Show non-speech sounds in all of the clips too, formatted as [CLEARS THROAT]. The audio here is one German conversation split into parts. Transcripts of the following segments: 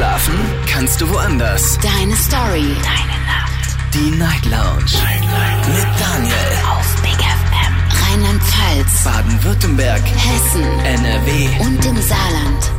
Schlafen kannst du woanders. Deine Story. Deine Nacht. Die Night Lounge. Night, Night. Mit Daniel. Auf Big FM. Rheinland-Pfalz. Baden-Württemberg. Hessen. NRW. Und im Saarland.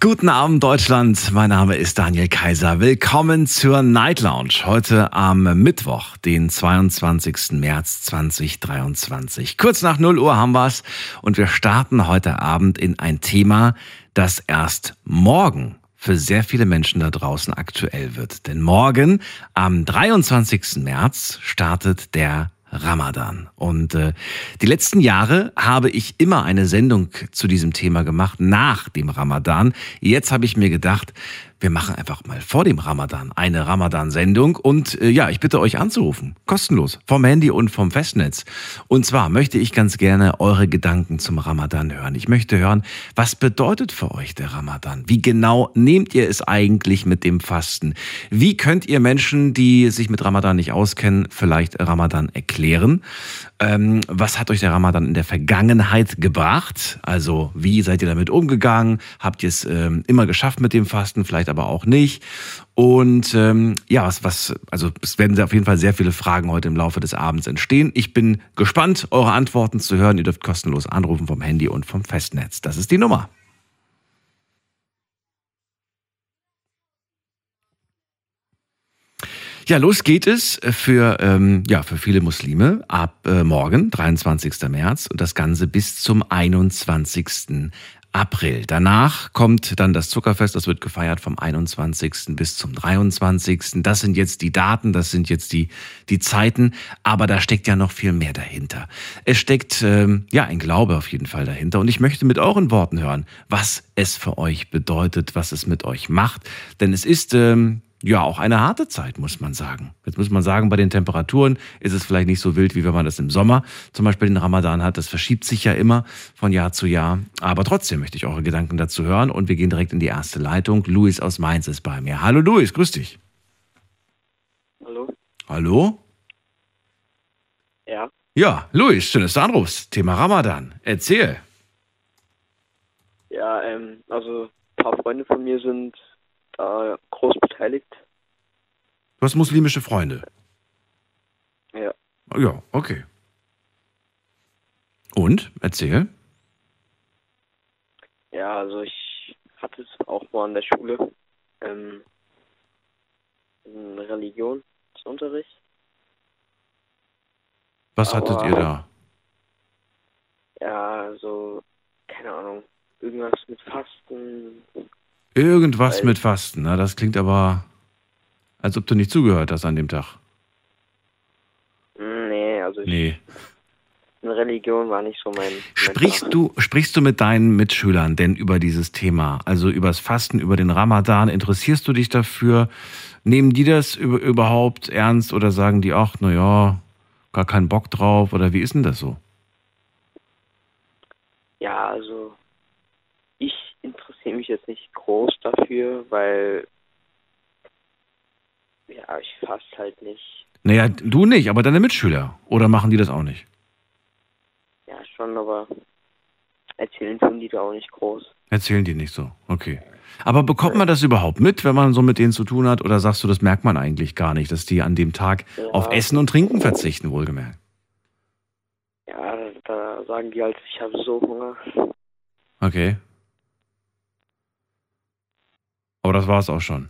Guten Abend Deutschland, mein Name ist Daniel Kaiser. Willkommen zur Night Lounge. Heute am Mittwoch, den 22. März 2023. Kurz nach 0 Uhr haben wir's und wir starten heute Abend in ein Thema, das erst morgen für sehr viele Menschen da draußen aktuell wird. Denn morgen, am 23. März, startet der Ramadan. Und äh, die letzten Jahre habe ich immer eine Sendung zu diesem Thema gemacht, nach dem Ramadan. Jetzt habe ich mir gedacht, wir machen einfach mal vor dem Ramadan eine Ramadan-Sendung und äh, ja, ich bitte euch anzurufen, kostenlos, vom Handy und vom Festnetz. Und zwar möchte ich ganz gerne eure Gedanken zum Ramadan hören. Ich möchte hören, was bedeutet für euch der Ramadan? Wie genau nehmt ihr es eigentlich mit dem Fasten? Wie könnt ihr Menschen, die sich mit Ramadan nicht auskennen, vielleicht Ramadan erklären? Ähm, was hat euch der Ramadan in der Vergangenheit gebracht? Also wie seid ihr damit umgegangen? Habt ihr es ähm, immer geschafft mit dem Fasten? Vielleicht vielleicht aber auch nicht. Und ähm, ja, was, was, also es werden auf jeden Fall sehr viele Fragen heute im Laufe des Abends entstehen. Ich bin gespannt, eure Antworten zu hören. Ihr dürft kostenlos anrufen vom Handy und vom Festnetz. Das ist die Nummer. Ja, los geht es für, ähm, ja, für viele Muslime ab äh, morgen, 23. März, und das Ganze bis zum 21. April. Danach kommt dann das Zuckerfest, das wird gefeiert vom 21. bis zum 23. Das sind jetzt die Daten, das sind jetzt die, die Zeiten, aber da steckt ja noch viel mehr dahinter. Es steckt ähm, ja ein Glaube auf jeden Fall dahinter und ich möchte mit euren Worten hören, was es für euch bedeutet, was es mit euch macht, denn es ist ähm, ja, auch eine harte Zeit, muss man sagen. Jetzt muss man sagen, bei den Temperaturen ist es vielleicht nicht so wild, wie wenn man das im Sommer zum Beispiel den Ramadan hat. Das verschiebt sich ja immer von Jahr zu Jahr. Aber trotzdem möchte ich eure Gedanken dazu hören und wir gehen direkt in die erste Leitung. Luis aus Mainz ist bei mir. Hallo Luis, grüß dich. Hallo? Hallo? Ja. Ja, Luis, schön, dass du anrufst. Thema Ramadan. Erzähl. Ja, ähm, also ein paar Freunde von mir sind da groß beteiligt. Du hast muslimische Freunde? Ja. Ja, okay. Und? Erzähl. Ja, also ich hatte es auch mal in der Schule. Ähm, Religionsunterricht. Was Aber- hattet ihr da? Ja, so, keine Ahnung, irgendwas mit Fasten. Irgendwas Weil- mit Fasten, ne? Das klingt aber, als ob du nicht zugehört hast an dem Tag. Hm, Nee, also ich, Nee. Religion war nicht so mein. mein Sprichst du, sprichst du mit deinen Mitschülern denn über dieses Thema? Also übers Fasten, über den Ramadan? Interessierst du dich dafür? Nehmen die das über, überhaupt ernst oder sagen die, ach, na ja, gar keinen Bock drauf? Oder wie ist denn das so? Ja, also interessiere mich jetzt nicht groß dafür, weil ja, ich fasse halt nicht. Naja, du nicht, aber deine Mitschüler. Oder machen die das auch nicht? Ja, schon, aber erzählen tun die da auch nicht groß. Erzählen die nicht so. Okay. Aber bekommt man das überhaupt mit, wenn man so mit denen zu tun hat? Oder sagst du, das merkt man eigentlich gar nicht, dass die an dem Tag Ja. auf Essen und Trinken verzichten, wohlgemerkt? Ja, da sagen die halt, ich habe so Hunger. Okay. Aber das war es auch schon.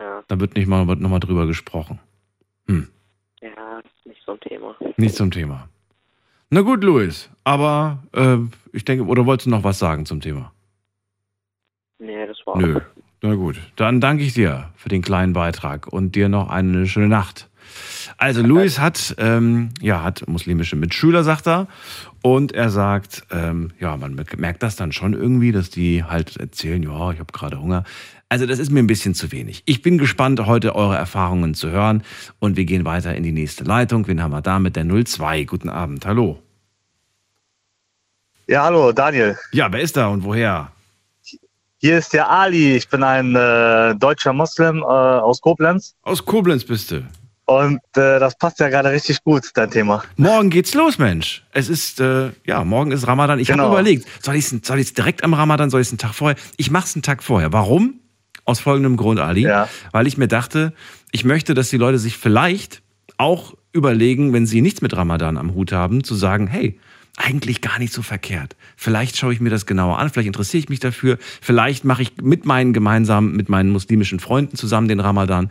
Ja, Da wird nicht mal wird noch mal drüber gesprochen. Hm. ja, ist nicht ein Thema. Nicht zum Thema. Na gut, Luis. Aber äh, ich denke, oder wolltest du noch was sagen zum Thema? Nee, das war Nö. Na gut. Dann danke ich dir für den kleinen Beitrag und dir noch eine schöne Nacht. Also Luis hat, ähm, ja, hat muslimische Mitschüler, sagt er. Und er sagt, ähm, ja, man merkt das dann schon irgendwie, dass die halt erzählen, ja, ich habe gerade Hunger. Also das ist mir ein bisschen zu wenig. Ich bin gespannt, heute eure Erfahrungen zu hören. Und wir gehen weiter in die nächste Leitung. Wen haben wir da mit der 02? Guten Abend, hallo. Ja, hallo, Daniel. Ja, wer ist da und woher? Hier ist der Ali. Ich bin ein äh, deutscher Moslem äh, aus Koblenz. Aus Koblenz bist du. Und äh, das passt ja gerade richtig gut, dein Thema. Morgen geht's los, Mensch. Es ist, äh, ja, morgen ist Ramadan. Ich Genau. habe überlegt, soll ich es soll ich's direkt am Ramadan, soll ich es einen Tag vorher? Ich mache es einen Tag vorher. Warum? Aus folgendem Grund, Ali. Ja. Weil ich mir dachte, ich möchte, dass die Leute sich vielleicht auch überlegen, wenn sie nichts mit Ramadan am Hut haben, zu sagen, hey, eigentlich gar nicht so verkehrt. Vielleicht schaue ich mir das genauer an, vielleicht interessiere ich mich dafür, vielleicht mache ich mit meinen gemeinsam, mit meinen muslimischen Freunden zusammen den Ramadan.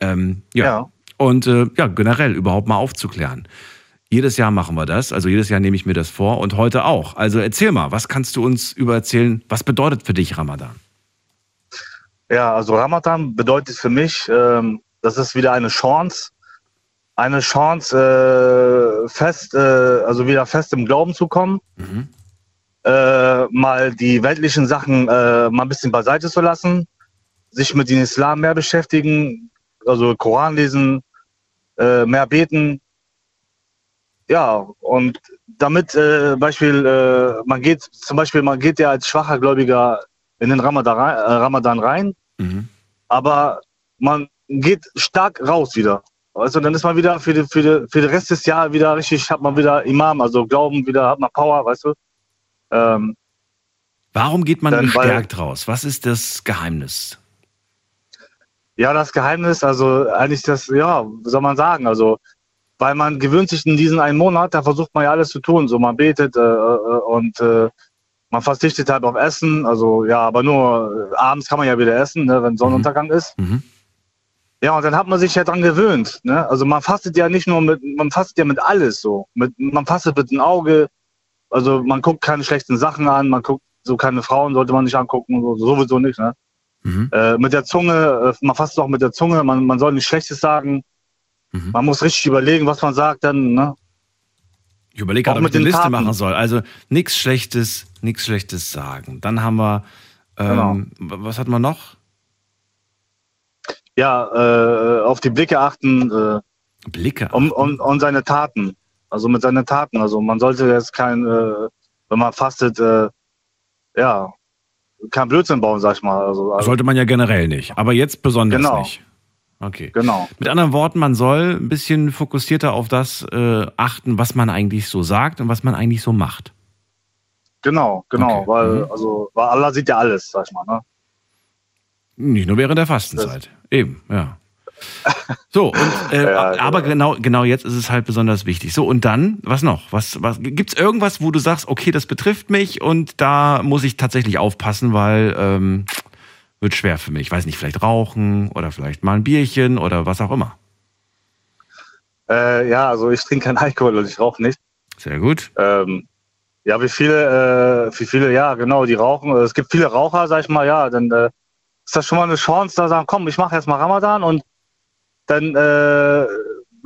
Ähm, ja. Ja. Und äh, ja, generell überhaupt mal aufzuklären. Jedes Jahr machen wir das, also jedes Jahr nehme ich mir das vor und heute auch. Also erzähl mal, was kannst du uns über erzählen, was bedeutet für dich Ramadan? Ja, also Ramadan bedeutet für mich, ähm, das ist wieder eine Chance, eine Chance, äh, fest, äh, also wieder fest im Glauben zu kommen, Mhm. äh, mal die weltlichen Sachen äh, mal ein bisschen beiseite zu lassen, sich mit dem Islam mehr beschäftigen, also Koran lesen, äh, mehr beten. Ja, und damit äh, Beispiel, äh, man geht zum Beispiel, man geht ja als schwacher Gläubiger in den Ramadan, rein- äh, Ramadan rein, Mhm. aber man geht stark raus wieder. Also dann ist man wieder für die, für die, für den Rest des Jahres wieder richtig, hat man wieder Imam, also Glauben, wieder hat man Power, weißt du. Ähm, Warum geht man Dann, weil- gestärkt raus? Was ist das Geheimnis? Ja, das Geheimnis, also eigentlich das, ja, soll man sagen, also weil man gewöhnt sich in diesen einen Monat, da versucht man ja alles zu tun, so man betet äh, äh, und äh, man verzichtet halt auf Essen, also ja, aber nur äh, abends kann man ja wieder essen, ne, wenn Sonnenuntergang ist. Mhm. Ja, und dann hat man sich ja dran gewöhnt. Ne? Also man fastet ja nicht nur mit, man fastet ja mit alles so. Mit, man fastet mit dem Auge, also man guckt keine schlechten Sachen an, man guckt so keine Frauen sollte man nicht angucken, so, sowieso nicht. Ne? Mhm. Äh, mit der Zunge, äh, man fastet auch mit der Zunge, man, man soll nichts Schlechtes sagen. Mhm. Man muss richtig überlegen, was man sagt dann. Ne? Ich überlege gerade, ob ich mit eine Liste Taten. machen soll. Also nichts Schlechtes, nichts Schlechtes sagen. Dann haben wir, ähm, w- was hatten wir noch? Ja, äh, auf die Blicke achten äh, Blicke. und, und, und seine Taten. Also mit seinen Taten. Also man sollte jetzt kein, äh, wenn man fastet, äh, ja, kein Blödsinn bauen, sag ich mal. Also, also Sollte man ja generell nicht. Aber jetzt besonders Genau. nicht. Okay. genau. Mit anderen Worten, man soll ein bisschen fokussierter auf das äh, achten, was man eigentlich so sagt und was man eigentlich so macht. Genau, genau, Okay. weil, Mhm. also, weil Allah sieht ja alles, sag ich mal, ne? Nicht nur während der Fastenzeit. Eben, ja. So, und, äh, [LAUGHS] Ja, aber genau, genau jetzt ist es halt besonders wichtig. So, und dann, was noch? Was, was, gibt's irgendwas, wo du sagst, okay, das betrifft mich und da muss ich tatsächlich aufpassen, weil ähm, wird schwer für mich. Ich weiß nicht, vielleicht rauchen oder vielleicht mal ein Bierchen oder was auch immer. Äh, ja, also ich trinke keinen Alkohol und ich rauche nicht. Sehr gut. Ähm, ja, wie viele, äh, wie viele, ja, genau, die rauchen. Es gibt viele Raucher, sag ich mal, ja, dann äh, ist das schon mal eine Chance, da sagen, komm, ich mache jetzt mal Ramadan und dann, äh,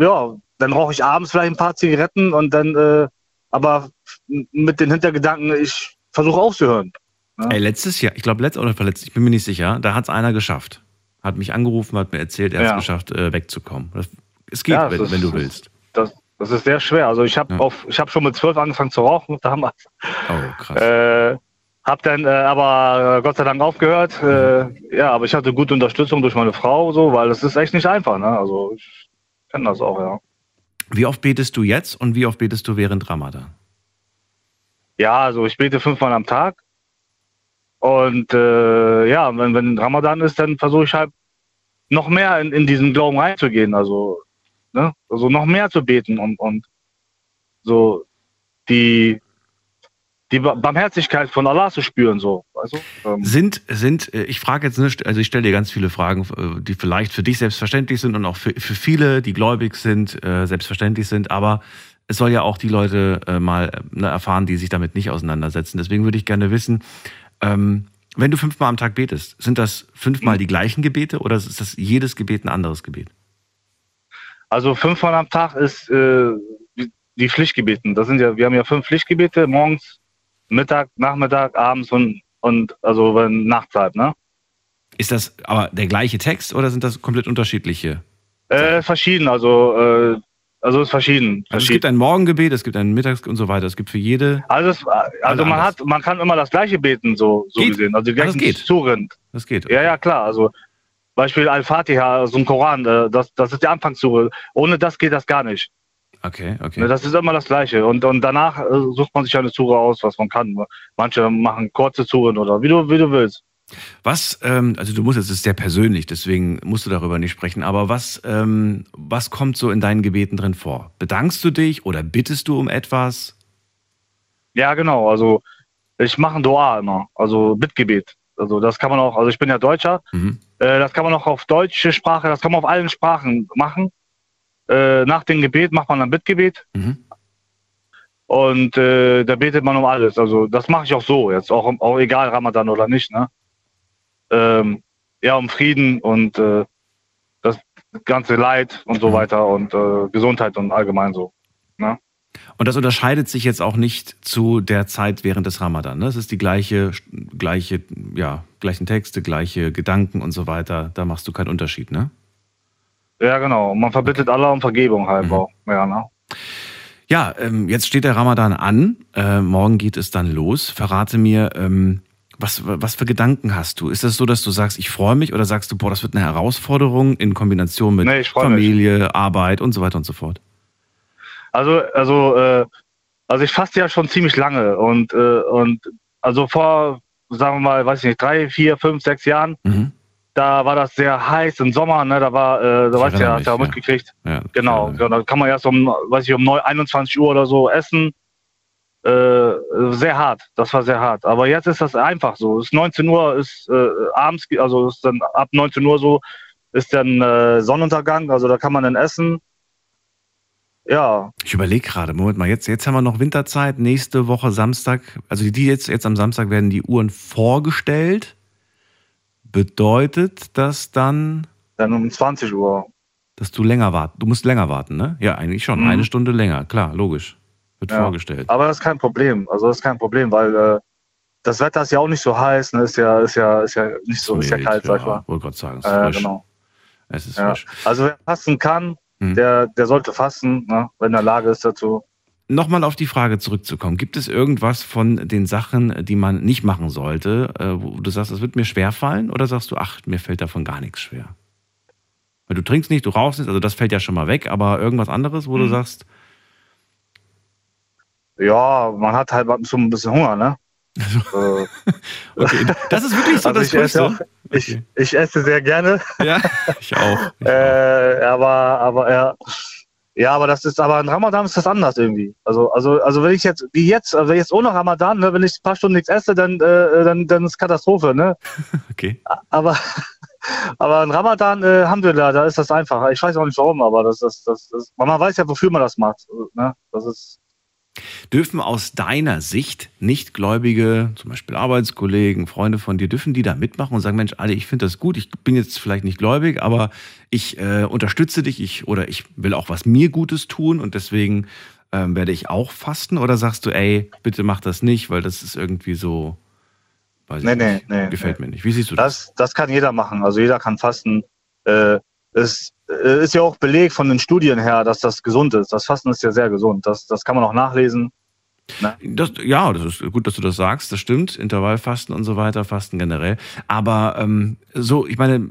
ja, dann rauche ich abends vielleicht ein paar Zigaretten und dann, äh, aber mit den Hintergedanken, ich versuche aufzuhören. Ja. Ey, letztes Jahr, ich glaube letztes oder verletzt, ich bin mir nicht sicher, da hat es einer geschafft. Hat mich angerufen, hat mir erzählt, er hat es Ja. geschafft, äh, wegzukommen. Das, es geht, Ja, wenn, ist- wenn du willst. Das, das ist sehr schwer. Also ich habe Ja. auf, ich habe schon mit zwölf angefangen zu rauchen [LAUGHS] damals. Oh, krass. Äh, hab dann äh, aber äh, Gott sei Dank aufgehört. Äh, ja, aber ich hatte gute Unterstützung durch meine Frau, so, weil es ist echt nicht einfach. Ne? Also ich kenne das auch, ja. Wie oft betest du jetzt und wie oft betest du während Ramadan? Ja, also ich bete fünfmal am Tag. Und äh, ja, wenn, wenn Ramadan ist, dann versuche ich halt noch mehr in, in diesen Glauben reinzugehen. Also, ne? also noch mehr zu beten und, und so die, die Ba- Barmherzigkeit von Allah zu spüren. So, du? ähm, Sind, sind, äh, ich frage jetzt nicht, also ich stelle dir ganz viele Fragen, äh, die vielleicht für dich selbstverständlich sind und auch für, für viele, die gläubig sind, äh, selbstverständlich sind, aber es soll ja auch die Leute äh, mal ne, erfahren, die sich damit nicht auseinandersetzen. Deswegen würde ich gerne wissen, ähm, wenn du fünfmal am Tag betest, sind das fünfmal die gleichen Gebete oder ist das jedes Gebet ein anderes Gebet? Also fünfmal am Tag ist äh, die, die Pflichtgebeten. Das sind ja, wir haben ja fünf Pflichtgebete, morgens, Mittag, Nachmittag, abends und, und also wenn Nachtzeit, ne? Ist das aber der gleiche Text oder sind das komplett unterschiedliche? Äh, verschieden, also äh, also ist verschieden. Also es gibt ein Morgengebet, es gibt ein Mittags und so weiter. Es gibt für jede, Also, es, also man anders. hat, man kann immer das gleiche beten, so, so Geht? gesehen. Also die Ah, das gleichen geht. Suren. das geht. Ja, ja, klar. Also Beispiel Al-Fatiha, so ein Koran, äh, das, das ist die Anfangssure. Ohne das geht das gar nicht. Okay, okay. Ne, Das ist immer das Gleiche. Und, und danach äh, sucht man sich eine Sure aus, was man kann. Manche machen kurze Suren oder wie du, wie du willst. Was, ähm, also du musst, es ist sehr persönlich, deswegen musst du darüber nicht sprechen, aber was, ähm, was kommt so in deinen Gebeten drin vor? Bedankst du dich oder bittest du um etwas? Ja, genau. Also ich mache ein Dua immer, also Bittgebet. Also das kann man auch, also ich bin ja Deutscher, Mhm. äh, das kann man auch auf deutsche Sprache, das kann man auf allen Sprachen machen. Äh, nach dem Gebet macht man ein Bittgebet Mhm. und äh, da betet man um alles. Also das mache ich auch so jetzt, auch, auch egal Ramadan oder nicht. Ne? Ähm, ja, um Frieden und äh, das ganze Leid und so Mhm. weiter und äh, Gesundheit und allgemein so. Und das unterscheidet sich jetzt auch nicht zu der Zeit während des Ramadan. Ne? Es ist die gleiche, gleiche, ja, gleichen Texte, gleiche Gedanken und so weiter. Da machst du keinen Unterschied, ne? Ja, genau. Man verbittet Allah um Vergebung halt Mhm. auch. Ja, ne? Ja, ähm, jetzt steht der Ramadan an. Äh, morgen geht es dann los. Verrate mir, ähm, was, was für Gedanken hast du? Ist das so, dass du sagst, ich freue mich oder sagst du, boah, das wird eine Herausforderung in Kombination mit Nee, freu mich. Familie, Arbeit und so weiter und so fort? Also, also, äh, also ich faste ja schon ziemlich lange und, äh, und also vor, sagen wir mal, weiß ich nicht, drei, vier, fünf, sechs Jahren, Mhm. Da war das sehr heiß im Sommer, ne, da war, äh, da Ich weißt du erinnere ja, hast du ja mitgekriegt. Ja, Genau, ja. ja, da kann man erst um, weiß ich, um neun- 21 Uhr oder so essen. Äh, sehr hart, das war sehr hart. Aber jetzt ist das einfach so. Es ist 19 Uhr, ist äh, abends, also ist dann ab 19 Uhr so, ist dann äh, Sonnenuntergang, also da kann man dann essen. Ja, Ich überlege gerade, Moment mal, jetzt, jetzt haben wir noch Winterzeit, nächste Woche Samstag, also die jetzt, jetzt am Samstag werden die Uhren vorgestellt. Bedeutet das dann, dann um 20 Uhr. dass du länger warten, du musst länger warten, ne? Ja, eigentlich schon, Mhm. eine Stunde länger, klar, logisch. Wird Ja. vorgestellt. Aber das ist kein Problem. Also das ist kein Problem, weil äh, das Wetter ist ja auch nicht so heiß, ne? ist ja, ist ja, ist ja nicht so, ist ja kalt, sag ich mal. Wollte gerade sagen, es ist Äh, frisch. genau. Es ist Ja. frisch. Also wer fasten kann, Mhm. der, der sollte fasten, ne? wenn er in der Lage ist dazu. Nochmal auf die Frage zurückzukommen. Gibt es irgendwas von den Sachen, die man nicht machen sollte, äh, wo du sagst, es wird mir schwer fallen? Oder sagst du, ach, mir fällt davon gar nichts schwer? Weil du trinkst nicht, du rauchst nicht, also das fällt ja schon mal weg, aber irgendwas anderes, wo du Mhm. sagst, Ja, man hat halt so ein bisschen Hunger, ne? [LAUGHS] Äh, [LAUGHS] okay, das ist wirklich so Also das ich esse auch- ich, Okay. ich esse sehr gerne, Ja, ich auch. Ich [LAUGHS] auch. äh, aber, aber ja. Ja, aber das ist, aber in Ramadan ist das anders irgendwie. Also, also, also wenn ich jetzt, wie jetzt, also jetzt ohne Ramadan, ne, wenn ich ein paar Stunden nichts esse, dann, äh, dann, dann ist Katastrophe, ne? [LAUGHS] Okay. Aber, [LAUGHS] aber in Ramadan äh, haben wir da, da ist das einfach. Ich weiß auch nicht warum, aber das, das, das, das man weiß ja, wofür man das macht. Ne? Das ist, Dürfen aus deiner Sicht Nichtgläubige, zum Beispiel Arbeitskollegen, Freunde von dir, dürfen die da mitmachen und sagen, Mensch, Ali, ich finde das gut, ich bin jetzt vielleicht nicht gläubig, aber ich äh, unterstütze dich ich, oder ich will auch was mir Gutes tun und deswegen ähm, werde ich auch fasten? Oder sagst du, ey, bitte mach das nicht, weil das ist irgendwie so, weiß Nee, ich nee, nicht, nee, gefällt mir nicht. Wie siehst du das? das, das kann jeder machen. Also jeder kann fasten. Äh, es äh, ist ja auch Beleg von den Studien her, dass das gesund ist. Das Fasten ist ja sehr gesund. Das, das kann man auch nachlesen. Das, ja, das ist gut, dass du das sagst, das stimmt. Intervallfasten und so weiter, Fasten generell. Aber ähm, so, ich meine,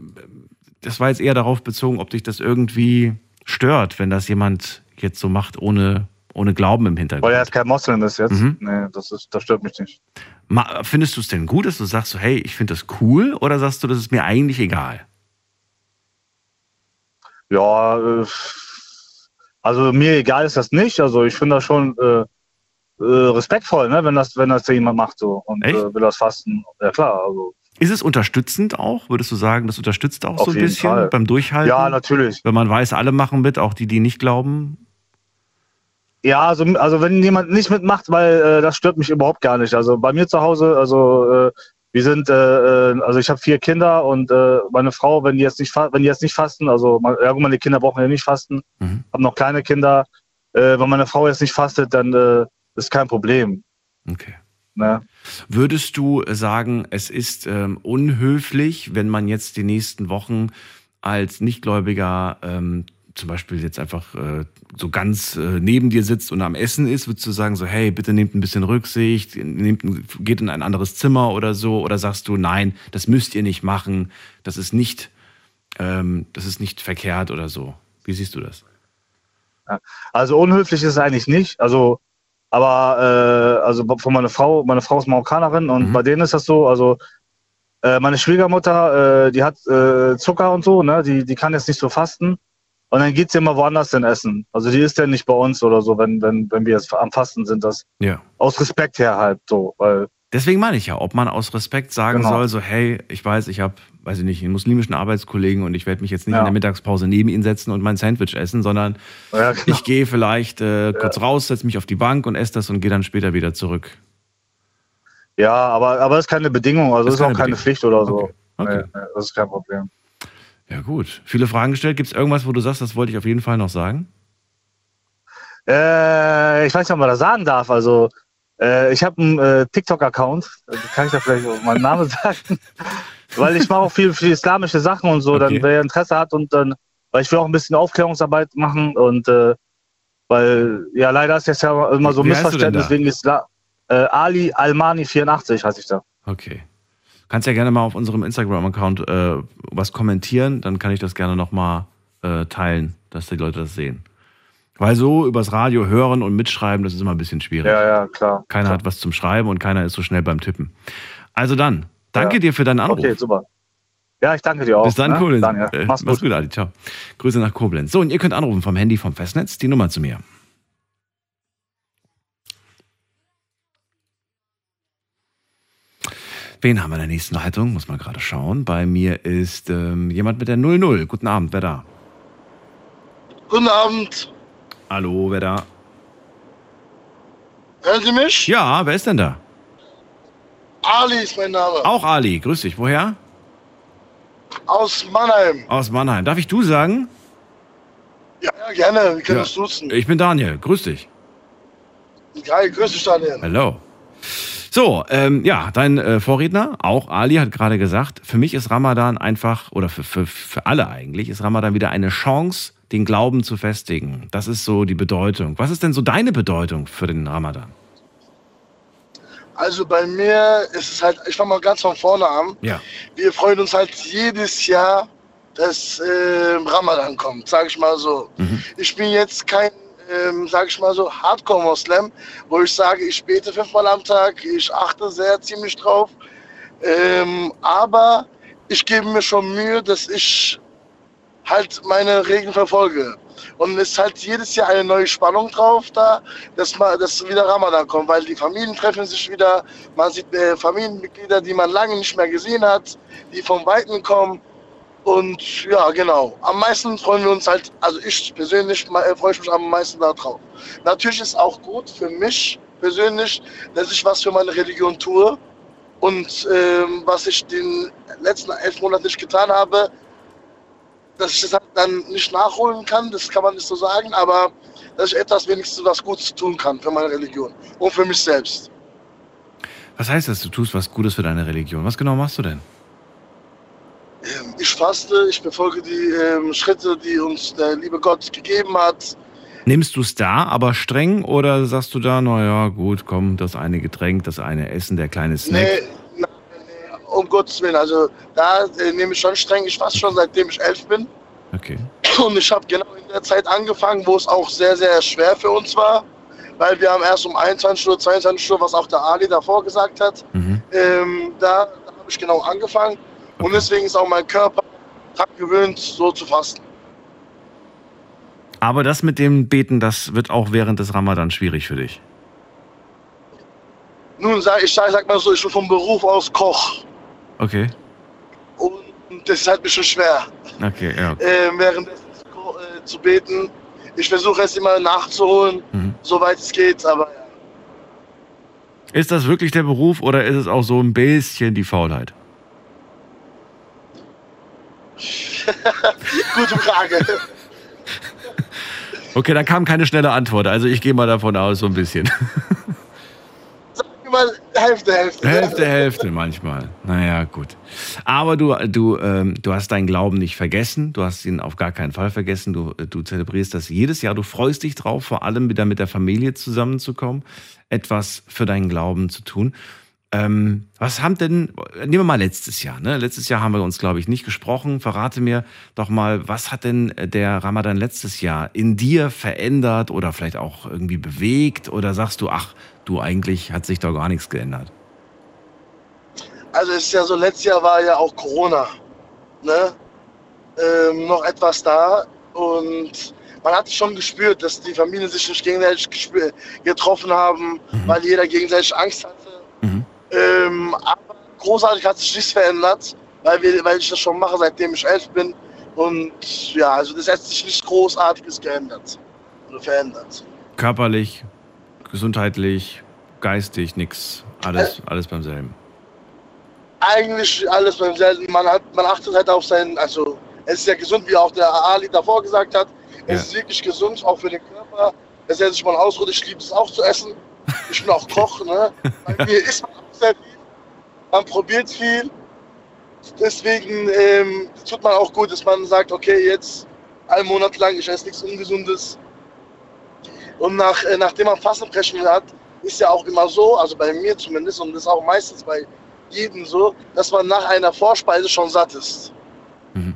das war jetzt eher darauf bezogen, ob dich das irgendwie stört, wenn das jemand jetzt so macht, ohne, ohne Glauben im Hintergrund. Weil er jetzt kein Moslem ist jetzt. Mhm. Nee, das, ist, das stört mich nicht. Ma- Findest du es denn gut, dass du sagst, so, hey, ich finde das cool, oder sagst du, das ist mir eigentlich egal? Ja, äh, also mir egal ist das nicht. Also ich finde das schon äh, äh, respektvoll, ne, wenn das, wenn das jemand macht so und Echt? äh, will das fasten. Ja klar, also Ist es unterstützend auch? Würdest du sagen, das unterstützt auch Auf so ein bisschen Fall. beim Durchhalten? ja natürlich. Wenn man weiß, alle machen mit, auch die, die nicht glauben. Ja, also, also wenn jemand nicht mitmacht, weil äh, das stört mich überhaupt gar nicht. Also bei mir zu Hause, also äh, wir sind, äh, äh, also ich habe vier Kinder und äh, meine Frau, wenn die jetzt nicht, wenn die jetzt nicht fasten, also ja, meine Kinder brauchen ja nicht fasten, Mhm. habe noch kleine Kinder. Äh, wenn meine Frau jetzt nicht fastet, dann äh, ist kein Problem. Okay. Ne? Würdest du sagen, es ist ähm, unhöflich, wenn man jetzt die nächsten Wochen als Nichtgläubiger ähm, zum Beispiel jetzt einfach äh, so ganz äh, neben dir sitzt und am Essen ist, würdest du sagen so, hey, bitte nehmt ein bisschen Rücksicht, nehmt, ein- geht in ein anderes Zimmer oder so, oder sagst du, nein, das müsst ihr nicht machen, das ist nicht ähm, das ist nicht verkehrt oder so. Wie siehst du das? Also unhöflich ist es eigentlich nicht. Also, aber äh, also von meiner Frau, meine Frau ist Marokkanerin und Mhm. bei denen ist das so, also äh, meine Schwiegermutter, äh, die hat äh, Zucker und so, ne? Die, die kann jetzt nicht so fasten. Und dann geht sie immer woanders denn essen. Also die ist ja nicht bei uns oder so, wenn, wenn, wenn wir jetzt am Fasten sind. Das Ja. aus Respekt her halt so. Weil, Deswegen meine ich ja, ob man aus Respekt sagen Genau. soll, so hey, ich weiß, ich habe, weiß ich nicht, einen muslimischen Arbeitskollegen und ich werde mich jetzt nicht Ja. in der Mittagspause neben ihn setzen und mein Sandwich essen, sondern ja, genau. ich gehe vielleicht äh, kurz raus, setze mich auf die Bank und esse das und gehe dann später wieder zurück. ja aber, aber das ist keine Bedingung, also Das ist ist auch keine keine Bedingung. Pflicht oder so. Okay. Okay. Nee, nee, das ist kein Problem. Ja gut. Viele Fragen gestellt. Gibt es irgendwas, wo du sagst, das wollte ich auf jeden Fall noch sagen? Äh, ich weiß nicht, ob man das sagen darf. Also, äh, ich habe einen äh, TikTok-Account. Äh, Kann ich da vielleicht auch meinen Namen [LAUGHS] sagen? weil ich mache auch viel für islamische Sachen und so. Okay. Dann, wer Interesse hat und dann, weil ich will auch ein bisschen Aufklärungsarbeit machen und äh, weil, ja, leider ist jetzt ja immer so heißt denn Missverständnis wegen Islam. Äh, Ali Almani 84 heiße ich da. Okay. Kannst ja gerne mal auf unserem Instagram-Account äh, was kommentieren, dann kann ich das gerne nochmal äh, teilen, dass die Leute das sehen. Weil so übers Radio hören und mitschreiben, das ist immer ein bisschen schwierig. Ja, ja, klar. Keiner hat was zum Schreiben und keiner ist so schnell beim Tippen. Also dann, danke Ja. dir für deinen Anruf. Okay, super. Ja, ich danke dir auch. Bis dann, ne? Koblenz. Daniel, Äh, mach's mach's gut. gut, Adi. Ciao. Grüße nach Koblenz. So, und ihr könnt anrufen vom Handy vom Festnetz, die Nummer zu mir. Wen haben wir in der nächsten Leitung? Muss man gerade schauen. Bei mir ist ähm, jemand mit der 00. Guten Abend, wer da? Guten Abend. Hallo, wer da? Hören Sie mich? Ja, wer ist denn da? Ali ist mein Name. Auch Ali, grüß dich. Woher? Aus Mannheim. Aus Mannheim. Darf ich du sagen? Ja, ja gerne. Wir können uns duzen. Ich bin Daniel, grüß dich. Geil, grüß dich, Daniel. Hallo. So, ähm, ja, dein äh, Vorredner, auch Ali, hat gerade gesagt, für mich ist Ramadan einfach, oder für, für, für alle eigentlich, ist Ramadan wieder eine Chance, den Glauben zu festigen. Das ist so die Bedeutung. Was ist denn so deine Bedeutung für den Ramadan? Also bei mir ist es halt, ich fange mal ganz von vorne an. Ja. Wir freuen uns halt jedes Jahr, dass äh, Ramadan kommt, sage ich mal so. Mhm. Ich bin jetzt kein, ähm, sage ich mal so, Hardcore-Moslem, wo ich sage, ich bete fünfmal am Tag, ich achte sehr ziemlich drauf. Ähm, aber ich gebe mir schon Mühe, dass ich halt meine Regeln verfolge. Und es ist halt jedes Jahr eine neue Spannung drauf da, dass, mal, dass wieder Ramadan kommt, weil die Familien treffen sich wieder, man sieht äh, Familienmitglieder, die man lange nicht mehr gesehen hat, die vom Weiten kommen. Und ja, genau. Am meisten freuen wir uns halt, also ich persönlich äh, freue ich mich am meisten darauf. Natürlich ist auch gut für mich persönlich, dass ich was für meine Religion tue. Und ähm, was ich den letzten elf Monaten nicht getan habe, dass ich das halt dann nicht nachholen kann, das kann man nicht so sagen, aber dass ich etwas wenigstens was Gutes tun kann für meine Religion und für mich selbst. Was heißt das, du tust was Gutes für deine Religion? Was genau machst du denn? Ähm, Ich faste, ich befolge die ähm, Schritte, die uns der liebe Gott gegeben hat. Nimmst du es da, aber streng, oder sagst du da, naja, gut, komm, das eine Getränk, das eine Essen, der kleine Snack? Nee, nein, nee, um Gottes Willen, also da äh, nehme ich schon streng, ich faste schon seitdem ich elf bin. Okay. Und ich habe genau in der Zeit angefangen, wo es auch sehr, sehr schwer für uns war, weil wir haben erst um 21 Uhr, 22 Uhr, was auch der Ali davor gesagt hat, Mhm. ähm, da, da habe ich genau angefangen. Und Okay. deswegen ist auch mein Körper dran gewöhnt, so zu fasten. Aber das mit dem Beten, das wird auch während des Ramadan schwierig für dich. Nun, sag, ich sag, sag mal so, ich bin vom Beruf aus Koch. Okay. Und das ist halt ein bisschen schwer, Okay, ja. äh, währenddessen zu, ko- äh, zu beten. Ich versuche es immer nachzuholen, Mhm. soweit es geht, aber ja. Ist das wirklich der Beruf oder ist es auch so ein bisschen die Faulheit? [LAUGHS] Gute Frage. Okay, da kam keine schnelle Antwort. Also ich gehe mal davon aus, so ein bisschen. Sag mal Hälfte, Hälfte. Hälfte, Hälfte manchmal. Naja, gut. Aber du, du, ähm, du hast deinen Glauben nicht vergessen. Du hast ihn auf gar keinen Fall vergessen. Du, du zelebrierst das jedes Jahr. Du freust dich drauf, vor allem wieder mit der Familie zusammenzukommen, etwas für deinen Glauben zu tun. Ähm, was haben denn, nehmen wir mal letztes Jahr, ne? Letztes Jahr haben wir uns, glaube ich, nicht gesprochen. Verrate mir doch mal, was hat denn der Ramadan letztes Jahr in dir verändert oder vielleicht auch irgendwie bewegt? Oder sagst du, ach, du eigentlich hat sich doch gar nichts geändert? Also es ist ja so, letztes Jahr war ja auch Corona. Ne? Ähm, noch etwas da. Und man hat schon gespürt, dass die Familien sich nicht gegenseitig getroffen haben, mhm. weil jeder gegenseitig Angst hatte. Ähm, aber großartig hat sich nichts verändert, weil, wir, weil ich das schon mache, seitdem ich elf bin. Und ja, also das hat sich nichts Großartiges geändert oder verändert. Körperlich, gesundheitlich, geistig, nichts. Alles, äh, alles beim selben. Eigentlich alles beim selben. Man, hat, man achtet halt auf sein, also es ist ja gesund, wie auch der Ali davor gesagt hat. Es ja. ist wirklich gesund, auch für den Körper. Es setzt sich mal ausruht. Ich liebe es auch zu essen. Ich bin auch Koch. Ne? Bei [LAUGHS] mir isst man sehr viel. Man probiert viel. Deswegen ähm, tut man auch gut, dass man sagt, okay, jetzt einen Monat lang, ich esse nichts Ungesundes. Und nach, äh, nachdem man Fastenbrechen hat, ist ja auch immer so, also bei mir zumindest, und das ist auch meistens bei jedem so, dass man nach einer Vorspeise schon satt ist. Mhm.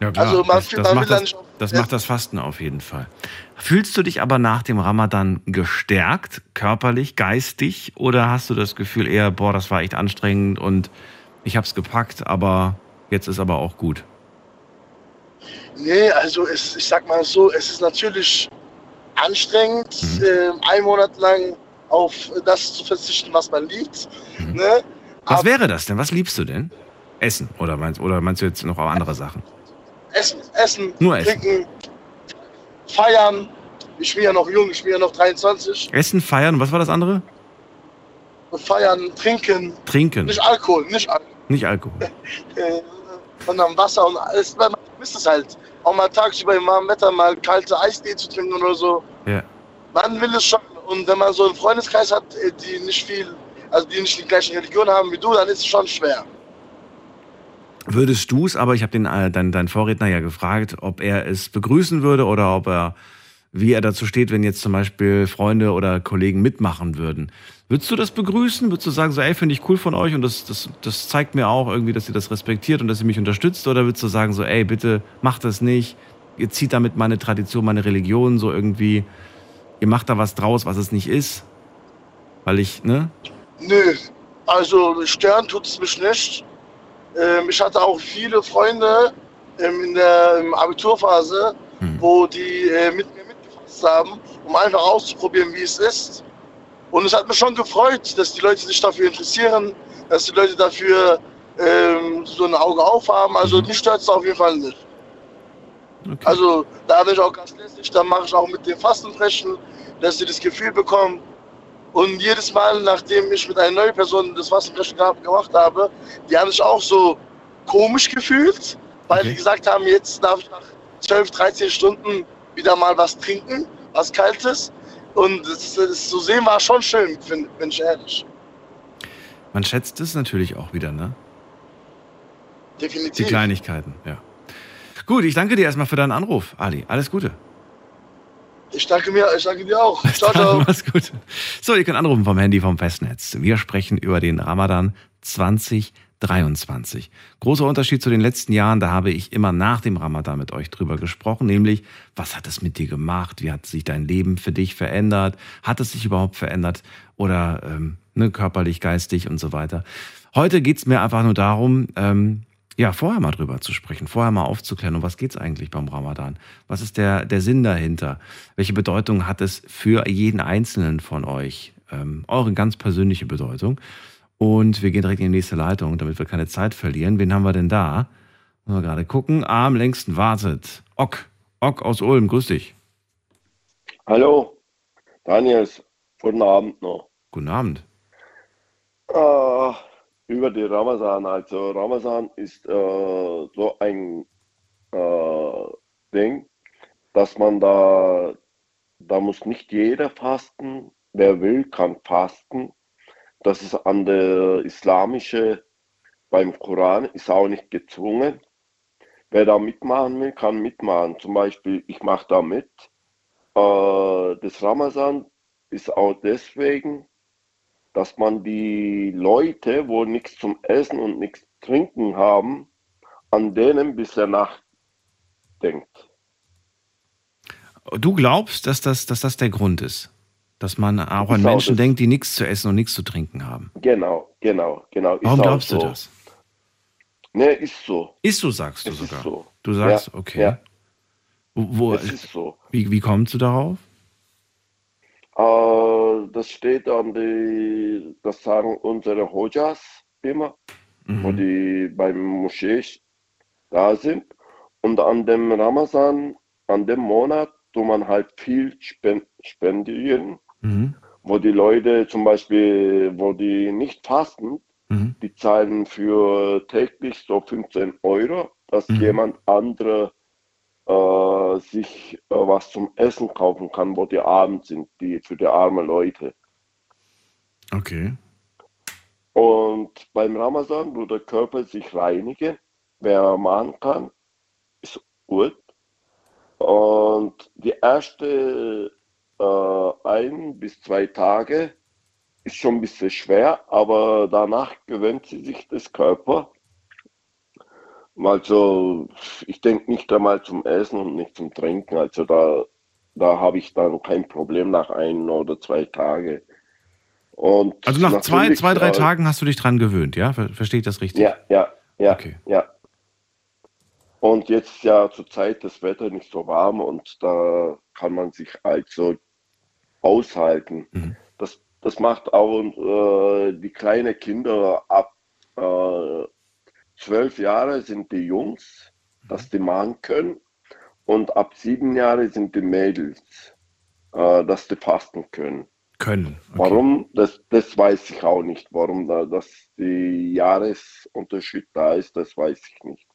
Ja, klar. Also man, das, das, man macht das, das macht das Fasten auf jeden Fall. Fühlst du dich aber nach dem Ramadan gestärkt, körperlich, geistig, oder hast du das Gefühl eher, boah, das war echt anstrengend und ich habe es gepackt, aber jetzt ist aber auch gut? Nee, also es, ich sag mal so, es ist natürlich anstrengend, mhm. äh, ein Monat lang auf das zu verzichten, was man liebt. Mhm. Ne? Was wäre das denn? Was liebst du denn? Essen oder meinst, oder meinst du jetzt noch andere Sachen? Essen, Essen, Nur Essen. Trinken, Feiern. Ich bin ja noch jung, ich bin ja noch 23. Essen, Feiern und was war das andere? Feiern, Trinken. Trinken. Nicht Alkohol, nicht Alkohol. Nicht Alkohol. [LAUGHS] Äh, sondern Wasser und alles. Man misst es halt. Auch mal tagsüber im warmen Wetter mal kalte Eistee zu trinken oder so. Ja. Man will es schon. Und wenn man so einen Freundeskreis hat, äh, die nicht viel, also die nicht die gleiche Religion haben wie du, dann ist es schon schwer. Würdest du es, aber ich habe den äh, dein, dein Vorredner ja gefragt, ob er es begrüßen würde oder ob er, wie er dazu steht, wenn jetzt zum Beispiel Freunde oder Kollegen mitmachen würden. Würdest du das begrüßen? Würdest du sagen, so, ey, finde ich cool von euch und das, das, das zeigt mir auch irgendwie, dass ihr das respektiert und dass ihr mich unterstützt? Oder würdest du sagen, so, ey, bitte macht das nicht, ihr zieht damit meine Tradition, meine Religion so irgendwie, ihr macht da was draus, was es nicht ist? Weil ich, ne? Nö, also stören tut es mich nicht. Ähm, ich hatte auch viele Freunde ähm, in der Abiturphase, hm. wo die äh, mit mir mitgefasst haben, um einfach auszuprobieren, wie es ist. Und es hat mich schon gefreut, dass die Leute sich dafür interessieren, dass die Leute dafür ähm, so ein Auge aufhaben. Also mhm. mich stört es auf jeden Fall nicht. Okay. Also da bin ich auch ganz lässig, da mache ich auch mit dem Fastenbrechen, dass sie das Gefühl bekommen, und jedes Mal, nachdem ich mit einer neuen Person das Wasserbrechen gemacht habe, die haben sich auch so komisch gefühlt, weil okay. die gesagt haben, jetzt darf ich nach 12, 13 Stunden wieder mal was trinken, was Kaltes. Und das, das zu sehen war schon schön, bin ich ehrlich. Man schätzt es natürlich auch wieder, ne? Definitiv. Die Kleinigkeiten, ja. Gut, ich danke dir erstmal für deinen Anruf, Ali. Alles Gute. Ich danke mir, ich danke dir auch. [LAUGHS] Ciao, ciao. Mach's gut. So, ihr könnt anrufen vom Handy vom Festnetz. Wir sprechen über den Ramadan 2023. Großer Unterschied zu den letzten Jahren, da habe ich immer nach dem Ramadan mit euch drüber gesprochen, nämlich, was hat es mit dir gemacht? Wie hat sich dein Leben für dich verändert? Hat es sich überhaupt verändert? Oder ähm, ne, körperlich, geistig und so weiter. Heute geht's mir einfach nur darum, ähm, ja, vorher mal drüber zu sprechen, vorher mal aufzuklären, um was geht's eigentlich beim Ramadan? Was ist der, der Sinn dahinter? Welche Bedeutung hat es für jeden Einzelnen von euch? Ähm, eure ganz persönliche Bedeutung. Und wir gehen direkt in die nächste Leitung, damit wir keine Zeit verlieren. Wen haben wir denn da? Mal gerade gucken. Am längsten wartet. Ock. Ock aus Ulm, grüß dich. Hallo, Daniel. Guten Abend noch. Guten Abend. Uh, über die Ramazan. Also Ramazan ist äh, so ein äh, Ding, dass man da, da muss nicht jeder fasten. Wer will, kann fasten. Das ist an der islamische, beim Koran ist auch nicht gezwungen. Wer da mitmachen will, kann mitmachen. Zum Beispiel, ich mache da mit. Äh, das Ramazan ist auch deswegen, dass man die Leute, wo nichts zum Essen und nichts trinken haben, an denen bisher nachdenkt. Du glaubst, dass das, dass das der Grund ist? Dass man auch an Genau, Menschen denkt, die nichts zu essen und nichts zu trinken haben. Genau, genau, genau. Warum glaubst so. du das? Ne, ist so. Ist so, sagst du Es ist sogar. so. Du sagst, Ja, okay. ja. Wo, wo, Es ist so. wie, wie kommst du darauf? Äh, das steht an die, das sagen unsere Hojas immer, wo Mhm. die beim Moschee da sind. Und an dem Ramazan, an dem Monat, tut man halt viel spen spendieren, Mhm. wo die Leute zum Beispiel, wo die nicht fasten, Mhm. die zahlen für täglich so 15 Euro, dass Mhm. jemand andere äh, sich äh, was zum Essen kaufen kann, wo die arm sind, die für die armen Leute. Okay. Und beim Ramazan, wo der Körper sich reinigen, wer machen kann, ist gut. Und die erste äh, ein bis zwei Tage ist schon ein bisschen schwer, aber danach gewöhnt sie sich das Körper. Also ich denke nicht einmal zum Essen und nicht zum Trinken. Also da, da habe ich dann kein Problem nach ein oder zwei Tagen. Und Also nach zwei, zwei, drei äh, Tagen hast du dich dran gewöhnt, ja? Ver verstehe ich das richtig? Ja, ja, ja, Okay. ja. Und jetzt ja zur Zeit das Wetter nicht so warm und da kann man sich also aushalten. Mhm. Das, das macht auch äh, die kleinen Kinder ab äh, zwölf Jahre sind die Jungs, dass die machen können. Und ab sieben Jahre sind die Mädels, äh, dass die fasten können. Können. Okay. Warum? Das, das weiß ich auch nicht. Warum da dass die Jahresunterschied da ist, das weiß ich nicht.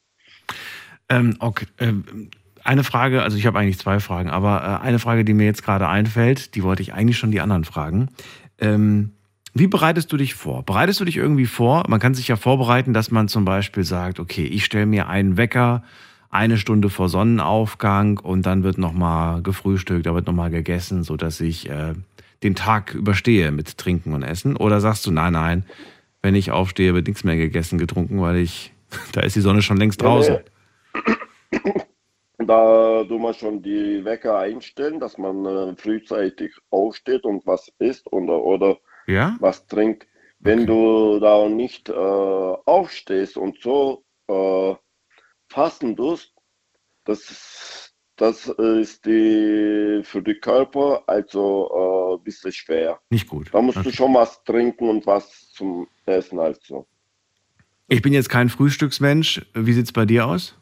Ähm, okay. Ähm, eine Frage, also ich habe eigentlich zwei Fragen, aber äh, eine Frage, die mir jetzt gerade einfällt, die wollte ich eigentlich schon die anderen fragen. Ähm, wie bereitest du dich vor? Bereitest du dich irgendwie vor? Man kann sich ja vorbereiten, dass man zum Beispiel sagt, okay, ich stelle mir einen Wecker eine Stunde vor Sonnenaufgang und dann wird nochmal gefrühstückt, da wird nochmal gegessen, sodass ich äh, den Tag überstehe mit Trinken und Essen. Oder sagst du, nein, nein, wenn ich aufstehe, wird nichts mehr gegessen, getrunken, weil ich, [LAUGHS] da ist die Sonne schon längst draußen. [CLEARS THROAT] Da tun wir schon die Wecker einstellen, dass man äh, frühzeitig aufsteht und was isst oder, oder Ja? was trinkt. Wenn Okay. du da nicht äh, aufstehst und so äh, fasten tust, das, ist- das ist die, für den Körper also äh, ein bisschen schwer. Nicht gut. Da musst Okay. du schon was trinken und was zum Essen also. Ich bin jetzt kein Frühstücksmensch. Wie sieht's bei dir aus?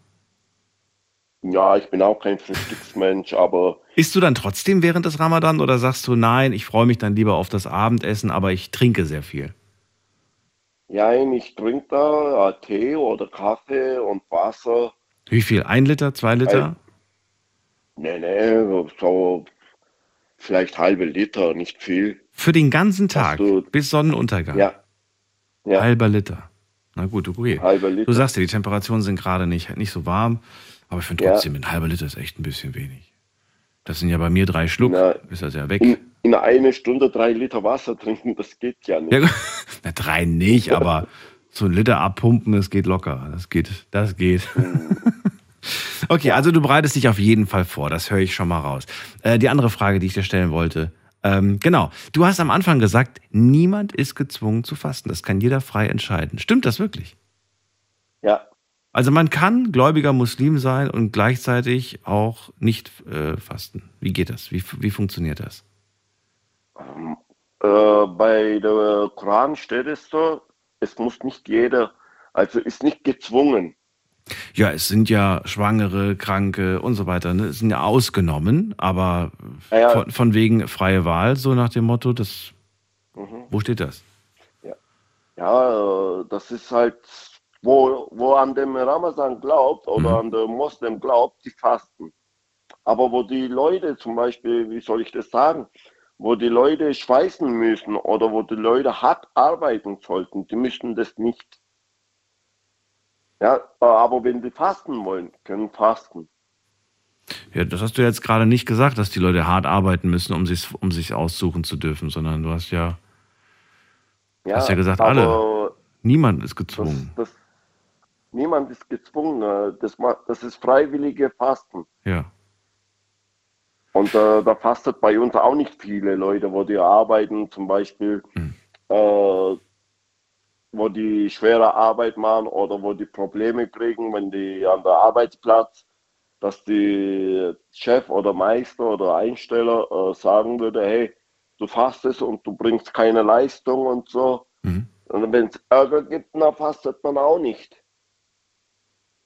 Ja, ich bin auch kein Frühstücksmensch, aber Isst du dann trotzdem während des Ramadan oder sagst du, nein, ich freue mich dann lieber auf das Abendessen, aber ich trinke sehr viel? ja, ich trinke da äh, Tee oder Kaffee und Wasser. Wie viel? Ein Liter, zwei Liter? Nee, nee, so vielleicht halbe Liter, nicht viel. Für den ganzen Tag, du- bis Sonnenuntergang. Ja, ja, Halber Liter. Na gut, okay. halber Du Liter. sagst ja, die Temperaturen sind gerade nicht, nicht so warm, aber ich finde Ja. trotzdem, ein halber Liter ist echt ein bisschen wenig. Das sind ja bei mir drei Schluck, Na, ist das ja weg. In, in einer Stunde drei Liter Wasser trinken, das geht ja nicht. Ja, [LAUGHS] na, drei nicht, [LAUGHS] aber so ein Liter abpumpen, das geht locker. Das geht, das geht. [LAUGHS] Okay, also du bereitest dich auf jeden Fall vor, das höre ich schon mal raus. Äh, die andere Frage, die ich dir stellen wollte, ähm, genau, du hast am Anfang gesagt, niemand ist gezwungen zu fasten, das kann jeder frei entscheiden. Stimmt das wirklich? Ja, Also man kann gläubiger Muslim sein und gleichzeitig auch nicht äh, fasten. Wie geht das? Wie, wie funktioniert das? äh, bei der Koran steht es so, es muss nicht jeder, also ist nicht gezwungen. Ja, es sind ja Schwangere, Kranke und so weiter, ne? Es sind ja ausgenommen, aber Ja, ja. von, von wegen freie Wahl, so nach dem Motto, das, Mhm. wo steht das? Ja, äh, das ist halt, wo, wo an dem Ramazan glaubt oder Mhm. an den Moslem glaubt, die fasten. Aber wo die Leute zum Beispiel, wie soll ich das sagen, wo die Leute schweißen müssen oder wo die Leute hart arbeiten sollten, die müssen das nicht. Ja, aber wenn die fasten wollen, können fasten. Ja, das hast du jetzt gerade nicht gesagt, dass die Leute hart arbeiten müssen, um sich um sich aussuchen zu dürfen, sondern du hast ja Ja, Hast ja gesagt, alle. Niemand ist Das, gezwungen. das, niemand ist gezwungen. äh, Das, das ist freiwillige Fasten. Ja. Und äh, da fastet bei uns auch nicht viele Leute, wo die arbeiten, zum Beispiel, Mhm. äh, wo die schwere Arbeit machen oder wo die Probleme kriegen, wenn die an der Arbeitsplatz, dass die Chef oder Meister oder Einsteller äh, sagen würde, hey, du fastest und du bringst keine Leistung und so. Mhm. Und wenn es Ärger gibt, dann fastet man auch nicht.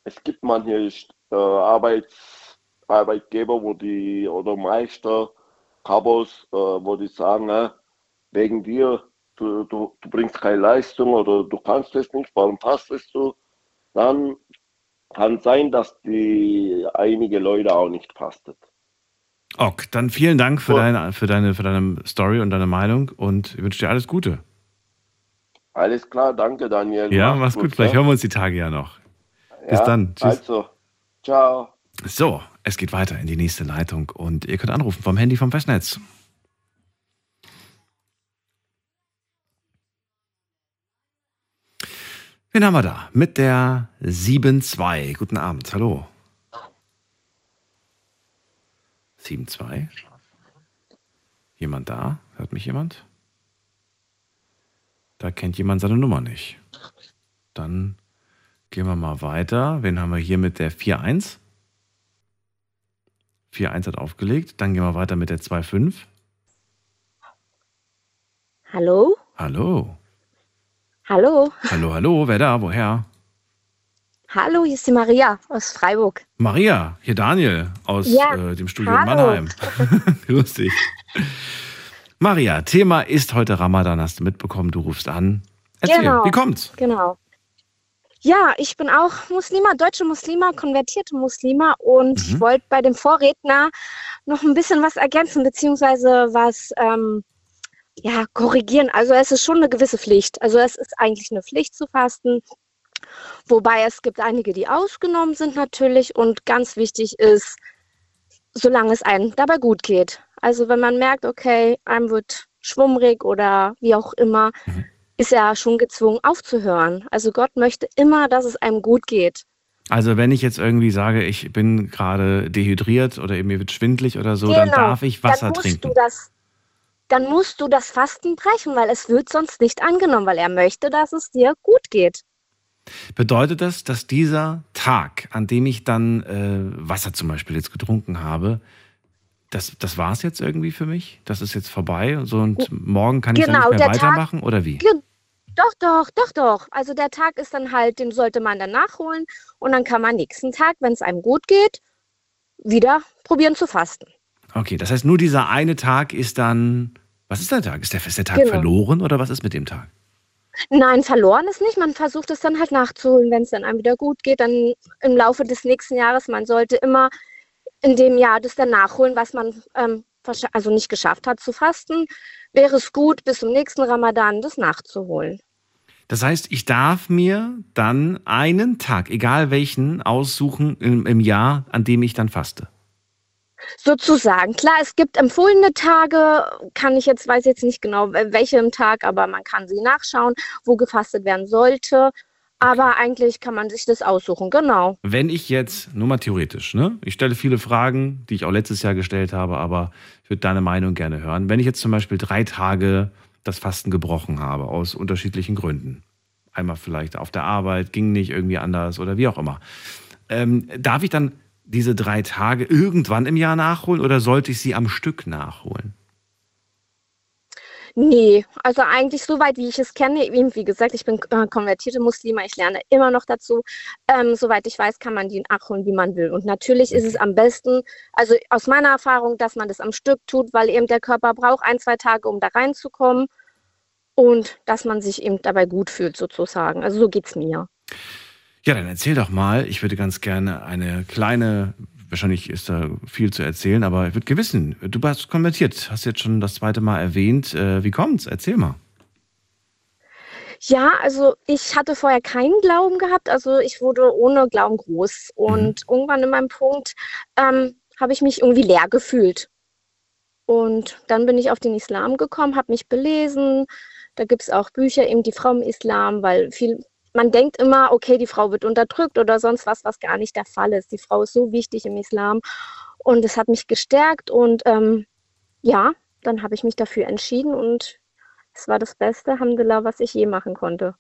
Es gibt manche äh, Arbeits, Arbeitgeber, wo die oder Meister, Kabos, äh, wo die sagen, äh, wegen dir, du, du, du bringst keine Leistung oder du kannst es nicht, warum fastest du? Dann kann sein, dass die einige Leute auch nicht fastet. Ok, dann vielen Dank für, Gut. deine, für, deine, für deine Story und deine Meinung und ich wünsche dir alles Gute. Alles klar, danke Daniel. Ja, mach's gut. Vielleicht ja? hören wir uns die Tage ja noch. Bis dann. Tschüss. Also, ciao. So, es geht weiter in die nächste Leitung und ihr könnt anrufen vom Handy vom Festnetz. Wen haben wir da? Mit der 7-2. Guten Abend, hallo. 7-2. Jemand da? Hört mich jemand? Da kennt jemand seine Nummer nicht. Dann gehen wir mal weiter. Wen haben wir hier mit der 4-1? 4-1 hat aufgelegt. Dann gehen wir weiter mit der 2-5. Hallo? Hallo. Hallo? Hallo, hallo. Wer da? Woher? Hallo, hier ist die Maria aus Freiburg. Maria, hier Daniel aus Ja, äh, dem Studio in hallo. Mannheim. [LAUGHS] Grüß dich. Maria, Thema ist heute Ramadan, hast du mitbekommen, du rufst an. Erzähl, Genau. wie kommt's? Genau. Ja, ich bin auch Muslima, deutsche Muslima, konvertierte Muslima und ich Mhm. wollte bei dem Vorredner noch ein bisschen was ergänzen, beziehungsweise was ähm, ja, korrigieren. Also es ist schon eine gewisse Pflicht. Also es ist eigentlich eine Pflicht zu fasten. Wobei es gibt einige, die ausgenommen sind natürlich und ganz wichtig ist, solange es einem dabei gut geht. Also wenn man merkt, okay, einem wird schwummrig oder wie auch immer, ist er schon gezwungen aufzuhören. Also Gott möchte immer, dass es einem gut geht. Also wenn ich jetzt irgendwie sage, ich bin gerade dehydriert oder mir wird schwindlig oder so, dann darf ich Wasser Genau. dann musst trinken. Du das, dann musst du das Fasten brechen, weil es wird sonst nicht angenommen, weil er möchte, dass es dir gut geht. Bedeutet das, dass dieser Tag, an dem ich dann äh, Wasser zum Beispiel jetzt getrunken habe, das, das war es jetzt irgendwie für mich? Das ist jetzt vorbei so, und morgen kann ich Genau, dann nicht mehr der Tag- weitermachen oder wie? Doch, doch, doch, doch. Also der Tag ist dann halt, den sollte man dann nachholen und dann kann man nächsten Tag, wenn es einem gut geht, wieder probieren zu fasten. Okay, das heißt, nur dieser eine Tag ist dann. Was ist der Tag? Ist der, ist der Tag Genau. verloren oder was ist mit dem Tag? Nein, verloren ist nicht. Man versucht es dann halt nachzuholen, wenn es dann einem wieder gut geht. Dann im Laufe des nächsten Jahres, man sollte immer in dem Jahr das dann nachholen, was man ähm, also nicht geschafft hat zu fasten. Wäre es gut, bis zum nächsten Ramadan das nachzuholen. Das heißt, ich darf mir dann einen Tag, egal welchen, aussuchen im, im Jahr, an dem ich dann faste. Sozusagen. Klar, es gibt empfohlene Tage, kann ich jetzt, weiß jetzt nicht genau, wel- welche im Tag, aber man kann sie nachschauen, wo gefastet werden sollte. Aber eigentlich kann man sich das aussuchen, genau. Wenn ich jetzt, nur mal theoretisch, ne? Ich stelle viele Fragen, die ich auch letztes Jahr gestellt habe, aber ich würde deine Meinung gerne hören. Wenn ich jetzt zum Beispiel drei Tage das Fasten gebrochen habe, aus unterschiedlichen Gründen. Einmal vielleicht auf der Arbeit, ging nicht irgendwie anders oder wie auch immer. Ähm, darf ich dann diese drei Tage irgendwann im Jahr nachholen oder sollte ich sie am Stück nachholen? Nee, also eigentlich so weit, wie ich es kenne, eben wie gesagt, ich bin äh, konvertierte Muslima, ich lerne immer noch dazu. Ähm, soweit ich weiß, kann man die nachholen, wie man will. Und natürlich ist es am besten, also aus meiner Erfahrung, dass man das am Stück tut, weil eben der Körper braucht ein, zwei Tage, um da reinzukommen und dass man sich eben dabei gut fühlt, sozusagen. Also so geht's mir. Ja, dann erzähl doch mal. Ich würde ganz gerne eine kleine, wahrscheinlich ist da viel zu erzählen, aber ich würde gerne wissen, du hast konvertiert, hast jetzt schon das zweite Mal erwähnt. Äh, Wie kommt's? Erzähl mal. Ja, also ich hatte vorher keinen Glauben gehabt, also ich wurde ohne Glauben groß. Und irgendwann in meinem Punkt ähm, habe ich mich irgendwie leer gefühlt. Und dann bin ich auf den Islam gekommen, habe mich belesen, Da gibt es auch Bücher, eben die Frau im Islam, weil viel, man denkt immer, okay, die Frau wird unterdrückt oder sonst was, was gar nicht der Fall ist. Die Frau ist so wichtig im Islam und es hat mich gestärkt und ähm, ja, dann habe ich mich dafür entschieden und es war das Beste, Alhamdulillah, was ich je machen konnte.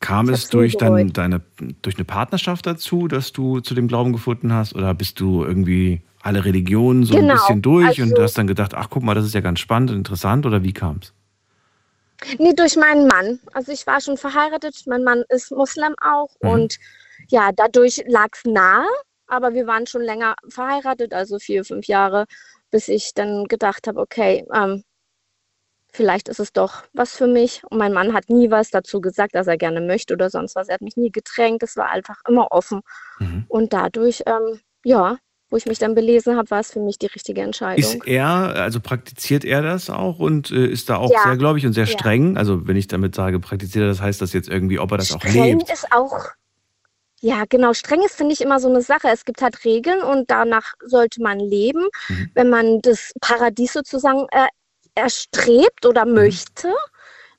Kam Ich es durch, dein, deine, durch eine Partnerschaft dazu, dass du zu dem Glauben gefunden hast? Oder bist du irgendwie alle Religionen so ein Genau, bisschen durch und also- hast dann gedacht, ach guck mal, das ist ja ganz spannend und interessant? Oder wie kam es? Nee, durch meinen Mann. Also ich war schon verheiratet, mein Mann ist Muslim auch Mhm. und ja, dadurch lag es nahe, aber wir waren schon länger verheiratet, also vier, fünf Jahre, bis ich dann gedacht habe, okay, ähm, vielleicht ist es doch was für mich. Und mein Mann hat nie was dazu gesagt, dass er gerne möchte oder sonst was. Er hat mich nie gedrängt, es war einfach immer offen. Mhm. Und dadurch, ähm, ja, wo ich mich dann belesen habe, war es für mich die richtige Entscheidung. Ist er, also praktiziert er das auch und äh, ist da auch Ja. sehr gläubig und sehr Ja. streng? Also wenn ich damit sage, praktiziert er das, heißt das jetzt irgendwie, ob er das auch Streng lebt? ist auch, ja, genau, streng ist, finde ich, immer so eine Sache. Es gibt halt Regeln und danach sollte man leben. Mhm. Wenn man das Paradies sozusagen äh, erstrebt oder Mhm. möchte,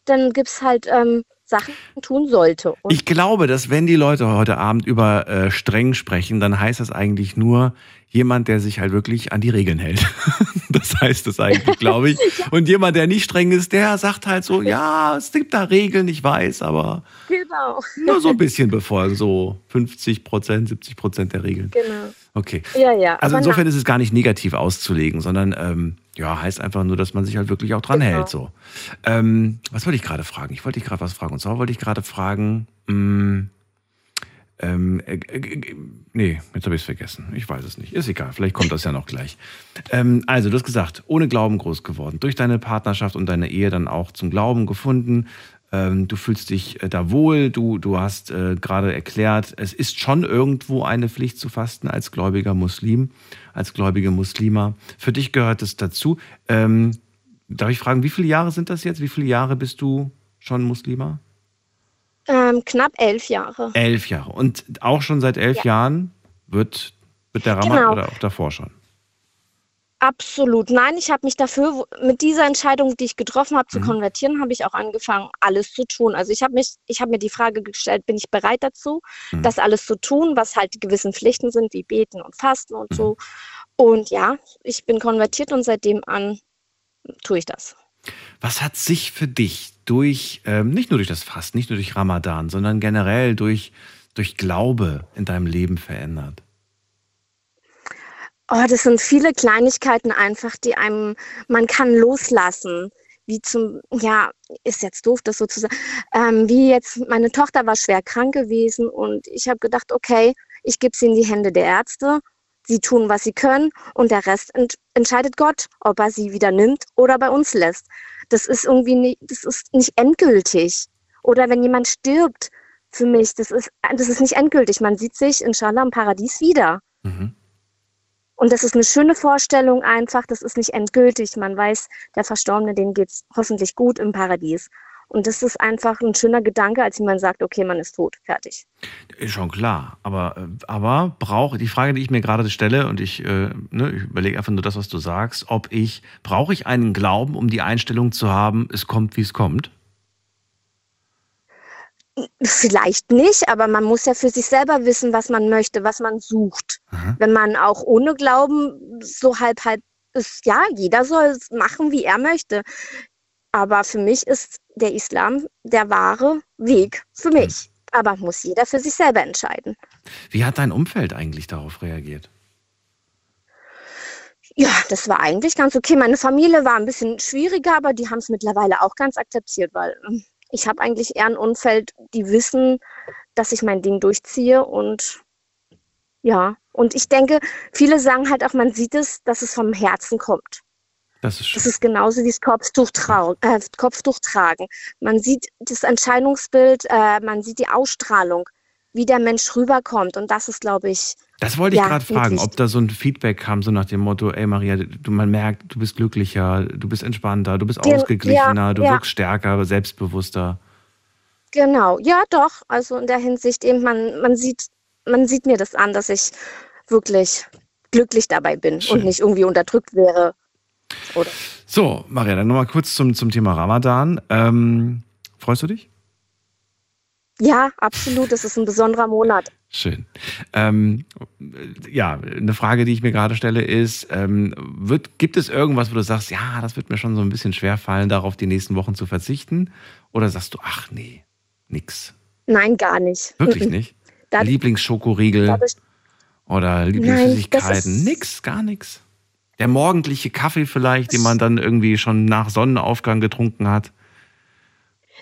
dann gibt es halt ähm, Sachen, tun sollte. Und Ich glaube, dass wenn die Leute heute Abend über äh, streng sprechen, dann heißt das eigentlich nur jemand, der sich halt wirklich an die Regeln hält. [LAUGHS] das heißt das eigentlich, glaube ich. [LAUGHS] Und jemand, der nicht streng ist, der sagt halt so, ja, es gibt da Regeln, ich weiß, aber genau, nur so ein bisschen befolgen, so 50 Prozent, 70 Prozent der Regeln. genau. Okay. Ja, ja. Also insofern ist es gar nicht negativ auszulegen, sondern ähm, ja, heißt einfach nur, dass man sich halt wirklich auch dran Genau. hält. So. Ähm, was wollte ich gerade fragen? Ich wollte dich gerade was fragen. Und zwar wollte ich gerade fragen, mh, ähm, äh, äh, äh, nee, jetzt habe ich es vergessen. Ich weiß es nicht. Ist egal, vielleicht kommt das ja noch gleich. Ähm, also, du hast gesagt, ohne Glauben groß geworden, durch deine Partnerschaft und deine Ehe dann auch zum Glauben gefunden. Ähm, du fühlst dich äh, da wohl, du, du hast äh, gerade erklärt, es ist schon irgendwo eine Pflicht zu fasten als gläubiger Muslim, als gläubige Muslima. Für dich gehört es dazu. Ähm, darf ich fragen, wie viele Jahre sind das jetzt? Wie viele Jahre bist du schon Muslima? ähm, knapp elf Jahre. Elf Jahre. Und auch schon seit elf Ja. Jahren wird, wird der Ramadan Genau. oder auch davor schon? Absolut. Nein, ich habe mich dafür, mit dieser Entscheidung, die ich getroffen habe, zu Mhm. konvertieren, habe ich auch angefangen, alles zu tun. Also ich habe mich, ich habe mir die Frage gestellt, bin ich bereit dazu, Mhm. das alles zu tun, was halt die gewissen Pflichten sind, wie Beten und Fasten und Mhm. so. Und ja, ich bin konvertiert und seitdem an tue ich das. Was hat sich für dich durch, ähm, nicht nur durch das Fasten, nicht nur durch Ramadan, sondern generell durch, durch Glaube in deinem Leben verändert? Oh, das sind viele Kleinigkeiten einfach, die einem, man kann loslassen. Wie zum, ja, ist jetzt doof, das so zu sagen. Ähm, wie jetzt, meine Tochter war schwer krank gewesen und ich habe gedacht, okay, ich gebe sie in die Hände der Ärzte. Sie tun, was sie können und der Rest ent entscheidet Gott, ob er sie wieder nimmt oder bei uns lässt. Das ist irgendwie nicht, das ist nicht endgültig. Oder wenn jemand stirbt, für mich, das ist, das ist nicht endgültig. Man sieht sich inshallah im Paradies wieder. Mhm. Und das ist eine schöne Vorstellung einfach, das ist nicht endgültig. Man weiß, der Verstorbene, dem geht's hoffentlich gut im Paradies. Und das ist einfach ein schöner Gedanke, als wenn man sagt, okay, man ist tot, fertig. Ist schon klar. Aber, äh, aber brauche die Frage, die ich mir gerade stelle, und ich, äh, ne, ich überlege einfach nur das, was du sagst, ob ich, brauche ich einen Glauben, um die Einstellung zu haben, es kommt, wie es kommt? Vielleicht nicht, aber man muss ja für sich selber wissen, was man möchte, was man sucht. Mhm. Wenn man auch ohne Glauben so halb halb ist, ja, jeder soll es machen, wie er möchte. Aber für mich ist der Islam der wahre Weg für mich. Aber muss jeder für sich selber entscheiden. Wie hat dein Umfeld eigentlich darauf reagiert? Ja, das war eigentlich ganz okay. Meine Familie war ein bisschen schwieriger, aber die haben es mittlerweile auch ganz akzeptiert, weil ähm, ich habe eigentlich eher ein Umfeld, die wissen, dass ich mein Ding durchziehe und ja, und ich denke, viele sagen halt auch, man sieht es, dass es vom Herzen kommt. Das ist Das ist genauso wie das Kopftuch, trau äh, Kopftuch tragen. Man sieht das Entscheidungsbild, äh, man sieht die Ausstrahlung, wie der Mensch rüberkommt. Und das ist, glaube ich, Das wollte ich Ja, gerade fragen, wirklich. ob da so ein Feedback kam, so nach dem Motto, ey Maria, du, man merkt, du bist glücklicher, du bist entspannter, du bist ausgeglichener, ja, du ja. wirkst stärker, selbstbewusster. Genau, ja doch. Also in der Hinsicht eben, man, man sieht, man sieht mir das an, dass ich wirklich glücklich dabei bin Schön. und nicht irgendwie unterdrückt wäre. Oder So, Maria, dann nochmal kurz zum, zum Thema Ramadan. Ähm, Freust du dich? Ja, absolut. Das ist ein besonderer Monat. Schön. Ähm, ja, eine Frage, die ich mir gerade stelle, ist, ähm, wird, gibt es irgendwas, wo du sagst, ja, das wird mir schon so ein bisschen schwer fallen, darauf die nächsten Wochen zu verzichten? Oder sagst du, ach nee, nix? Nein, gar nicht. Wirklich nicht? Da- Lieblingsschokoriegel Dadurch, oder das Lieblingssüßigkeiten? ist- Nix, gar nichts. Der morgendliche Kaffee vielleicht, den man dann irgendwie schon nach Sonnenaufgang getrunken hat.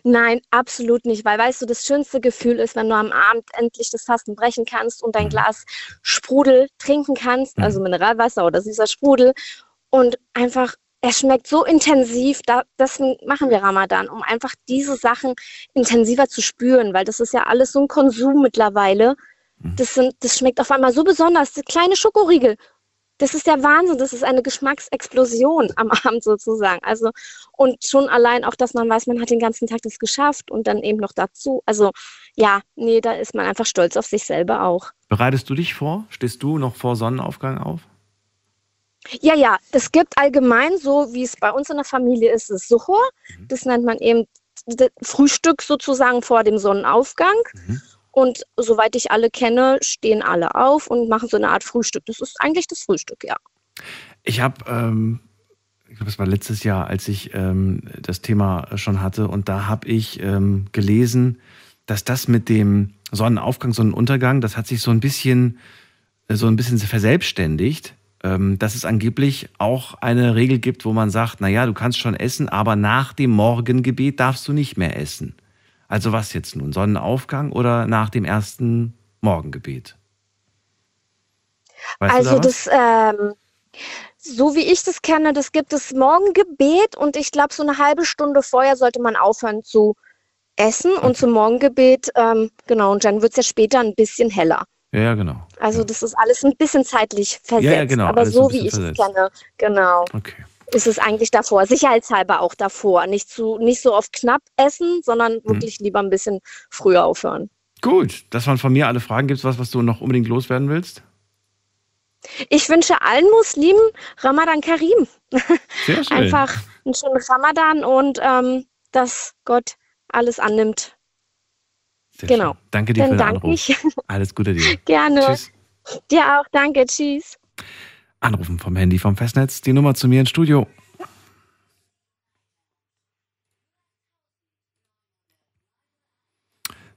Nein, absolut nicht. Weil, weißt du, das schönste Gefühl ist, wenn du am Abend endlich das Fasten brechen kannst und dein Mhm. Glas Sprudel trinken kannst, Mhm. also Mineralwasser oder süßer Sprudel. Und einfach, es schmeckt so intensiv. Da, das machen wir Ramadan, um einfach diese Sachen intensiver zu spüren, weil das ist ja alles so ein Konsum mittlerweile. Mhm. Das, sind, das schmeckt auf einmal so besonders. Die kleine Schokoriegel. Das ist der Wahnsinn. Das ist eine Geschmacksexplosion am [LAUGHS] Abend sozusagen. Also, und schon allein auch, dass man weiß, man hat den ganzen Tag das geschafft und dann eben noch dazu. Also, ja, nee, da ist man einfach stolz auf sich selber auch. Bereitest du dich vor? Stehst du noch vor Sonnenaufgang auf? Ja, ja, es gibt allgemein, so wie es bei uns in der Familie ist, das Suchor. Mhm. Das nennt man eben Frühstück sozusagen vor dem Sonnenaufgang. Mhm. Und soweit ich alle kenne, stehen alle auf und machen so eine Art Frühstück. Das ist eigentlich das Frühstück, ja. Ich habe, ähm, ich glaube, es war letztes Jahr, als ich ähm, das Thema schon hatte, und da habe ich ähm, gelesen, dass das mit dem Sonnenaufgang, Sonnenuntergang, das hat sich so ein bisschen, äh, so ein bisschen verselbstständigt, ähm, dass es angeblich auch eine Regel gibt, wo man sagt, naja, du kannst schon essen, aber nach dem Morgengebet darfst du nicht mehr essen. Also was jetzt nun, Sonnenaufgang oder nach dem ersten Morgengebet? Weißt also da das, ähm, so wie ich das kenne, das gibt es Morgengebet und ich glaube, so eine halbe Stunde vorher sollte man aufhören zu essen und zum Morgengebet, ähm, genau, und dann wird es ja später ein bisschen heller. Ja, ja, genau. Also das ist alles ein bisschen zeitlich versetzt. Ja, ja, genau, Aber so wie ich bisschen es kenne, genau, Okay. Ist es eigentlich davor. Sicherheitshalber auch davor. Nicht, zu, nicht so oft knapp essen, sondern Mhm. wirklich lieber ein bisschen früher aufhören. Gut, das waren von mir alle Fragen. Gibt es was, was du noch unbedingt loswerden willst? Ich wünsche allen Muslimen Ramadan Karim. Sehr [LAUGHS] schön. Einfach einen schönen Ramadan und ähm, dass Gott alles annimmt. Sehr genau. Schön. Danke dir Dann für den danke Anruf. ich. Alles Gute dir. [LAUGHS] Gerne. Tschüss. Dir auch. Danke. Tschüss. Anrufen vom Handy vom Festnetz. Die Nummer zu mir ins Studio.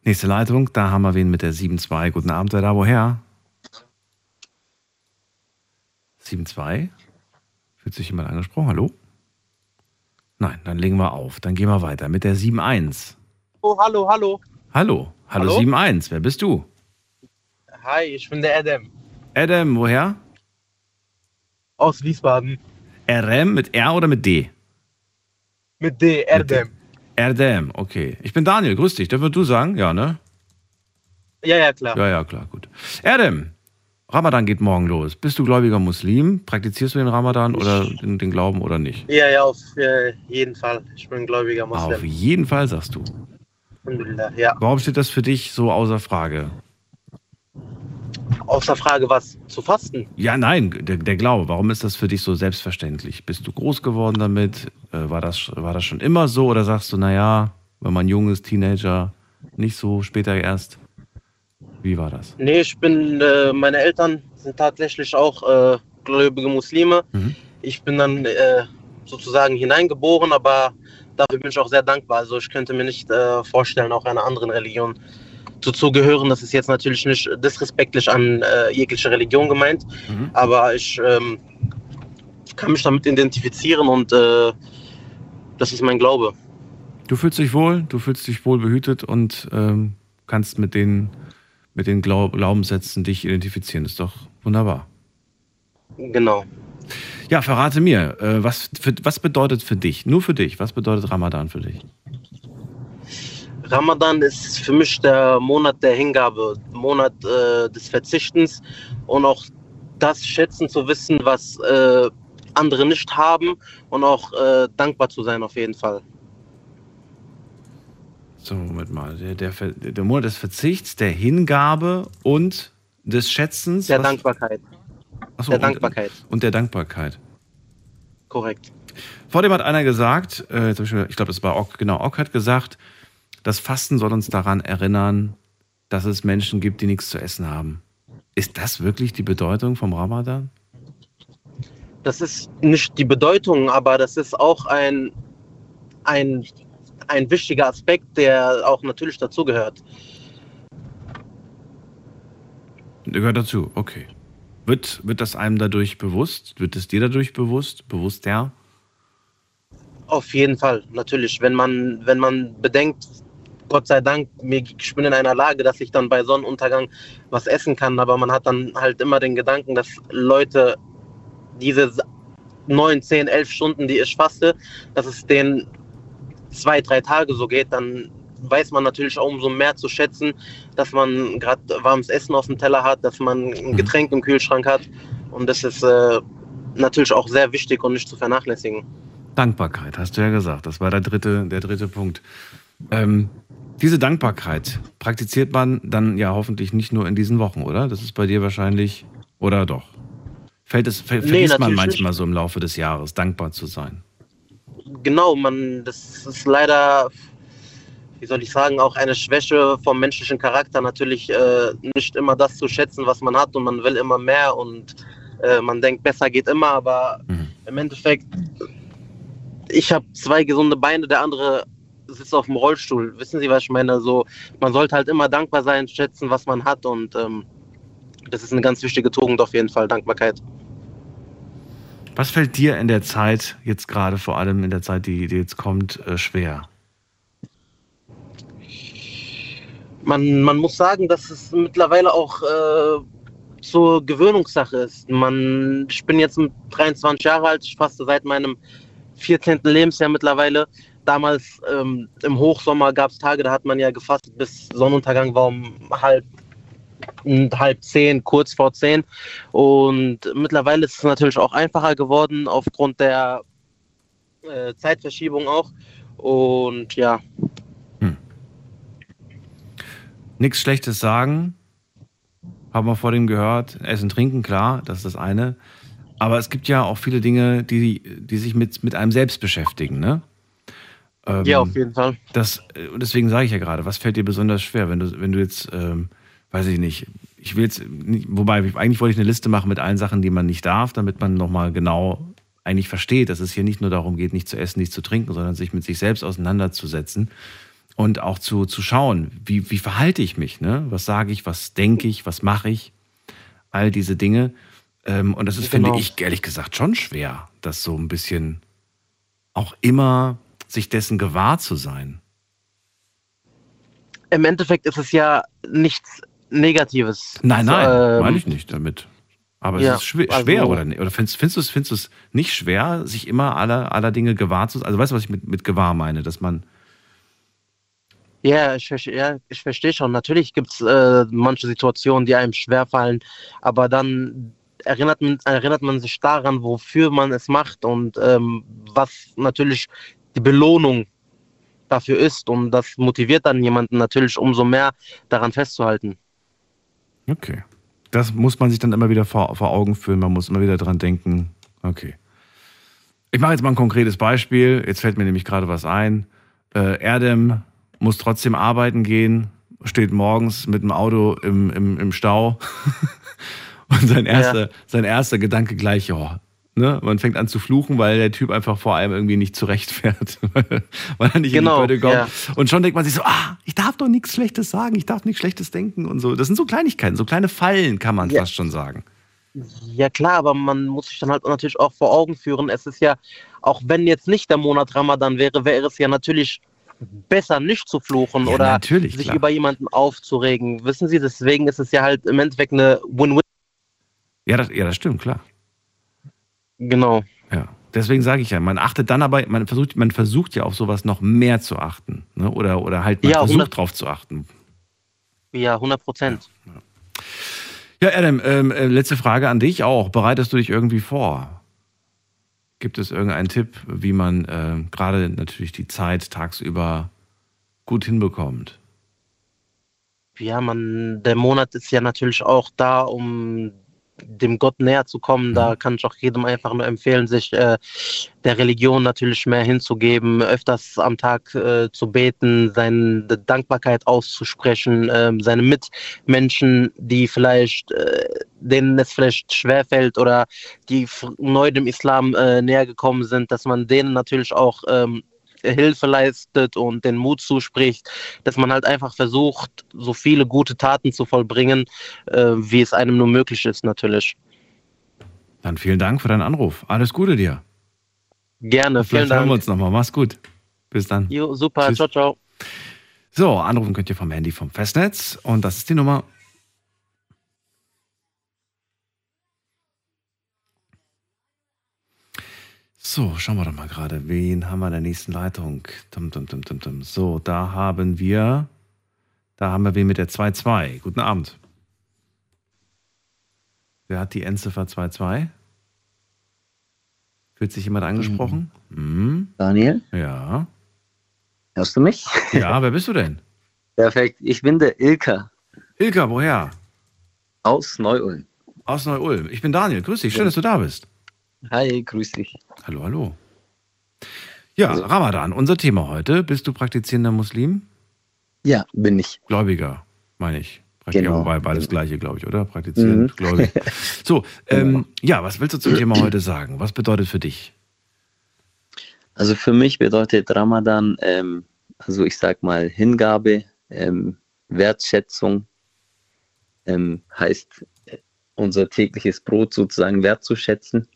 Nächste Leitung, da haben wir wen mit der 7.2. Guten Abend, wer da woher? 7.2? Fühlt sich jemand angesprochen? Hallo? Nein, dann legen wir auf. Dann gehen wir weiter mit der 7.1. Oh, hallo, hallo. Hallo, hallo, Hallo? 7.1. Wer bist du? Hi, ich bin der Adam Adam, woher? Aus Wiesbaden. RM mit R oder mit D? Mit D, Adam. Erdem, okay. Ich bin Daniel, grüß dich. Dürfen du sagen? Ja, ne? Ja, ja, klar. Ja, ja, klar, gut. Erdem, Ramadan geht morgen los. Bist du gläubiger Muslim? Praktizierst du den Ramadan oder den, den Glauben oder nicht? Ja, ja, auf äh, jeden Fall. Ich bin gläubiger Auf Muslim. jeden Fall, sagst du. Ja. Warum steht das für dich so außer Frage? Außer Frage, was zu fasten. Ja, nein, der, der Glaube. Warum ist das für dich so selbstverständlich? Bist du groß geworden damit? Äh, war, das, war das schon immer so? Oder sagst du, naja, wenn man jung ist, Teenager, nicht so, später erst? Wie war das? Nee, ich bin, äh, meine Eltern sind tatsächlich auch äh, gläubige Muslime. Mhm. Ich bin dann äh, sozusagen hineingeboren, aber dafür bin ich auch sehr dankbar. Also ich könnte mir nicht äh, vorstellen, auch einer anderen Religion zuzugehören. Das ist jetzt natürlich nicht disrespektlich an äh, jegliche Religion gemeint, Mhm. aber ich ähm, kann mich damit identifizieren und äh, das ist mein Glaube. Du fühlst dich wohl, du fühlst dich wohl behütet und ähm, kannst mit den, mit den Glaub Glaubenssätzen dich identifizieren. ist doch wunderbar. Genau. Ja, verrate mir, äh, was, für, was bedeutet für dich, nur für dich, was bedeutet Ramadan für dich? Ramadan ist für mich der Monat der Hingabe, Monat äh, des Verzichtens und auch das schätzen zu wissen, was äh, andere nicht haben und auch äh, dankbar zu sein auf jeden Fall. So, Moment mal. Der, der, der Monat des Verzichts, der Hingabe und des Schätzens. Der was- Dankbarkeit, Achso, der und- Dankbarkeit, Und der Dankbarkeit. korrekt. Vor dem hat einer gesagt, äh, ich, ich glaube, das war Ock, genau, Ock hat gesagt, das Fasten soll uns daran erinnern, dass es Menschen gibt, die nichts zu essen haben. Ist das wirklich die Bedeutung vom Ramadan? Das ist nicht die Bedeutung, aber das ist auch ein, ein, ein wichtiger Aspekt, der auch natürlich dazugehört. Gehört dazu, okay. Wird, wird das einem dadurch bewusst? Wird es dir dadurch bewusst? Bewusst ja? Auf jeden Fall, natürlich. Wenn man, wenn man bedenkt, Gott sei Dank, ich bin in einer Lage, dass ich dann bei Sonnenuntergang was essen kann, aber man hat dann halt immer den Gedanken, dass Leute diese neun, zehn, elf Stunden, die ich faste, dass es denen zwei, drei Tage so geht, dann weiß man natürlich auch umso mehr zu schätzen, dass man gerade warmes Essen auf dem Teller hat, dass man ein mhm. Getränk im Kühlschrank hat. Und das ist äh, natürlich auch sehr wichtig und nicht zu vernachlässigen. Dankbarkeit, hast du ja gesagt. Das war der dritte, der dritte Punkt. Ähm, diese Dankbarkeit praktiziert man dann ja hoffentlich nicht nur in diesen Wochen, oder? Das ist bei dir wahrscheinlich, oder doch? Fällt es, ver nee, vergisst man manchmal nicht. so im Laufe des Jahres, dankbar zu sein? Genau, man, das ist leider, wie soll ich sagen, auch eine Schwäche vom menschlichen Charakter, natürlich äh, nicht immer das zu schätzen, was man hat und man will immer mehr und äh, man denkt, besser geht immer, aber mhm. im Endeffekt, ich habe zwei gesunde Beine, der andere sitzt auf dem Rollstuhl. Wissen Sie, was ich meine? So, man sollte halt immer dankbar sein, schätzen, was man hat und ähm, das ist eine ganz wichtige Tugend auf jeden Fall, Dankbarkeit. Was fällt dir in der Zeit, jetzt gerade vor allem in der Zeit, die, die jetzt kommt, äh, schwer? Man, man muss sagen, dass es mittlerweile auch äh, zur Gewöhnungssache ist. Man, ich bin jetzt 23 Jahre alt, ich faste seit meinem 14. Lebensjahr mittlerweile damals ähm, im Hochsommer gab es Tage, da hat man ja gefastet bis Sonnenuntergang war um halb, halb zehn, kurz vor zehn. Und mittlerweile ist es natürlich auch einfacher geworden aufgrund der äh, Zeitverschiebung auch. Und ja. Hm. Nichts Schlechtes sagen. Haben wir vor dem gehört. Essen, trinken, klar, das ist das eine. Aber es gibt ja auch viele Dinge, die, die sich mit, mit einem selbst beschäftigen, ne? Ähm, ja, auf jeden Fall. Das, äh, deswegen sage ich ja gerade, was fällt dir besonders schwer, wenn du, wenn du jetzt, ähm, weiß ich nicht, ich will jetzt, nicht, wobei eigentlich wollte ich eine Liste machen mit allen Sachen, die man nicht darf, damit man nochmal genau eigentlich versteht, dass es hier nicht nur darum geht, nicht zu essen, nicht zu trinken, sondern sich mit sich selbst auseinanderzusetzen und auch zu, zu schauen, wie, wie verhalte ich mich, ne? Was sage ich, was denke ich, was mache ich, all diese Dinge. Ähm, und das ist, genau. finde ich, ehrlich gesagt schon schwer, das so ein bisschen auch immer sich dessen gewahr zu sein? Im Endeffekt ist es ja nichts Negatives. Nein, nein, ähm, meine ich nicht damit. Aber ja, es ist schwer, also, schwer oder, oder findest, findest, du es, findest du es nicht schwer, sich immer aller, aller Dinge gewahr zu sein? Also weißt du, was ich mit, mit gewahr meine? Dass man. Ja, ich, ja, ich verstehe schon. Natürlich gibt es äh, manche Situationen, die einem schwerfallen, aber dann erinnert man, erinnert man sich daran, wofür man es macht und ähm, was natürlich die Belohnung dafür ist. Und das motiviert dann jemanden natürlich umso mehr daran festzuhalten. Okay. Das muss man sich dann immer wieder vor, vor Augen führen. Man muss immer wieder daran denken. Okay. Ich mache jetzt mal ein konkretes Beispiel. Jetzt fällt mir nämlich gerade was ein. Äh, Erdem muss trotzdem arbeiten gehen, steht morgens mit dem Auto im, im, im Stau. [LAUGHS] Und sein erster, ja. sein erster Gedanke gleich, ja, Ne? Man fängt an zu fluchen, weil der Typ einfach vor allem irgendwie nicht zurechtfährt, [LAUGHS] weil er nicht genau, in die genau, Pötte kommt. Ja. Und schon denkt man sich so, ah, ich darf doch nichts Schlechtes sagen, ich darf nichts Schlechtes denken und so. Das sind so Kleinigkeiten, so kleine Fallen, kann man ja. fast schon sagen. Ja klar, aber man muss sich dann halt natürlich auch vor Augen führen. Es ist ja, auch wenn jetzt nicht der Monat Ramadan wäre, wäre es ja natürlich besser nicht zu fluchen ja, oder sich klar. über jemanden aufzuregen. Wissen Sie, deswegen ist es ja halt im Endeffekt eine Win-Win. Ja, das, ja, das stimmt, klar. Genau. Ja. Deswegen sage ich ja, man achtet dann aber, man versucht, man versucht ja auf sowas noch mehr zu achten. Ne? Oder, oder halt man ja, versucht 100, drauf zu achten. Ja, 100 Prozent. Ja, ja. Adam, ähm, äh, letzte Frage an dich auch. Bereitest du dich irgendwie vor? Gibt es irgendeinen Tipp, wie man äh, gerade natürlich die Zeit tagsüber gut hinbekommt? Ja, man, der Monat ist ja natürlich auch da, um dem Gott näher zu kommen. Da kann ich auch jedem einfach nur empfehlen, sich äh, der Religion natürlich mehr hinzugeben, öfters am Tag äh, zu beten, seine Dankbarkeit auszusprechen, äh, seine Mitmenschen, die vielleicht, äh, denen es vielleicht schwerfällt oder die neu dem Islam äh, näher gekommen sind, dass man denen natürlich auch ähm, Hilfe leistet und den Mut zuspricht, dass man halt einfach versucht, so viele gute Taten zu vollbringen, äh, wie es einem nur möglich ist, natürlich. Dann vielen Dank für deinen Anruf. Alles Gute dir. Gerne, vielen Dank. hören wir uns nochmal. Mach's gut. Bis dann. Jo, super. Tschüss. Ciao, ciao. So, anrufen könnt ihr vom Handy vom Festnetz und das ist die Nummer So, schauen wir doch mal gerade. Wen haben wir in der nächsten Leitung? Tum, tum, tum, tum, tum. So, da haben wir, da haben wir wen mit der 2-2. Guten Abend. Wer hat die Endziffer 2-2? Fühlt sich jemand angesprochen? Mhm. Daniel? Ja. Hörst du mich? Ja, wer bist du denn? Perfekt. Ich bin der Ilka. Ilka, woher? Aus Neu-Ulm. Aus Neu-Ulm. Ich bin Daniel. Grüß dich. Schön, dass du da bist. Hi, grüß dich. Hallo, hallo. Ja, also. Ramadan, unser Thema heute. Bist du praktizierender Muslim? Ja, bin ich. Gläubiger, meine ich. Genau. Wobei beides gleiche, glaube ich, oder? Praktizierend, mhm. gläubig. [LAUGHS] So, ähm, genau. ja, was willst du zum Thema heute sagen? Was bedeutet für dich? Also für mich bedeutet Ramadan, ähm, also ich sag mal Hingabe, ähm, Wertschätzung, ähm, heißt äh, unser tägliches Brot sozusagen wertzuschätzen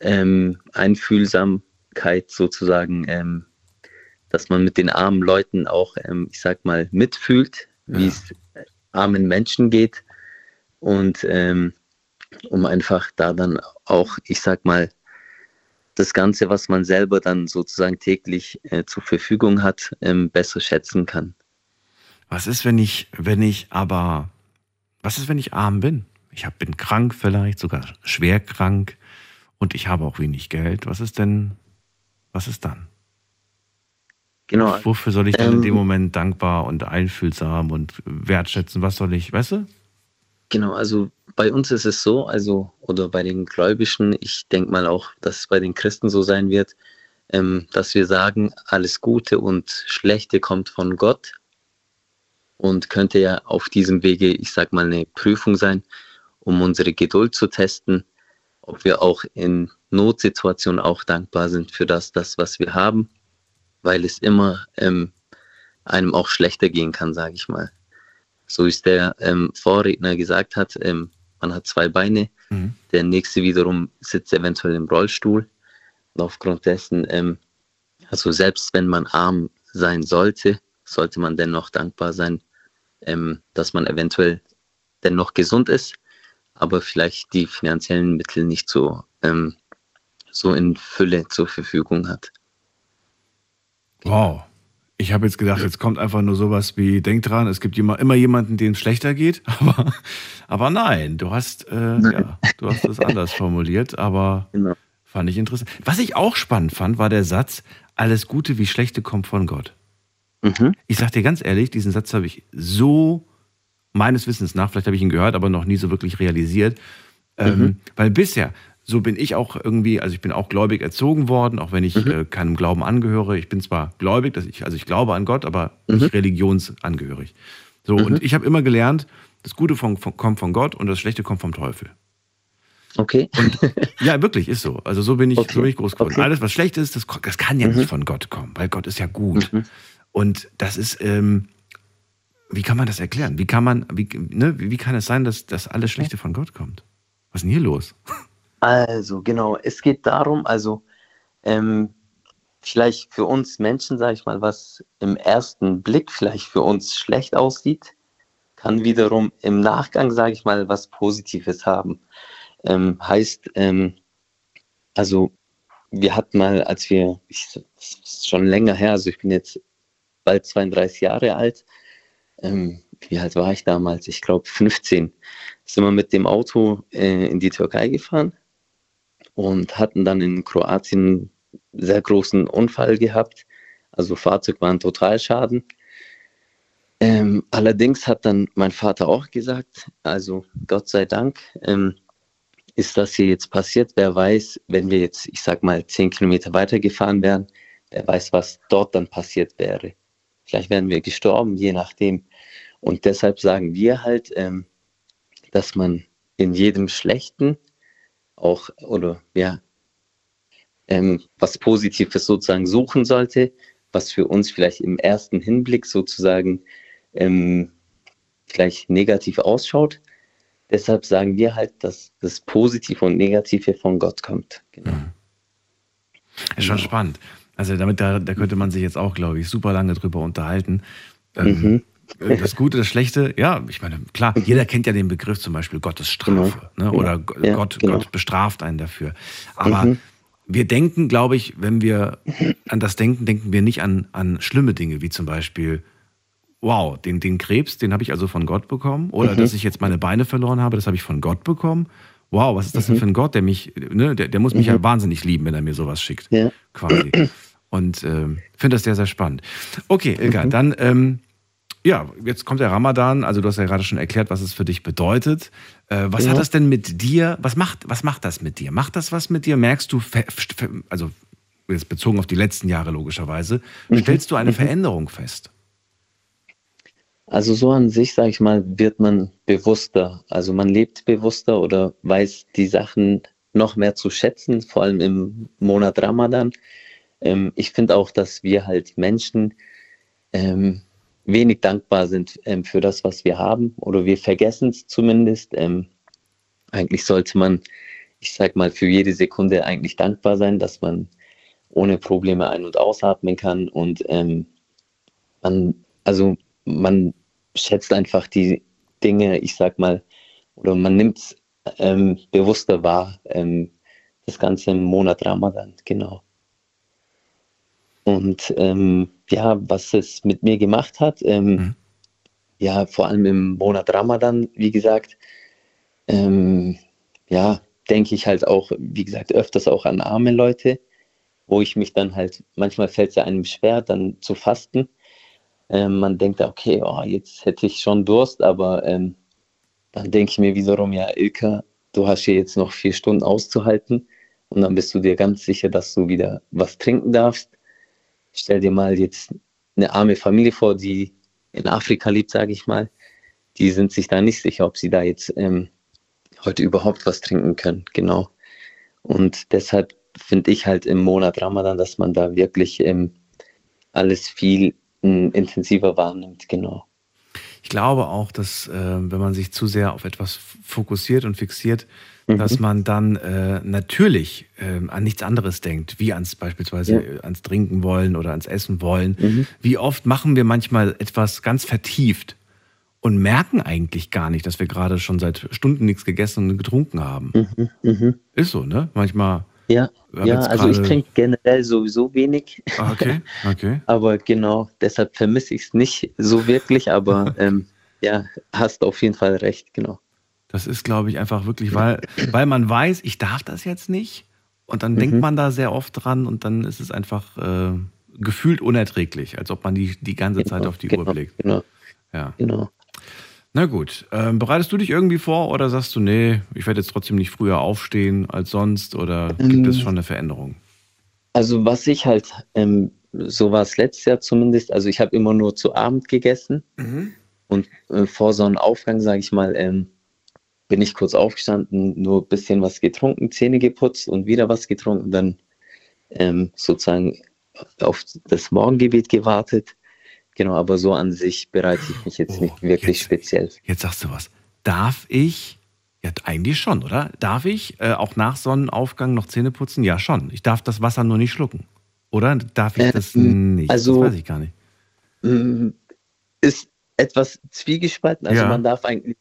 ähm, Einfühlsamkeit sozusagen, ähm, dass man mit den armen Leuten auch, ähm, ich sag mal, mitfühlt, ja. wie es armen Menschen geht und ähm, um einfach da dann auch, ich sag mal, das Ganze, was man selber dann sozusagen täglich äh, zur Verfügung hat, ähm, besser schätzen kann. Was ist, wenn ich, wenn ich aber, was ist, wenn ich arm bin? Ich hab, bin krank vielleicht, sogar schwer krank und ich habe auch wenig Geld, was ist denn, was ist dann? Genau. Wofür soll ich denn ähm, in dem ähm, Moment dankbar und einfühlsam und wertschätzen? Was soll ich, weißt du? Genau, also bei uns ist es so, also, oder bei den Gläubigen, ich denke mal auch, dass es bei den Christen so sein wird, ähm, dass wir sagen, alles Gute und Schlechte kommt von Gott und könnte ja auf diesem Wege, ich sag mal, eine Prüfung sein, um unsere Geduld zu testen ob wir auch in Notsituationen auch dankbar sind für das, das was wir haben, weil es immer ähm, einem auch schlechter gehen kann, sage ich mal. So wie es der ähm, Vorredner gesagt hat, ähm, man hat zwei Beine, mhm. der nächste wiederum sitzt eventuell im Rollstuhl. Und aufgrund dessen, ähm, also selbst wenn man arm sein sollte, sollte man dennoch dankbar sein, ähm, dass man eventuell dennoch gesund ist aber vielleicht die finanziellen Mittel nicht so, ähm, so in Fülle zur Verfügung hat. Wow. Ich habe jetzt gedacht, jetzt kommt einfach nur sowas wie, denk dran, es gibt immer, immer jemanden, dem es schlechter geht, [LAUGHS] aber, aber nein, du hast, äh, ja, du hast das anders [LAUGHS] formuliert, aber genau. fand ich interessant. Was ich auch spannend fand, war der Satz, alles Gute wie Schlechte kommt von Gott. Mhm. Ich sag dir ganz ehrlich, diesen Satz habe ich so meines Wissens nach, vielleicht habe ich ihn gehört, aber noch nie so wirklich realisiert. Ähm, mhm. weil bisher, so bin ich auch irgendwie, also ich bin auch gläubig erzogen worden, auch wenn ich mhm. äh, keinem Glauben angehöre. Ich bin zwar gläubig, dass ich, also ich glaube an Gott, aber mhm. nicht religionsangehörig. So, und mhm. ich habe immer gelernt, das Gute von, von, kommt von Gott und das Schlechte kommt vom Teufel. Okay. Und, ja, wirklich, ist so. Also so bin ich, okay. so bin ich groß geworden. Okay. Alles, was schlecht ist, das, das kann ja nicht mhm. von Gott kommen, weil Gott ist ja gut. Mhm. Und das ist, ähm, wie kann man das erklären? Wie kann man, wie, ne, wie kann es sein, dass das alles Schlechte von Gott kommt? Was ist denn hier los? Also, genau, es geht darum, also ähm, vielleicht für uns Menschen, sage ich mal, was im ersten Blick vielleicht für uns schlecht aussieht, kann wiederum im Nachgang, sage ich mal, was Positives haben. Ähm, heißt, ähm, also wir hatten mal, als wir, ich, das ist schon länger her, also ich bin jetzt bald 32 Jahre alt, ähm, wie alt war ich damals? Ich glaube 15. Sind wir mit dem Auto äh, in die Türkei gefahren und hatten dann in Kroatien einen sehr großen Unfall gehabt. Also Fahrzeug war ein Totalschaden. Ähm, allerdings hat dann mein Vater auch gesagt, also Gott sei Dank, ähm, ist das hier jetzt passiert. Wer weiß, wenn wir jetzt, ich sag mal, zehn Kilometer weitergefahren wären, wer weiß, was dort dann passiert wäre. Vielleicht wären wir gestorben, je nachdem. Und deshalb sagen wir halt, ähm, dass man in jedem Schlechten auch oder ja ähm, was Positives sozusagen suchen sollte, was für uns vielleicht im ersten Hinblick sozusagen ähm, vielleicht negativ ausschaut. Deshalb sagen wir halt, dass das Positive und Negative von Gott kommt. Genau. Ist schon spannend. Also damit da, da könnte man sich jetzt auch, glaube ich, super lange drüber unterhalten. Ähm, mhm. Das Gute, das Schlechte, ja, ich meine, klar, jeder kennt ja den Begriff zum Beispiel Gottes Strafe Genau. ne? oder Ja, Gott, genau. Gott bestraft einen dafür. Aber Mhm. wir denken, glaube ich, wenn wir an das denken, denken wir nicht an, an schlimme Dinge, wie zum Beispiel, wow, den, den Krebs, den habe ich also von Gott bekommen. Oder Mhm. dass ich jetzt meine Beine verloren habe, das habe ich von Gott bekommen. Wow, was ist das denn Mhm. für ein Gott, der mich, ne, der, der muss mich Mhm. ja wahnsinnig lieben, wenn er mir sowas schickt. Ja. Quasi. Und ähm, finde das sehr, sehr spannend. Okay, Ilka, Mhm. dann, ähm, ja, jetzt kommt der Ramadan. Also du hast ja gerade schon erklärt, was es für dich bedeutet. Äh, was Ja. hat das denn mit dir, was macht, was macht das mit dir? Macht das was mit dir? Merkst du, also jetzt bezogen auf die letzten Jahre logischerweise, Mhm. stellst du eine Veränderung fest? Also so an sich, sage ich mal, wird man bewusster. Also man lebt bewusster oder weiß die Sachen noch mehr zu schätzen, vor allem im Monat Ramadan. Ähm, ich finde auch, dass wir halt Menschen ähm, wenig dankbar sind ähm, für das, was wir haben oder wir vergessen es zumindest. Ähm, eigentlich sollte man, ich sag mal, für jede Sekunde eigentlich dankbar sein, dass man ohne Probleme ein- und ausatmen kann und ähm, man, also man schätzt einfach die Dinge, ich sag mal, oder man nimmt es ähm, bewusster wahr, ähm, das Ganze im Monat Ramadan, genau. Und ähm, ja, was es mit mir gemacht hat, ähm, ja, vor allem im Monat Ramadan, wie gesagt, ähm, ja, denke ich halt auch, wie gesagt, öfters auch an arme Leute, wo ich mich dann halt, manchmal fällt es ja einem schwer, dann zu fasten. Ähm, man denkt, okay, oh, jetzt hätte ich schon Durst, aber ähm, dann denke ich mir wiederum, ja, Ilka, du hast hier jetzt noch vier Stunden auszuhalten und dann bist du dir ganz sicher, dass du wieder was trinken darfst. Stell dir mal jetzt eine arme Familie vor, die in Afrika lebt, sage ich mal. Die sind sich da nicht sicher, ob sie da jetzt ähm, heute überhaupt was trinken können. Genau. Und deshalb finde ich halt im Monat Ramadan, dass man da wirklich ähm, alles viel intensiver wahrnimmt. Genau. Ich glaube auch, dass äh, wenn man sich zu sehr auf etwas fokussiert und fixiert, Mhm. dass man dann äh, natürlich äh, an nichts anderes denkt, wie ans beispielsweise Ja. ans Trinken wollen oder ans Essen wollen. Mhm. Wie oft machen wir manchmal etwas ganz vertieft und merken eigentlich gar nicht, dass wir gerade schon seit Stunden nichts gegessen und getrunken haben. Mhm. Mhm. Ist so, ne? Manchmal. Ja, ja also ich trinke generell sowieso wenig. Ah, Okay, [LAUGHS] okay. Aber genau, deshalb vermisse ich es nicht so wirklich, aber [LAUGHS] ähm, ja, hast auf jeden Fall recht, genau. Das ist, glaube ich, einfach wirklich, weil, weil man weiß, ich darf das jetzt nicht. Und dann Mhm. denkt man da sehr oft dran und dann ist es einfach äh, gefühlt unerträglich, als ob man die, die ganze Zeit auf die Uhr genau, blickt. Genau, Ja. genau. Na gut. Ähm, bereitest du dich irgendwie vor oder sagst du, nee, ich werde jetzt trotzdem nicht früher aufstehen als sonst oder gibt es Ähm, schon eine Veränderung? Also was ich halt, ähm, so war es letztes Jahr zumindest, also ich habe immer nur zu Abend gegessen und äh, vor Sonnenaufgang, sage ich mal, ähm, bin ich kurz aufgestanden, nur ein bisschen was getrunken, Zähne geputzt und wieder was getrunken, dann ähm, sozusagen auf das Morgengebet gewartet. Genau, aber so an sich bereite ich mich jetzt nicht wirklich speziell. Jetzt sagst du was. Darf ich, ja eigentlich schon, oder? Darf ich äh, auch nach Sonnenaufgang noch Zähne putzen? Ja, schon. Ich darf das Wasser nur nicht schlucken. Oder darf ich das Ähm, nicht? also- das weiß ich gar nicht. Mm, Ist etwas zwiegespalten. Also Ja. man darf eigentlich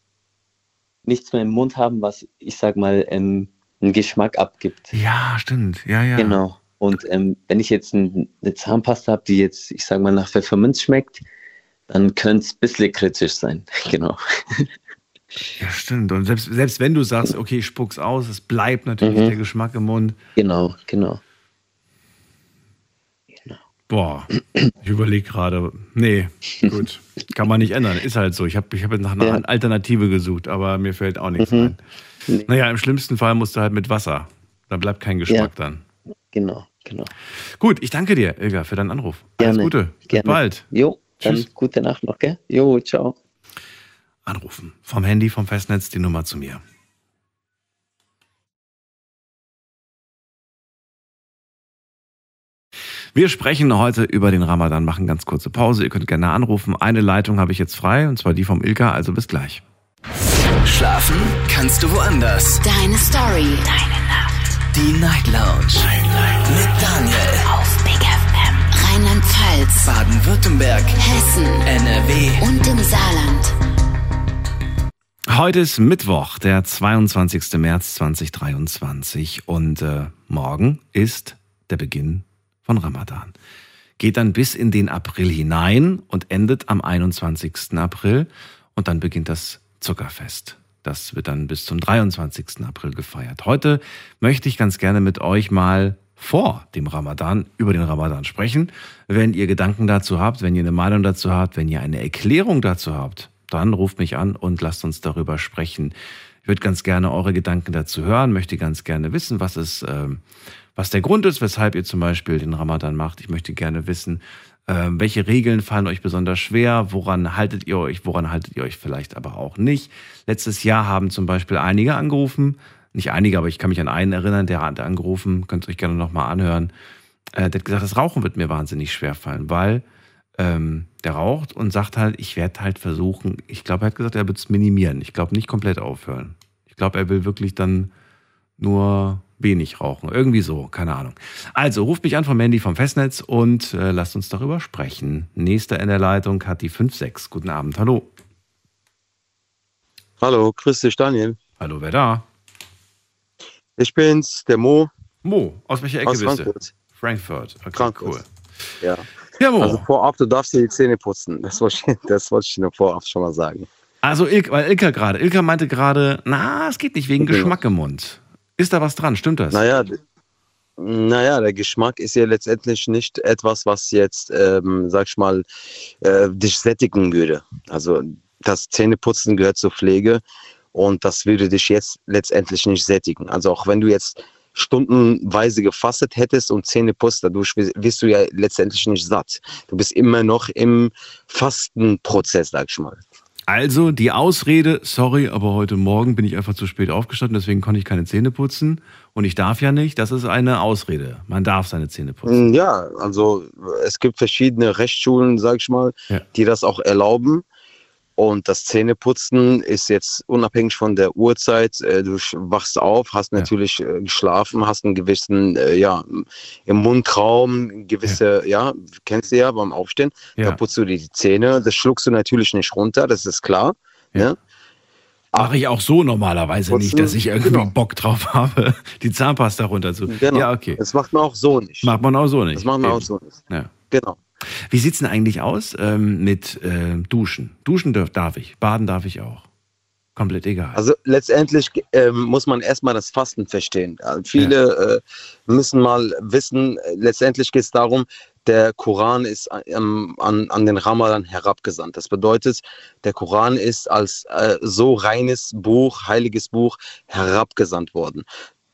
nichts mehr im Mund haben, was, ich sag mal, ähm, einen Geschmack abgibt. Ja, stimmt. Ja, ja. Genau. Und ähm, wenn ich jetzt ein, eine Zahnpasta habe, die jetzt, ich sag mal, nach Pfefferminz schmeckt, dann könnte es ein bisschen kritisch sein. [LAUGHS] Genau. Ja, stimmt. Und selbst, selbst wenn du sagst, okay, ich spuck's aus, es bleibt natürlich Mhm. der Geschmack im Mund. Genau, genau. Boah, ich überlege gerade. Nee, gut. [LAUGHS] Kann man nicht ändern. Ist halt so. Ich habe ich hab nach einer Ja. Alternative gesucht, aber mir fällt auch nichts Mhm. ein. Nee. Naja, im schlimmsten Fall musst du halt mit Wasser. Da bleibt kein Geschmack dann. Genau, genau. Gut, ich danke dir, Ilga, für deinen Anruf. Alles Gerne, Gute. Bis gerne. bald. Jo, dann Tschüss. gute Nacht noch, gell? Jo, ciao. Anrufen. Vom Handy, vom Festnetz die Nummer zu mir. Wir sprechen heute über den Ramadan, machen ganz kurze Pause. Ihr könnt gerne anrufen. Eine Leitung habe ich jetzt frei, und zwar die vom Ilka, also bis gleich. Schlafen kannst du woanders. Deine Story. Deine. Die Night Lounge. Mit Daniel. Auf Big FM. Rheinland-Pfalz. Baden-Württemberg. Hessen. NRW. Und im Saarland. Heute ist Mittwoch, der 22. März 2023 und äh, morgen ist der Beginn von Ramadan. Geht dann bis in den April hinein und endet am 21. April und dann beginnt das Zuckerfest. Das wird dann bis zum 23. April gefeiert. Heute möchte ich ganz gerne mit euch mal vor dem Ramadan über den Ramadan sprechen. Wenn ihr Gedanken dazu habt, wenn ihr eine Meinung dazu habt, wenn ihr eine Erklärung dazu habt, dann ruft mich an und lasst uns darüber sprechen. Ich würde ganz gerne eure Gedanken dazu hören, möchte ganz gerne wissen, was es, ähm, was der Grund ist, weshalb ihr zum Beispiel den Ramadan macht. Ich möchte gerne wissen, ähm, welche Regeln fallen euch besonders schwer, woran haltet ihr euch, woran haltet ihr euch vielleicht aber auch nicht. Letztes Jahr haben zum Beispiel einige angerufen, nicht einige, aber ich kann mich an einen erinnern, der hat angerufen, könnt ihr euch gerne nochmal anhören. Äh, der hat gesagt, das Rauchen wird mir wahnsinnig schwer fallen, weil ähm, der raucht und sagt halt, ich werde halt versuchen, ich glaube, er hat gesagt, er wird es minimieren. Ich glaube nicht komplett aufhören. Ich glaube, er will wirklich dann nur wenig rauchen. Irgendwie so, keine Ahnung. Also, ruft mich an vom Handy vom Festnetz und äh, lasst uns darüber sprechen. Nächster in der Leitung hat die 56. Guten Abend, hallo. Hallo, grüß dich, Daniel. Hallo, wer da? Ich bin's, der Mo. Mo, aus welcher Ecke aus bist du? Frankfurt. Frankfurt. Okay, Frankfurt. cool. Ja. Ja, Mo. Also vorab, du darfst dir die Zähne putzen. Das wollte ich, [LAUGHS] das wollte ich dir vorab schon mal sagen. Also, Il weil Ilka gerade, Ilka meinte gerade, na, es geht nicht wegen Genau. Geschmack im Mund. Ist da was dran? Stimmt das? Naja, naja, der Geschmack ist ja letztendlich nicht etwas, was jetzt, ähm, sag ich mal, äh, dich sättigen würde. Also das Zähneputzen gehört zur Pflege und das würde dich jetzt letztendlich nicht sättigen. Also auch wenn du jetzt stundenweise gefastet hättest und Zähne putzt, dadurch wi- wirst du ja letztendlich nicht satt. Du bist immer noch im Fastenprozess, sag ich mal. Also die Ausrede, sorry, aber heute Morgen bin ich einfach zu spät aufgestanden, deswegen konnte ich keine Zähne putzen und ich darf ja nicht, das ist eine Ausrede. Man darf seine Zähne putzen. Mm, Ja, also es gibt verschiedene Rechtsschulen, sag ich mal, Ja. die das auch erlauben. Und das Zähneputzen ist jetzt unabhängig von der Uhrzeit. Äh, Du wachst auf, hast natürlich äh, geschlafen, hast einen gewissen, äh, ja, im Mundraum, gewisse, ja, kennst du ja beim Aufstehen. Ja. Da putzt du dir die Zähne. Das schluckst du natürlich nicht runter, das ist klar. Ne? Mache ich auch so normalerweise nicht, Putzen, dass ich irgendwie genau. Bock drauf [LAUGHS] habe, die Zahnpasta runter zu. Genau. Ja, okay. Das macht man auch so nicht. Macht man auch so nicht. Das macht man Eben. auch so nicht. Ja. Genau. Wie sieht's denn eigentlich aus ähm, mit äh, Duschen? Duschen darf, darf ich, baden darf ich auch. Komplett egal. Also letztendlich ähm, muss man erstmal das Fasten verstehen. Also viele äh, müssen mal wissen, letztendlich geht es darum, der Koran ist ähm, an, an den Ramadan herabgesandt. Das bedeutet, der Koran ist als äh, so reines Buch, heiliges Buch herabgesandt worden.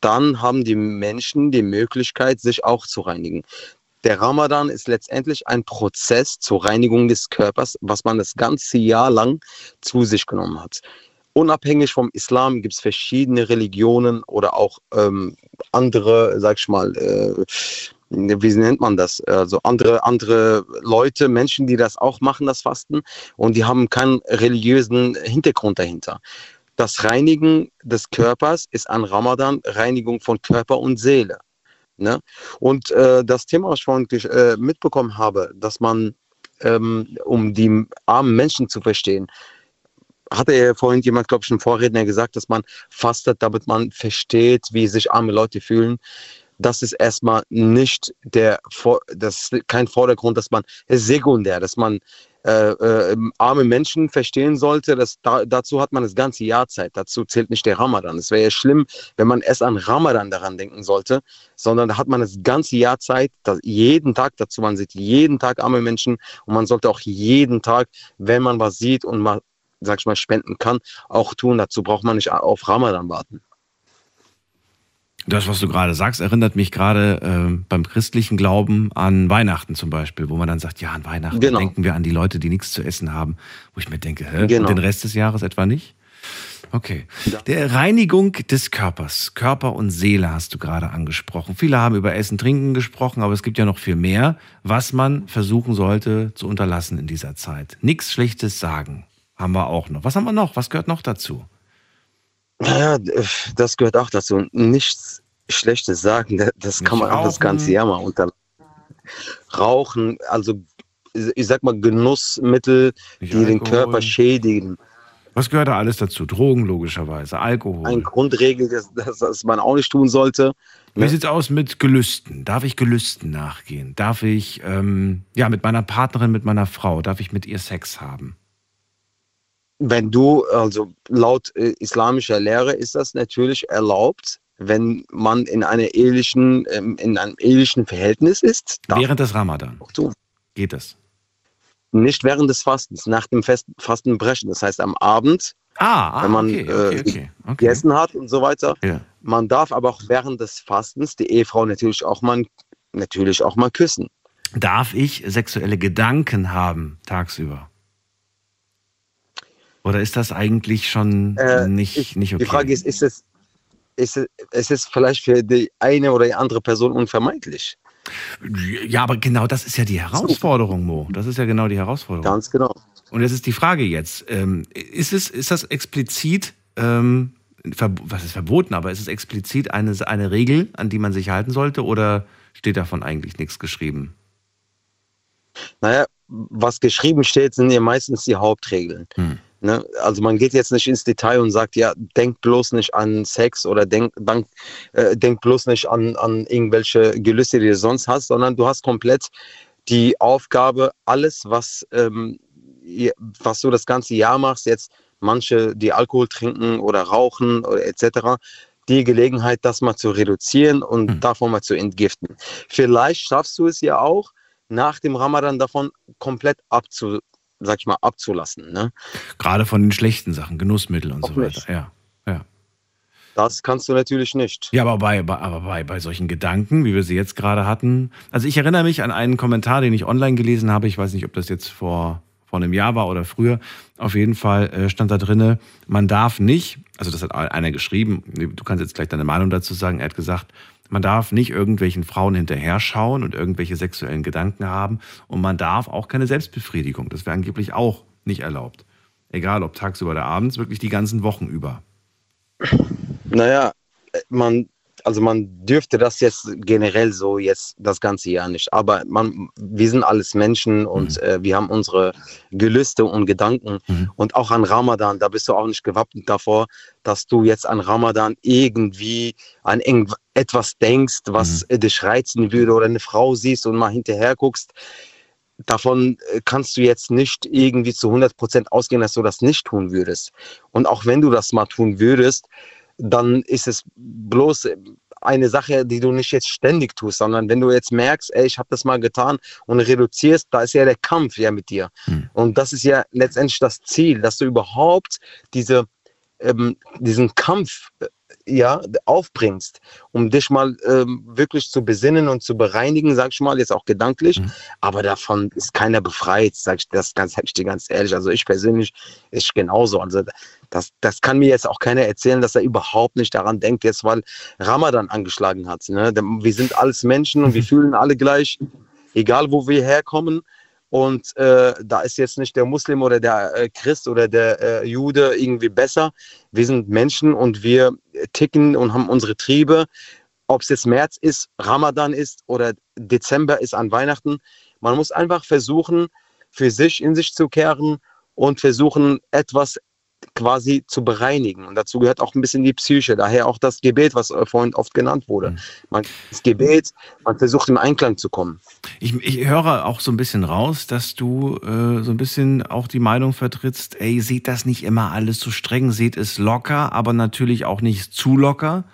Dann haben die Menschen die Möglichkeit, sich auch zu reinigen. Der Ramadan ist letztendlich ein Prozess zur Reinigung des Körpers, was man das ganze Jahr lang zu sich genommen hat unabhängig vom Islam gibt es verschiedene Religionen oder auch ähm, andere, sag ich mal, äh, wie nennt man das? Also andere, andere Leute, Menschen, die das auch machen, das Fasten, und die haben keinen religiösen Hintergrund dahinter. Das Reinigen des Körpers ist an Ramadan Reinigung von Körper und Seele. Ne? Und äh, das Thema, was ich vorhin äh, mitbekommen habe, dass man, ähm, um die armen Menschen zu verstehen, hatte ja vorhin jemand, glaube ich, ein Vorredner gesagt, dass man fastet, damit man versteht, wie sich arme Leute fühlen. Das ist erstmal nicht der, das kein Vordergrund, dass man sekundär, dass man äh, äh, arme Menschen verstehen sollte, dass da, dazu hat man das ganze Jahr Zeit. Dazu zählt nicht der Ramadan. Es wäre ja schlimm, wenn man erst an Ramadan daran denken sollte, sondern da hat man das ganze Jahr Zeit, jeden Tag dazu, man sieht jeden Tag arme Menschen und man sollte auch jeden Tag, wenn man was sieht und mal, sag ich mal, spenden kann, auch tun. Dazu braucht man nicht auf Ramadan warten. Das, was du gerade sagst, erinnert mich gerade äh, beim christlichen Glauben an Weihnachten zum Beispiel, wo man dann sagt, ja, an Weihnachten Genau. denken wir an die Leute, die nichts zu essen haben. Wo ich mir denke, hä? Genau. Und den Rest des Jahres etwa nicht? Okay. Der Reinigung des Körpers, Körper und Seele hast du gerade angesprochen. Viele haben über Essen, Trinken gesprochen, aber es gibt ja noch viel mehr, was man versuchen sollte zu unterlassen in dieser Zeit. Nichts Schlechtes sagen haben wir auch noch. Was haben wir noch? Was gehört noch dazu? Ja, das gehört auch dazu. Nichts Schlechtes sagen, [LAUGHS] das- kann man auch das ganze Jahr mal unter. Rauchen, also ich sag mal Genussmittel, Nicht die den Alkohol. Körper schädigen. Was gehört da alles dazu? Drogen logischerweise, Alkohol. Ein Grundregel, das, das, das man auch nicht tun sollte. Wie sieht's aus mit Gelüsten? Darf ich Gelüsten nachgehen? Darf ich ähm, ja mit meiner Partnerin, mit meiner Frau, darf ich mit ihr Sex haben? Wenn du, also laut äh, islamischer Lehre ist das natürlich erlaubt, wenn man in einer ehelichen, ähm, in einem ehelichen Verhältnis ist. Während des Ramadan tun. geht es. Nicht während des Fastens, nach dem Fest, Fastenbrechen. Das heißt am Abend, Ah, ah wenn man okay, okay, äh, okay, okay. gegessen hat und so weiter. Ja. Man darf aber auch während des Fastens die Ehefrau natürlich auch mal, natürlich auch mal küssen. Darf ich sexuelle Gedanken haben tagsüber? Oder ist das eigentlich schon Äh, nicht, ich- nicht okay? Die Frage ist, ist es, ist es, es ist vielleicht für die eine oder die andere Person unvermeidlich. ja, aber genau das ist ja die Herausforderung, Mo. Das ist ja genau die Herausforderung. Ganz genau. Und jetzt ist die Frage jetzt, ähm, ist, es, ist das explizit, ähm, was ist verboten, aber ist es explizit eine, eine Regel, an die man sich halten sollte oder steht davon eigentlich nichts geschrieben? Naja, was geschrieben steht, sind ja meistens die Hauptregeln. Hm. Ne? Also man geht jetzt nicht ins Detail und sagt, ja, denk bloß nicht an Sex oder denk, denk, äh, denk bloß nicht an, an irgendwelche Gelüste, die du sonst hast, sondern du hast komplett die Aufgabe, alles, was, ähm, was du das ganze Jahr machst, jetzt manche, die Alkohol trinken oder rauchen oder etc., die Gelegenheit, das mal zu reduzieren und davon mal zu entgiften. Vielleicht schaffst du es ja auch, nach dem Ramadan davon komplett abzu, sag ich mal, abzulassen. Ne? Gerade von den schlechten Sachen, Genussmittel und Auch so weiter. nicht. Ja, ja. Das kannst du natürlich nicht. Ja, aber bei, bei, aber bei, bei solchen Gedanken, wie wir sie jetzt gerade hatten. Also ich erinnere mich an einen Kommentar, den ich online gelesen habe. Ich weiß nicht, ob das jetzt vor, vor einem Jahr war oder früher. Auf jeden Fall äh, stand da drinne, man darf nicht, also das hat einer geschrieben, du kannst jetzt gleich deine Meinung dazu sagen, er hat gesagt, man darf nicht irgendwelchen Frauen hinterher schauen und irgendwelche sexuellen Gedanken haben und man darf auch keine Selbstbefriedigung. Das wäre angeblich auch nicht erlaubt. Egal ob tagsüber oder abends, wirklich die ganzen Wochen über. Naja, man, also man dürfte das jetzt generell so jetzt das ganze Jahr nicht. Aber man, wir sind alles Menschen und äh, wir haben unsere Gelüste und Gedanken. Und auch an Ramadan, da bist du auch nicht gewappnet davor, dass du jetzt an Ramadan irgendwie an etwas denkst, was äh, dich reizen würde oder eine Frau siehst und mal hinterher guckst. Davon äh, kannst du jetzt nicht irgendwie zu 100 Prozent ausgehen, dass du das nicht tun würdest. Und auch wenn du das mal tun würdest, dann ist es bloß eine Sache, die du nicht jetzt ständig tust, sondern wenn du jetzt merkst, ey, ich habe das mal getan und reduzierst, da ist ja der Kampf ja mit dir. Und das ist ja letztendlich das Ziel, dass du überhaupt diese, ähm, diesen Kampf äh, ja, aufbringst, um dich mal ähm, wirklich zu besinnen und zu bereinigen, sag ich mal, jetzt auch gedanklich. Aber davon ist keiner befreit, sag ich, das ganz, sag ich dir ganz ehrlich. Also ich persönlich ist genauso. Also das, das kann mir jetzt auch keiner erzählen, dass er überhaupt nicht daran denkt, jetzt weil Ramadan angeschlagen hat. Ne? Wir sind alles Menschen und wir fühlen alle gleich, egal wo wir herkommen. Und äh, da ist jetzt nicht der Muslim oder der äh, Christ oder der äh, Jude irgendwie besser. Wir sind Menschen und wir ticken und haben unsere Triebe. Ob es jetzt März ist, Ramadan ist oder Dezember ist an Weihnachten. Man muss einfach versuchen, für sich in sich zu kehren und versuchen, etwas quasi zu bereinigen. Und dazu gehört auch ein bisschen die Psyche. Daher auch das Gebet, was äh, vorhin oft genannt wurde. Man, das Gebet, man versucht im Einklang zu kommen. Ich, ich höre auch so ein bisschen raus, dass du äh, so ein bisschen auch die Meinung vertrittst, ey, seht das nicht immer alles zu streng, seht es locker, aber natürlich auch nicht zu locker.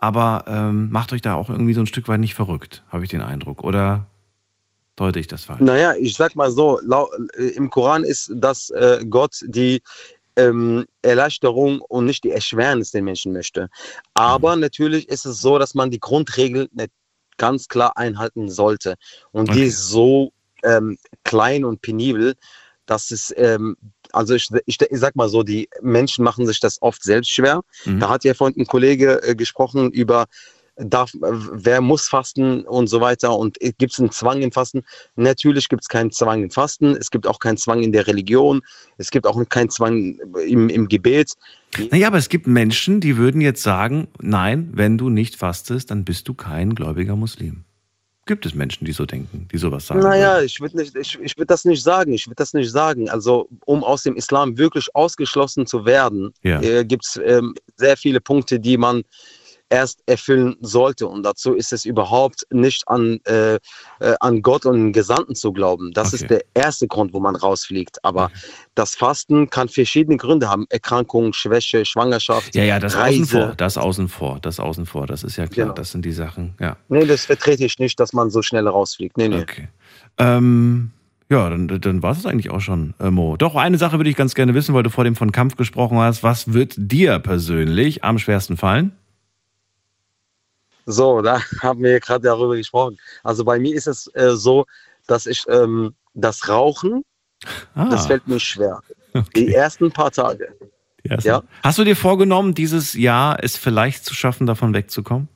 Aber ähm, macht euch da auch irgendwie so ein Stück weit nicht verrückt, habe ich den Eindruck. Oder deute ich das falsch? Naja, ich sag mal so, äh, im Koran ist, dass äh, Gott die ähm, Erleichterung und nicht die Erschwernis den Menschen möchte. Aber Mhm. natürlich ist es so, dass man die Grundregel nicht ganz klar einhalten sollte. Und die Okay. ist so ähm, klein und penibel, dass es, ähm, also ich, ich, ich sag mal so, die Menschen machen sich das oft selbst schwer. Mhm. Da hat ja vorhin ein Kollege äh, gesprochen über darf, äh, wer muss fasten und so weiter und gibt es einen Zwang im Fasten? Natürlich gibt es keinen Zwang im Fasten, es gibt auch keinen Zwang in der Religion, es gibt auch keinen Zwang im, im Gebet. Naja, aber es gibt Menschen, die würden jetzt sagen, nein, wenn du nicht fastest, dann bist du kein gläubiger Muslim. Gibt es Menschen, die so denken, die sowas sagen? Naja, würden? ich würde ich, ich würd das nicht sagen. Ich würde das nicht sagen. Also, um aus dem Islam wirklich ausgeschlossen zu werden, Ja. äh, gibt es ähm, sehr viele Punkte, die man erst erfüllen sollte. Und dazu ist es überhaupt nicht an, äh, äh, an Gott und den Gesandten zu glauben. Das ist der erste Grund, wo man rausfliegt. Aber das Fasten kann verschiedene Gründe haben. Erkrankung, Schwäche, Schwangerschaft, Ja, ja, das außen Reise. vor, das außen vor, das außen vor, das ist ja klar, Genau. das sind die Sachen, ja. Nee, das vertrete ich nicht, dass man so schnell rausfliegt. Nee, nee. Okay. Ähm, ja, dann, dann war es eigentlich auch schon, äh, Mo. Doch, eine Sache würde ich ganz gerne wissen, weil du vor dem von Kampf gesprochen hast. Was wird dir persönlich am schwersten fallen? So, da [LAUGHS] haben wir gerade darüber gesprochen. Also bei mir ist es äh, so, dass ich ähm, das Rauchen, Ah. das fällt mir schwer. Die ersten paar Tage. Ersten- Ja. Hast du dir vorgenommen, dieses Jahr es vielleicht zu schaffen, davon wegzukommen?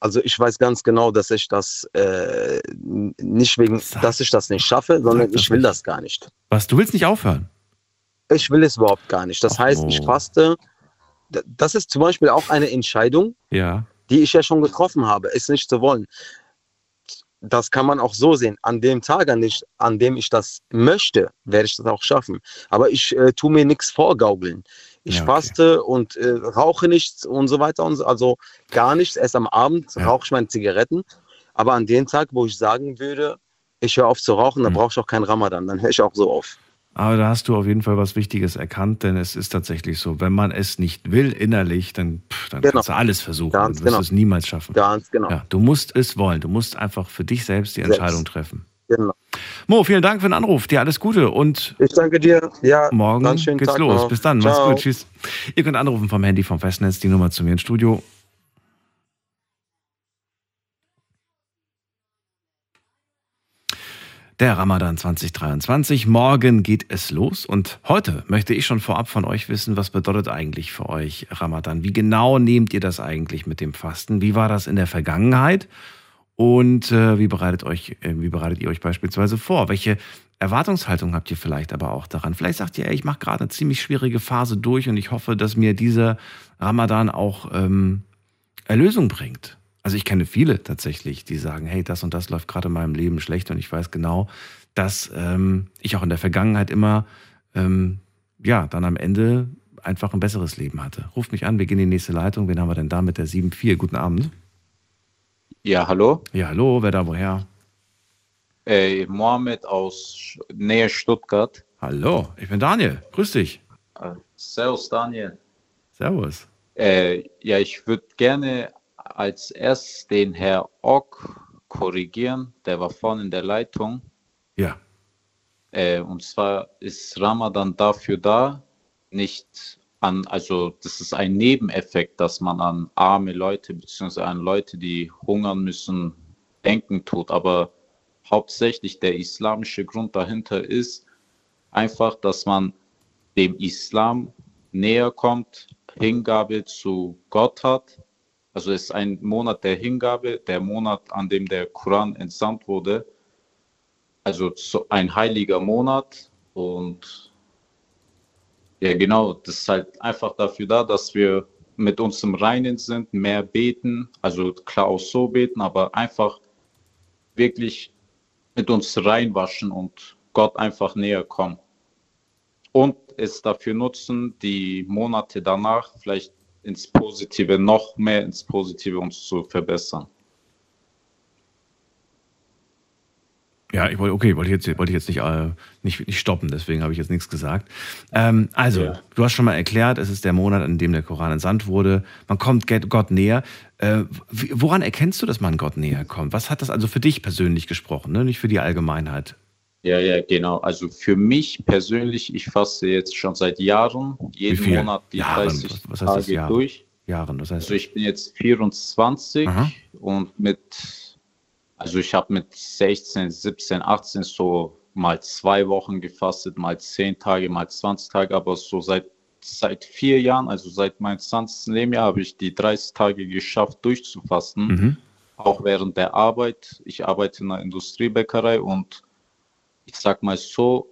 Also ich weiß ganz genau, dass ich das äh, nicht wegen, dass ich das nicht schaffe, sondern ich will das gar nicht. Was, du willst nicht aufhören? Ich will es überhaupt gar nicht. Das heißt, ich oh. faste. Das ist zum Beispiel auch eine Entscheidung, Ja. die ich ja schon getroffen habe, es nicht zu wollen. Das kann man auch so sehen. An dem Tag, an, ich, an dem ich das möchte, werde ich das auch schaffen. Aber ich äh, tue mir nichts vorgaukeln. Ich Ja, okay. faste und äh, rauche nichts und so weiter und so, also gar nichts. Erst am Abend Ja. rauche ich meine Zigaretten. Aber an dem Tag, wo ich sagen würde, ich höre auf zu rauchen, Mhm. dann brauche ich auch keinen Ramadan. Dann höre ich auch so auf. Aber da hast du auf jeden Fall was Wichtiges erkannt, denn es ist tatsächlich so, wenn man es nicht will innerlich, dann, pff, dann Genau. kannst du alles versuchen Ganz und wirst genau. es niemals schaffen. Ganz genau. Ja, du musst es wollen. Du musst einfach für dich selbst die Selbst. Entscheidung treffen. genau. Mo, vielen Dank für den Anruf. Dir alles Gute und Ich danke dir. Ja, morgen geht's Tag los. noch. Bis dann. Mach's Ciao. gut. Tschüss. Ihr könnt anrufen vom Handy vom Festnetz, die Nummer zu mir ins Studio. Der Ramadan 2023. Morgen geht es los und heute möchte ich schon vorab von euch wissen, was bedeutet eigentlich für euch Ramadan? Wie genau nehmt ihr das eigentlich mit dem Fasten? Wie war das in der Vergangenheit? Und äh, wie, bereitet euch, äh, wie bereitet ihr euch beispielsweise vor? Welche Erwartungshaltung habt ihr vielleicht aber auch daran? Vielleicht sagt ihr, ey, ich mache gerade eine ziemlich schwierige Phase durch und ich hoffe, dass mir dieser Ramadan auch ähm, Erlösung bringt. Also ich kenne viele tatsächlich, die sagen, hey, das und das läuft gerade in meinem Leben schlecht und ich weiß genau, dass ähm, ich auch in der Vergangenheit immer, ähm, ja, dann am Ende einfach ein besseres Leben hatte. Ruft mich an, wir gehen in die nächste Leitung. Wen haben wir denn da mit der 7.4? Guten Abend. Ja, hallo. Ja, hallo, wer da woher? Äh, Mohammed aus Nähe Stuttgart. Hallo, ich bin Daniel. Grüß dich. Äh, Servus, Daniel. Servus. Äh, ja, ich würde gerne als erstes den Herr Ock korrigieren. Der war vorne in der Leitung. Ja. Äh, und zwar ist Ramadan dafür da, nicht an, also das ist ein Nebeneffekt, dass man an arme Leute bzw. an Leute, die hungern müssen, denken tut. Aber hauptsächlich der islamische Grund dahinter ist einfach, dass man dem Islam näher kommt, Hingabe zu Gott hat. Also es ist ein Monat der Hingabe, der Monat, an dem der Koran entsandt wurde. Also so ein heiliger Monat und ja genau, das ist halt einfach dafür da, dass wir mit uns im Reinen sind, mehr beten, also klar auch so beten, aber einfach wirklich mit uns reinwaschen und Gott einfach näher kommen. Und es dafür nutzen, die Monate danach vielleicht ins Positive, noch mehr ins Positive uns zu verbessern. Ja, ich wollte, okay, wollte ich jetzt, wollte ich jetzt nicht, äh, nicht, nicht stoppen, deswegen habe ich jetzt nichts gesagt. Ähm, also, Ja. du hast schon mal erklärt, es ist der Monat, an dem der Koran entsandt wurde. Man kommt Gott näher. Äh, woran erkennst du, dass man Gott näher kommt? Was hat das also für dich persönlich gesprochen, ne? nicht für die Allgemeinheit? Ja, ja, genau. Also für mich persönlich, ich faste jetzt schon seit Jahren, jeden? Monat die Jahren? 30 Was- was das, Tage Jahren? durch. Jahren, was heißt Also ich bin jetzt 24 Aha. und mit, also ich habe mit 16, 17, 18 so mal zwei Wochen gefastet, mal 10 Tage, mal 20 Tage, aber so seit, seit vier Jahren, also seit meinem 20. Lebensjahr, habe ich die 30 Tage geschafft durchzufasten, Mhm. auch während der Arbeit. Ich arbeite in einer Industriebäckerei und ich sag mal so,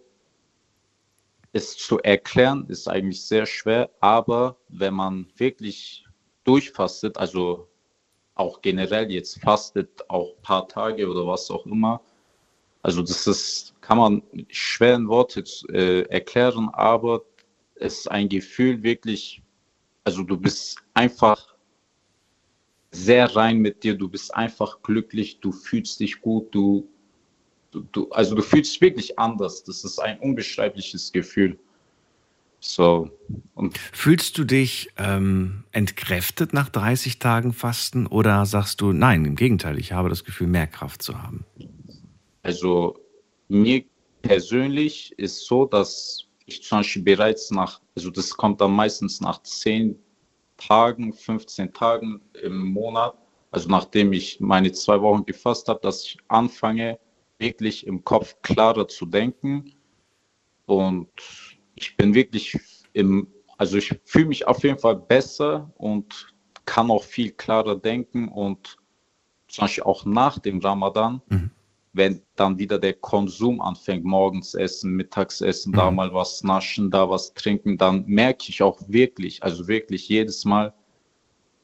es zu erklären ist eigentlich sehr schwer, aber wenn man wirklich durchfastet, also auch generell jetzt fastet, auch ein paar Tage oder was auch immer, also das ist, kann man schwer in Worte äh, erklären, aber es ist ein Gefühl wirklich, also du bist einfach sehr rein mit dir, du bist einfach glücklich, du fühlst dich gut, du, du, du also du fühlst dich wirklich anders. Das ist ein unbeschreibliches Gefühl. So, und Fühlst du dich ähm, entkräftet nach 30 Tagen Fasten oder sagst du, nein, im Gegenteil, ich habe das Gefühl, mehr Kraft zu haben? Also mir persönlich ist so, dass ich zum Beispiel bereits nach, also das kommt dann meistens nach 10 Tagen, 15 Tagen im Monat, also nachdem ich meine zwei Wochen gefasst habe, dass ich anfange, wirklich im Kopf klarer zu denken. Und ich bin wirklich im, also ich fühle mich auf jeden Fall besser und kann auch viel klarer denken und zum Beispiel auch nach dem Ramadan, wenn dann wieder der Konsum anfängt, morgens essen, mittags essen, da mal was naschen, da was trinken, dann merke ich auch wirklich, also wirklich jedes Mal,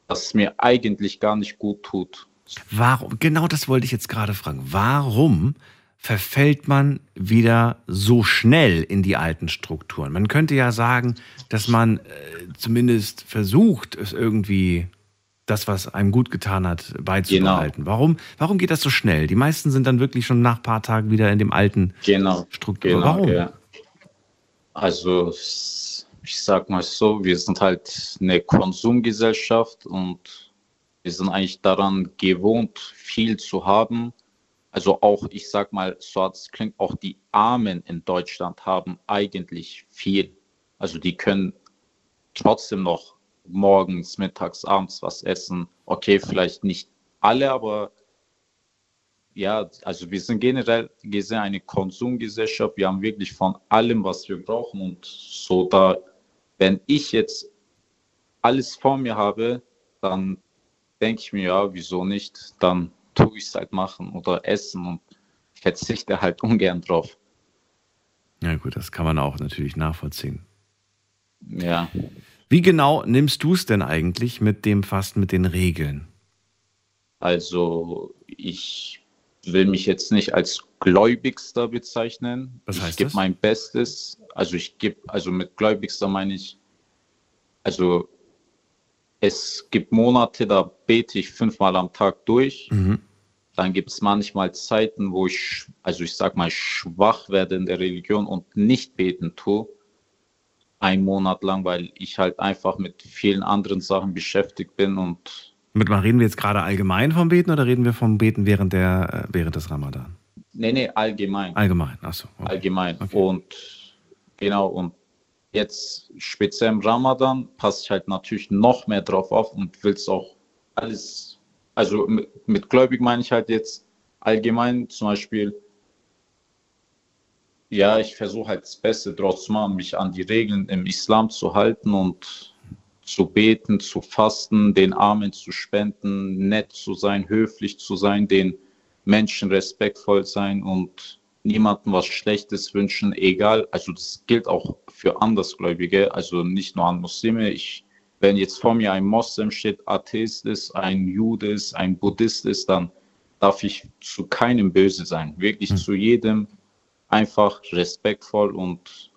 dass es mir eigentlich gar nicht gut tut. Warum, genau das wollte ich jetzt gerade fragen. Warum verfällt man wieder so schnell in die alten Strukturen? Man könnte ja sagen, dass man äh, zumindest versucht, es irgendwie das, was einem gut getan hat, beizubehalten. Warum, warum geht das so schnell? Die meisten sind dann wirklich schon nach ein paar Tagen wieder in dem alten Genau. Struktur. Genau, Warum? ja. Also ich sag mal so, wir sind halt eine Konsumgesellschaft und wir sind eigentlich daran gewohnt, viel zu haben. Also auch, ich sag mal, so hat es klingt, auch die Armen in Deutschland haben eigentlich viel. Also die können trotzdem noch morgens, mittags, abends was essen. Okay, vielleicht nicht alle, aber ja, also wir sind generell gesehen eine Konsumgesellschaft. Wir haben wirklich von allem, was wir brauchen. Und so da, wenn ich jetzt alles vor mir habe, dann denke ich mir, ja, wieso nicht? Dann tue ich es halt machen oder essen und verzichte halt [LAUGHS] ungern drauf. Ja gut, das kann man auch natürlich nachvollziehen. Ja. Wie genau nimmst du es denn eigentlich mit dem Fasten, mit den Regeln? Also ich will mich jetzt nicht als Gläubigster bezeichnen. Was ich heißt gebe das? mein Bestes. Also ich gebe, also mit Gläubigster meine ich, also es gibt Monate, da bete ich fünfmal am Tag durch. Mhm. Dann gibt es manchmal Zeiten, wo ich, also ich sag mal, schwach werde in der Religion und nicht beten tue. Ein Monat lang, weil ich halt einfach mit vielen anderen Sachen beschäftigt bin und Mit mal reden wir jetzt gerade allgemein vom Beten oder reden wir vom Beten während der äh, während des Ramadan? nee, nee, allgemein. Allgemein, achso. Okay. allgemein. Und genau, und jetzt speziell im Ramadan passe ich halt natürlich noch mehr drauf auf und will es auch alles, also mit, mit gläubig meine ich halt jetzt allgemein zum Beispiel, ja, ich versuche halt das Beste draus zu machen, mich an die Regeln im Islam zu halten und zu beten, zu fasten, den Armen zu spenden, nett zu sein, höflich zu sein, den Menschen respektvoll sein und niemandem was Schlechtes wünschen, egal. Also das gilt auch für Andersgläubige, also nicht nur an Muslime. Ich, wenn jetzt vor mir ein Moslem steht, Atheist ist, ein Jude ist, ein Buddhist ist, dann darf ich zu keinem böse sein. Wirklich zu jedem einfach respektvoll und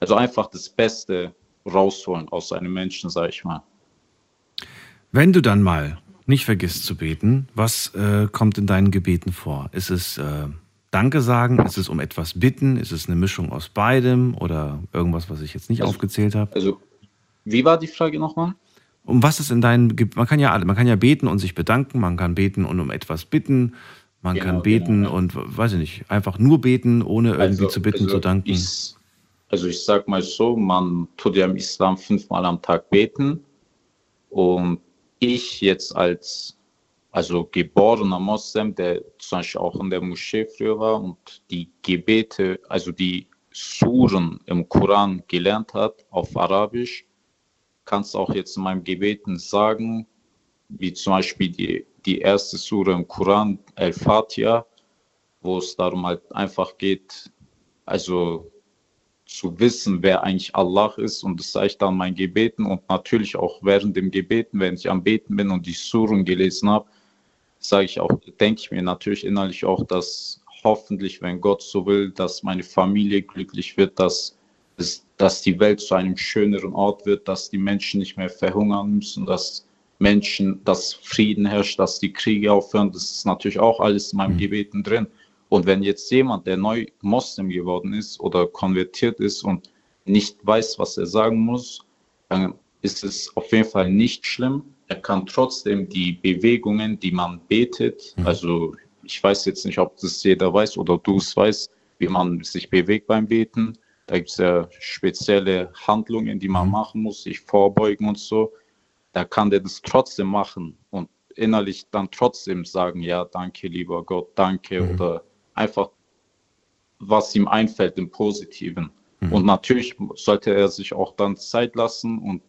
also einfach das Beste rausholen aus einem Menschen, sag ich mal. Wenn du dann mal nicht vergisst zu beten, was äh, kommt in deinen Gebeten vor? Ist es äh, Danke sagen? Ist es um etwas bitten? Ist es eine Mischung aus beidem oder irgendwas, was ich jetzt nicht Also- aufgezählt habe? Also, wie war die Frage nochmal? Um was ist in deinen man kann ja man kann ja beten und sich bedanken, man kann beten und um etwas bitten, man Genau, kann beten genau, ja. und weiß ich nicht, einfach nur beten, ohne irgendwie Also- zu bitten, also zu danken. Ich, also ich sag mal so, man tut ja im Islam fünfmal am Tag beten. Und ich jetzt als also geborener Moslem, der zum Beispiel auch in der Moschee früher war und die Gebete, also die Suren im Koran gelernt hat auf Arabisch, kannst auch jetzt in meinem Gebeten sagen, wie zum Beispiel die, die erste Sure im Koran, Al-Fatiha, wo es darum halt einfach geht, also zu wissen, wer eigentlich Allah ist und das sage ich dann mein Gebeten und natürlich auch während dem Gebeten, wenn ich am Beten bin und die Suren gelesen habe, sage ich auch, denke ich mir natürlich innerlich auch, dass hoffentlich, wenn Gott so will, dass meine Familie glücklich wird, dass, dass die Welt zu einem schöneren Ort wird, dass die Menschen nicht mehr verhungern müssen, dass Menschen, dass Frieden herrscht, dass die Kriege aufhören. Das ist natürlich auch alles in meinem Gebeten drin. Und wenn jetzt jemand, der neu Moslem geworden ist oder konvertiert ist und nicht weiß, was er sagen muss, dann ist es auf jeden Fall nicht schlimm. Er kann trotzdem die Bewegungen, die man betet, also ich weiß jetzt nicht, ob das jeder weiß oder du es weißt, wie man sich bewegt beim Beten. Da gibt es ja spezielle Handlungen, die man machen muss, sich vorbeugen und so. Da kann der das trotzdem machen und innerlich dann trotzdem sagen, ja, danke, lieber Gott, danke oder einfach, was ihm einfällt im Positiven. Und natürlich sollte er sich auch dann Zeit lassen und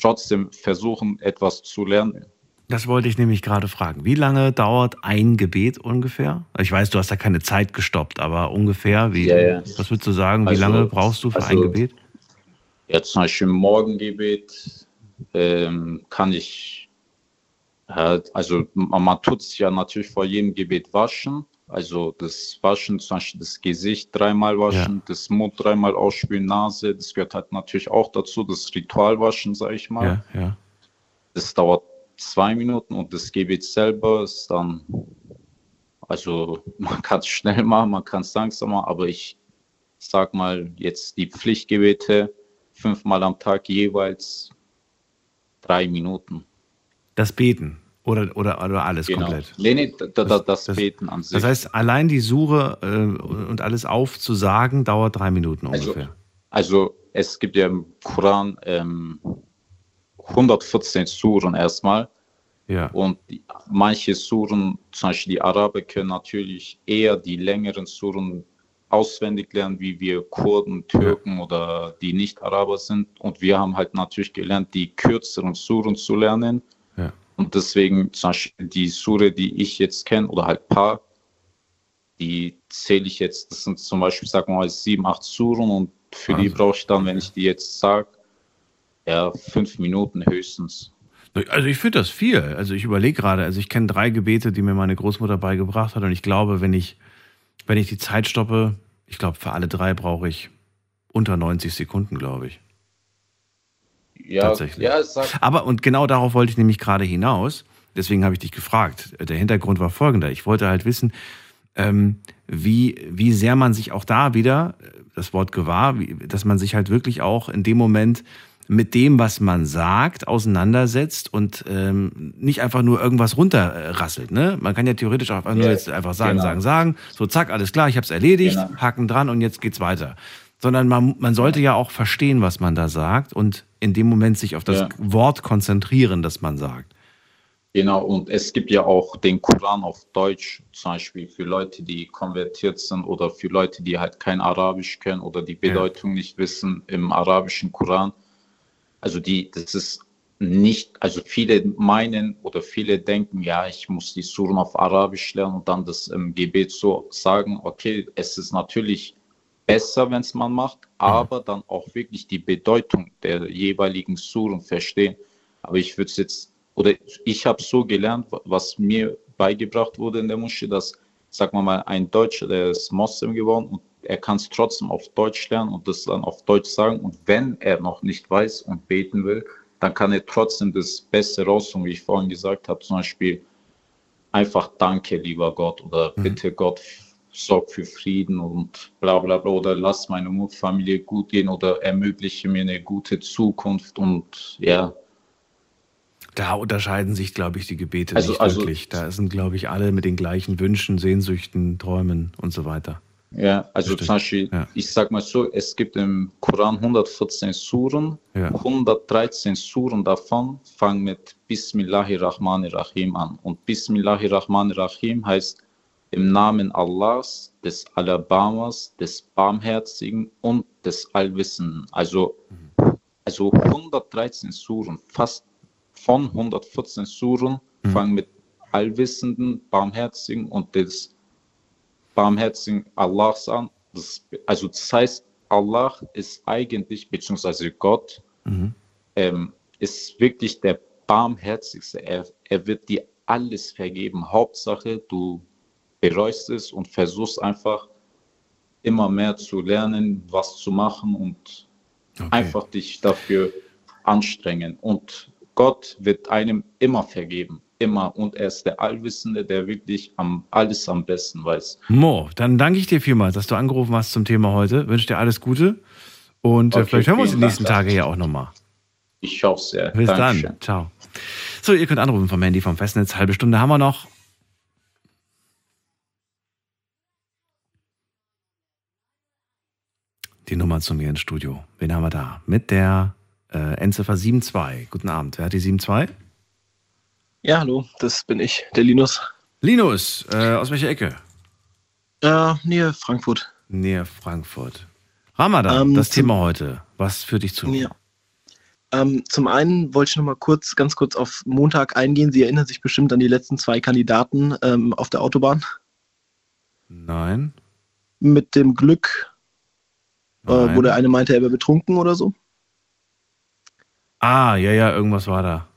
trotzdem versuchen, etwas zu lernen. Das wollte ich nämlich gerade fragen. Wie lange dauert ein Gebet ungefähr? Ich weiß, du hast da keine Zeit gestoppt, aber ungefähr, wie, Ja, ja. was würdest du sagen, wie Also- lange brauchst du für ein also- Gebet? Ja, zum Beispiel im Morgengebet ähm, kann ich, äh, also man, man tut sich ja natürlich vor jedem Gebet waschen. Also das Waschen, zum Beispiel das Gesicht dreimal waschen, das Mund dreimal ausspülen, Nase, das gehört halt natürlich auch dazu, das Ritualwaschen, sage ich mal. Ja, ja. Das dauert zwei Minuten und das Gebet selber ist dann, also [LAUGHS] man kann es schnell machen, man kann es langsam machen, aber ich sag mal jetzt die Pflichtgebete fünfmal am Tag jeweils drei Minuten. Das Beten oder, oder, oder alles Genau. komplett? Nee, nee, da, da, das, Beten an sich. Das heißt, allein die Sure äh, und alles aufzusagen, dauert drei Minuten Also, ungefähr. also es gibt ja im Koran ähm, 114 Suren erstmal. Ja. Und die, manche Suren, zum Beispiel die Araber, können natürlich eher die längeren Suren auswendig lernen, wie wir Kurden, Türken oder die Nicht-Araber sind. Und wir haben halt natürlich gelernt, die kürzeren Suren zu lernen. Und deswegen zum Beispiel die Sure, die ich jetzt kenne, oder halt paar, die zähle ich jetzt, das sind zum Beispiel, sagen wir mal, sieben, acht Suren und für die Also, brauche ich dann, wenn ich die jetzt sage, ja, fünf Minuten höchstens. Also ich finde das viel. Also ich überlege gerade, also ich kenne drei Gebete, die mir meine Großmutter beigebracht hat und ich glaube, wenn ich, wenn ich die Zeit stoppe, ich glaube, für alle drei brauche ich unter 90 Sekunden, glaube ich. Ja, Tatsächlich. ja, Aber, und genau darauf wollte ich nämlich gerade hinaus, deswegen habe ich dich gefragt. Der Hintergrund war folgender. Ich wollte halt wissen, ähm, wie, wie sehr man sich auch da wieder, äh, das Wort gewahr, wie, dass man sich halt wirklich auch in dem Moment mit dem, was man sagt, auseinandersetzt und ähm, nicht einfach nur irgendwas runterrasselt. Ne? Man kann ja theoretisch auch einfach nur Ja, jetzt einfach sagen, genau. sagen, sagen, so zack, alles klar, ich habe es erledigt, Genau. Haken dran und jetzt geht's weiter. Sondern man, man sollte ja auch verstehen, was man da sagt und in dem Moment sich auf das Ja. Wort konzentrieren, das man sagt. Genau, und es gibt ja auch den Koran auf Deutsch, zum Beispiel für Leute, die konvertiert sind oder für Leute, die halt kein Arabisch können oder die Bedeutung nicht wissen im arabischen Koran. Also die, das ist nicht, also viele meinen oder viele denken, ja, ich muss die Suren auf Arabisch lernen und dann das im Gebet so sagen. Okay, es ist natürlich besser, wenn es man macht, aber dann auch wirklich die Bedeutung der jeweiligen Suren verstehen. Aber ich würde es jetzt, oder ich habe so gelernt, was mir beigebracht wurde in der Moschee, dass, sag mal mal, ein Deutscher, der ist Moslem geworden und er kann es trotzdem auf Deutsch lernen und das dann auf Deutsch sagen. Und wenn er noch nicht weiß und beten will, dann kann er trotzdem das Beste rausholen, wie ich vorhin gesagt habe, zum Beispiel einfach Danke, lieber Gott, oder Mhm. bitte Gott, sorg für Frieden und bla bla bla, oder lass meine Familie gut gehen oder ermögliche mir eine gute Zukunft und ja, Da unterscheiden sich, glaube ich, die Gebete Also- nicht also- wirklich. Da sind, glaube ich, alle mit den gleichen Wünschen, Sehnsüchten, Träumen und so weiter. Ja, also zum Beispiel, Ja. ich sag mal so, es gibt im Koran 114 Suren, Ja. 113 Suren davon fangen mit Bismillahirrahmanirrahim an. Und Bismillahirrahmanirrahim heißt im Namen Allahs, des Alabamas, des Barmherzigen und des Allwissenden. Also, also 113 Suren, fast von 114 Suren fangen mit Allwissenden, Barmherzigen und des barmherzigen Allahs an. Das, also das heißt, Allah ist eigentlich, beziehungsweise Gott, Mhm. ähm, ist wirklich der barmherzigste. Er, er wird dir alles vergeben. Hauptsache, du bereust es und versuchst einfach immer mehr zu lernen, was zu machen und einfach dich dafür anstrengen. Und Gott wird einem immer vergeben. Immer. Und er ist der Allwissende, der wirklich am, alles am besten weiß. Mo, dann danke ich dir vielmals, dass du angerufen hast zum Thema heute. Wünsche dir alles Gute. Und äh, Okay, vielleicht hören wir uns die nächsten. Tage ja auch nochmal. Ich hoffe sehr. Bis Dankeschön. dann. Ciao. So, ihr könnt anrufen vom Handy vom Festnetz. Halbe Stunde haben wir noch. Die Nummer zu mir ins Studio. Wen haben wir da? Mit der äh, Endziffer 72. Guten Abend. Wer hat die 72? Ja, hallo, das bin ich, der Linus. Linus, äh, aus welcher Ecke? Äh, Nähe Frankfurt. Nähe Frankfurt. Ramadan, Ähm, das Thema heute. Was führt dich zu? Ja. Ähm, zum einen wollte ich noch mal kurz, ganz kurz auf Montag eingehen. Sie erinnern sich bestimmt an die letzten zwei Kandidaten ähm, auf der Autobahn. Nein. Mit dem Glück, äh, wo der eine meinte, er wäre betrunken oder so. Ah, ja, ja, irgendwas war da.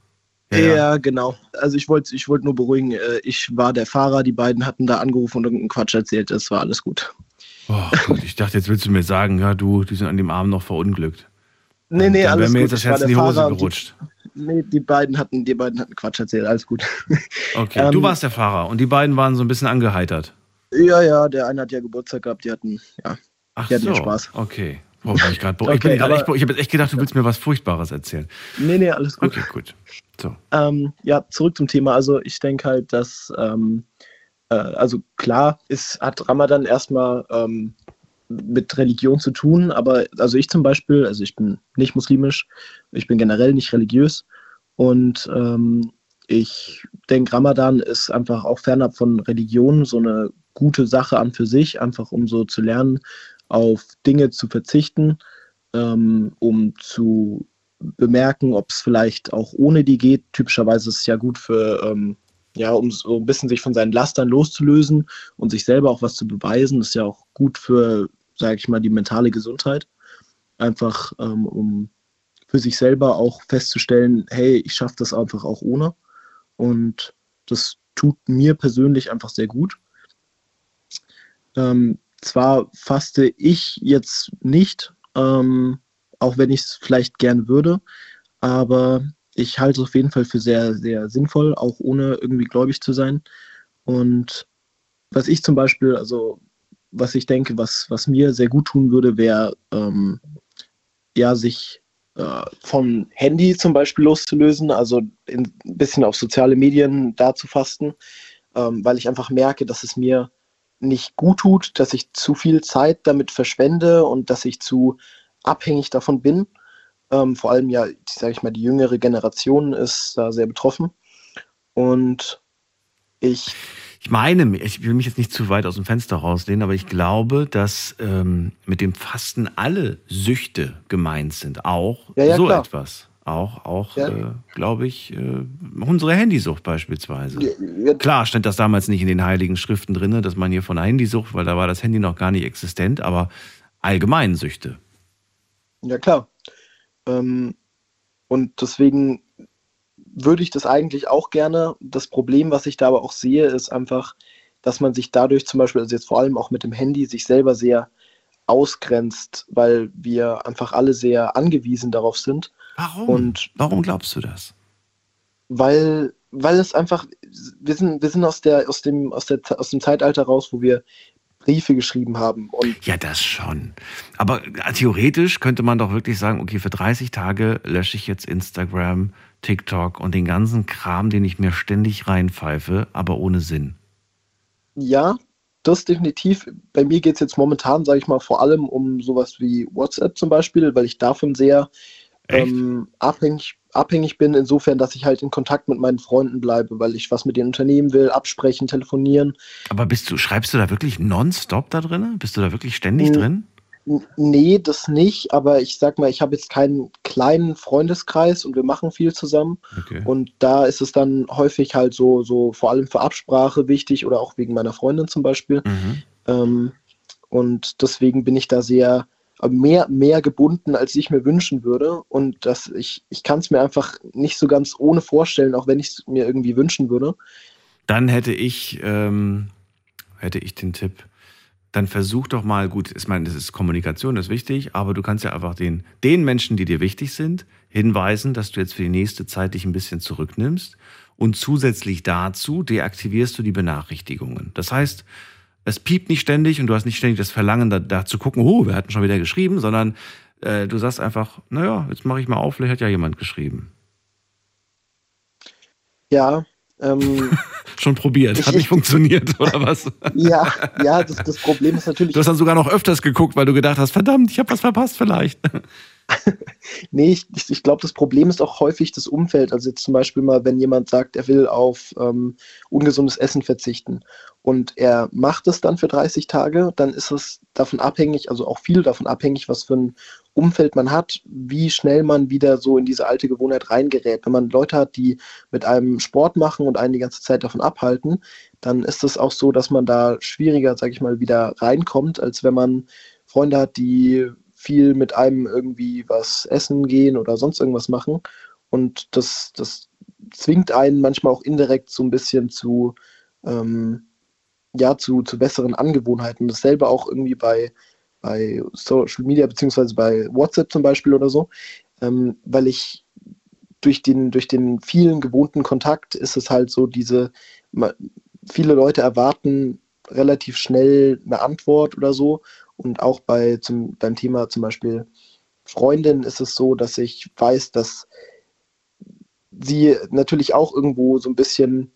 Ja, genau. Also ich wollte ich wollte nur beruhigen, äh, ich war der Fahrer, die beiden hatten da angerufen und irgendeinen Quatsch erzählt, das war alles gut. Oh Gott, ich dachte, jetzt willst du mir sagen, ja, du, die sind an dem Abend noch verunglückt. Nee, nee, Dann alles mir gut. jetzt das Herz in die Hose Fahrer gerutscht. Die, nee, die beiden hatten, die beiden hatten Quatsch erzählt, alles gut. [LAUGHS] Okay, Ähm, du warst der Fahrer und die beiden waren so ein bisschen angeheitert. Ja, ja, der eine hat ja Geburtstag gehabt, die hatten, ja, Ach die so, Spaß. okay. Oh, bin ich grad, ich Okay, bin aber- echt, ich habe jetzt echt gedacht, du willst mir was Furchtbares erzählen. Nee, nee, alles gut. Okay, gut. So. Ähm, ja, zurück zum Thema. Also ich denke halt, dass, ähm, äh, also klar, es hat Ramadan erstmal ähm, mit Religion zu tun, aber also ich zum Beispiel, also ich bin nicht muslimisch, ich bin generell nicht religiös und ähm, ich denke, Ramadan ist einfach auch fernab von Religion so eine gute Sache an für sich, einfach um so zu lernen, auf Dinge zu verzichten, ähm, um zu bemerken, ob es vielleicht auch ohne die geht. Typischerweise ist es ja gut für, ähm, ja, um so ein bisschen sich von seinen Lastern loszulösen und sich selber auch was zu beweisen. Das ist ja auch gut für, sage ich mal, die mentale Gesundheit. Einfach ähm, um für sich selber auch festzustellen, hey, ich schaffe das einfach auch ohne. Und das tut mir persönlich einfach sehr gut. Ähm, zwar faste ich jetzt nicht, ähm, auch wenn ich es vielleicht gern würde, aber ich halte es auf jeden Fall für sehr, sehr sinnvoll, auch ohne irgendwie gläubig zu sein. Und was ich zum Beispiel, also was ich denke, was, was mir sehr gut tun würde, wäre ähm, ja sich äh, vom Handy zum Beispiel loszulösen, also in, ein bisschen auf soziale Medien da zu fasten, ähm, weil ich einfach merke, dass es mir nicht gut tut, dass ich zu viel Zeit damit verschwende und dass ich zu abhängig davon bin. Ähm, vor allem ja, sage ich mal, die jüngere Generation ist da sehr betroffen. Und ich Ich meine, ich will mich jetzt nicht zu weit aus dem Fenster rauslehnen, aber ich glaube, dass ähm, mit dem Fasten alle Süchte gemeint sind. Auch Ja, ja, so klar. etwas. Auch, auch Ja. äh, glaube ich, äh, unsere Handysucht beispielsweise. Ja. Klar stand das damals nicht in den heiligen Schriften drin, dass man hier von Handysucht, weil da war das Handy noch gar nicht existent, aber allgemein Süchte. Ja, klar. Ähm, und deswegen würde ich das eigentlich auch gerne. Das Problem, was ich da aber auch sehe, ist einfach, dass man sich dadurch zum Beispiel, also jetzt vor allem auch mit dem Handy, sich selber sehr ausgrenzt, weil wir einfach alle sehr angewiesen darauf sind. Warum? Und Warum glaubst du das? weil, weil es einfach, wir sind, wir sind aus der, aus dem, aus der, aus dem Zeitalter raus, wo wir Briefe geschrieben haben. Und Ja, das schon. Aber äh, theoretisch könnte man doch wirklich sagen, okay, für 30 Tage lösche ich jetzt Instagram, TikTok und den ganzen Kram, den ich mir ständig reinpfeife, aber ohne Sinn. ja, das definitiv. Bei mir geht es jetzt momentan, sage ich mal, vor allem um sowas wie WhatsApp zum Beispiel, weil ich davon sehr ähm, abhängig, abhängig bin, insofern, dass ich halt in Kontakt mit meinen Freunden bleibe, weil ich was mit denen unternehmen will, absprechen, telefonieren. Aber bist du, schreibst du da wirklich nonstop da drin? Bist du da wirklich ständig Mhm. drin? Nee, das nicht, aber ich sag mal, ich habe jetzt keinen kleinen Freundeskreis und wir machen viel zusammen. Okay. Und da ist es dann häufig halt so, so vor allem für Absprache wichtig oder auch wegen meiner Freundin zum Beispiel. Mhm. Ähm, und deswegen bin ich da sehr mehr, mehr gebunden, als ich mir wünschen würde. Und dass ich, ich kann es mir einfach nicht so ganz ohne vorstellen, auch wenn ich es mir irgendwie wünschen würde. Dann hätte ich, ähm, hätte ich den Tipp, dann versuch doch mal, gut, ich meine, das ist Kommunikation, das ist wichtig, aber du kannst ja einfach den, den Menschen, die dir wichtig sind, hinweisen, dass du jetzt für die nächste Zeit dich ein bisschen zurücknimmst und zusätzlich dazu deaktivierst du die Benachrichtigungen. Das heißt, es piept nicht ständig und du hast nicht ständig das Verlangen, da, da zu gucken, oh, wir hatten schon wieder geschrieben, sondern äh, du sagst einfach, naja, jetzt mache ich mal auf, vielleicht hat ja jemand geschrieben. Ja, ähm, [LAUGHS] Schon probiert, hat nicht funktioniert, [LAUGHS] oder was? ja, ja, das, das Problem ist natürlich. Du hast dann sogar noch öfters geguckt, weil du gedacht hast, verdammt, ich habe was verpasst vielleicht. [LAUGHS] Nee, ich, ich, glaube, das Problem ist auch häufig das Umfeld. Also jetzt zum Beispiel mal, wenn jemand sagt, er will auf ähm, ungesundes Essen verzichten und er macht es dann für 30 Tage, dann ist es davon abhängig, also auch viel davon abhängig, was für ein Umfeld man hat, wie schnell man wieder so in diese alte Gewohnheit reingerät. Wenn man Leute hat, die mit einem Sport machen und einen die ganze Zeit davon abhalten, dann ist es auch so, dass man da schwieriger, sag ich mal, wieder reinkommt, als wenn man Freunde hat, die viel mit einem irgendwie was essen gehen oder sonst irgendwas machen. Und das, das zwingt einen manchmal auch indirekt so ein bisschen zu, ähm, ja, zu, zu besseren Angewohnheiten. Dasselbe auch irgendwie bei, bei Social Media, beziehungsweise bei WhatsApp zum Beispiel oder so, ähm, weil ich durch den, durch den vielen gewohnten Kontakt ist es halt so, diese, viele Leute erwarten relativ schnell eine Antwort oder so. Und auch bei zum, beim Thema zum Beispiel Freundin ist es so, dass ich weiß, dass sie natürlich auch irgendwo so ein bisschen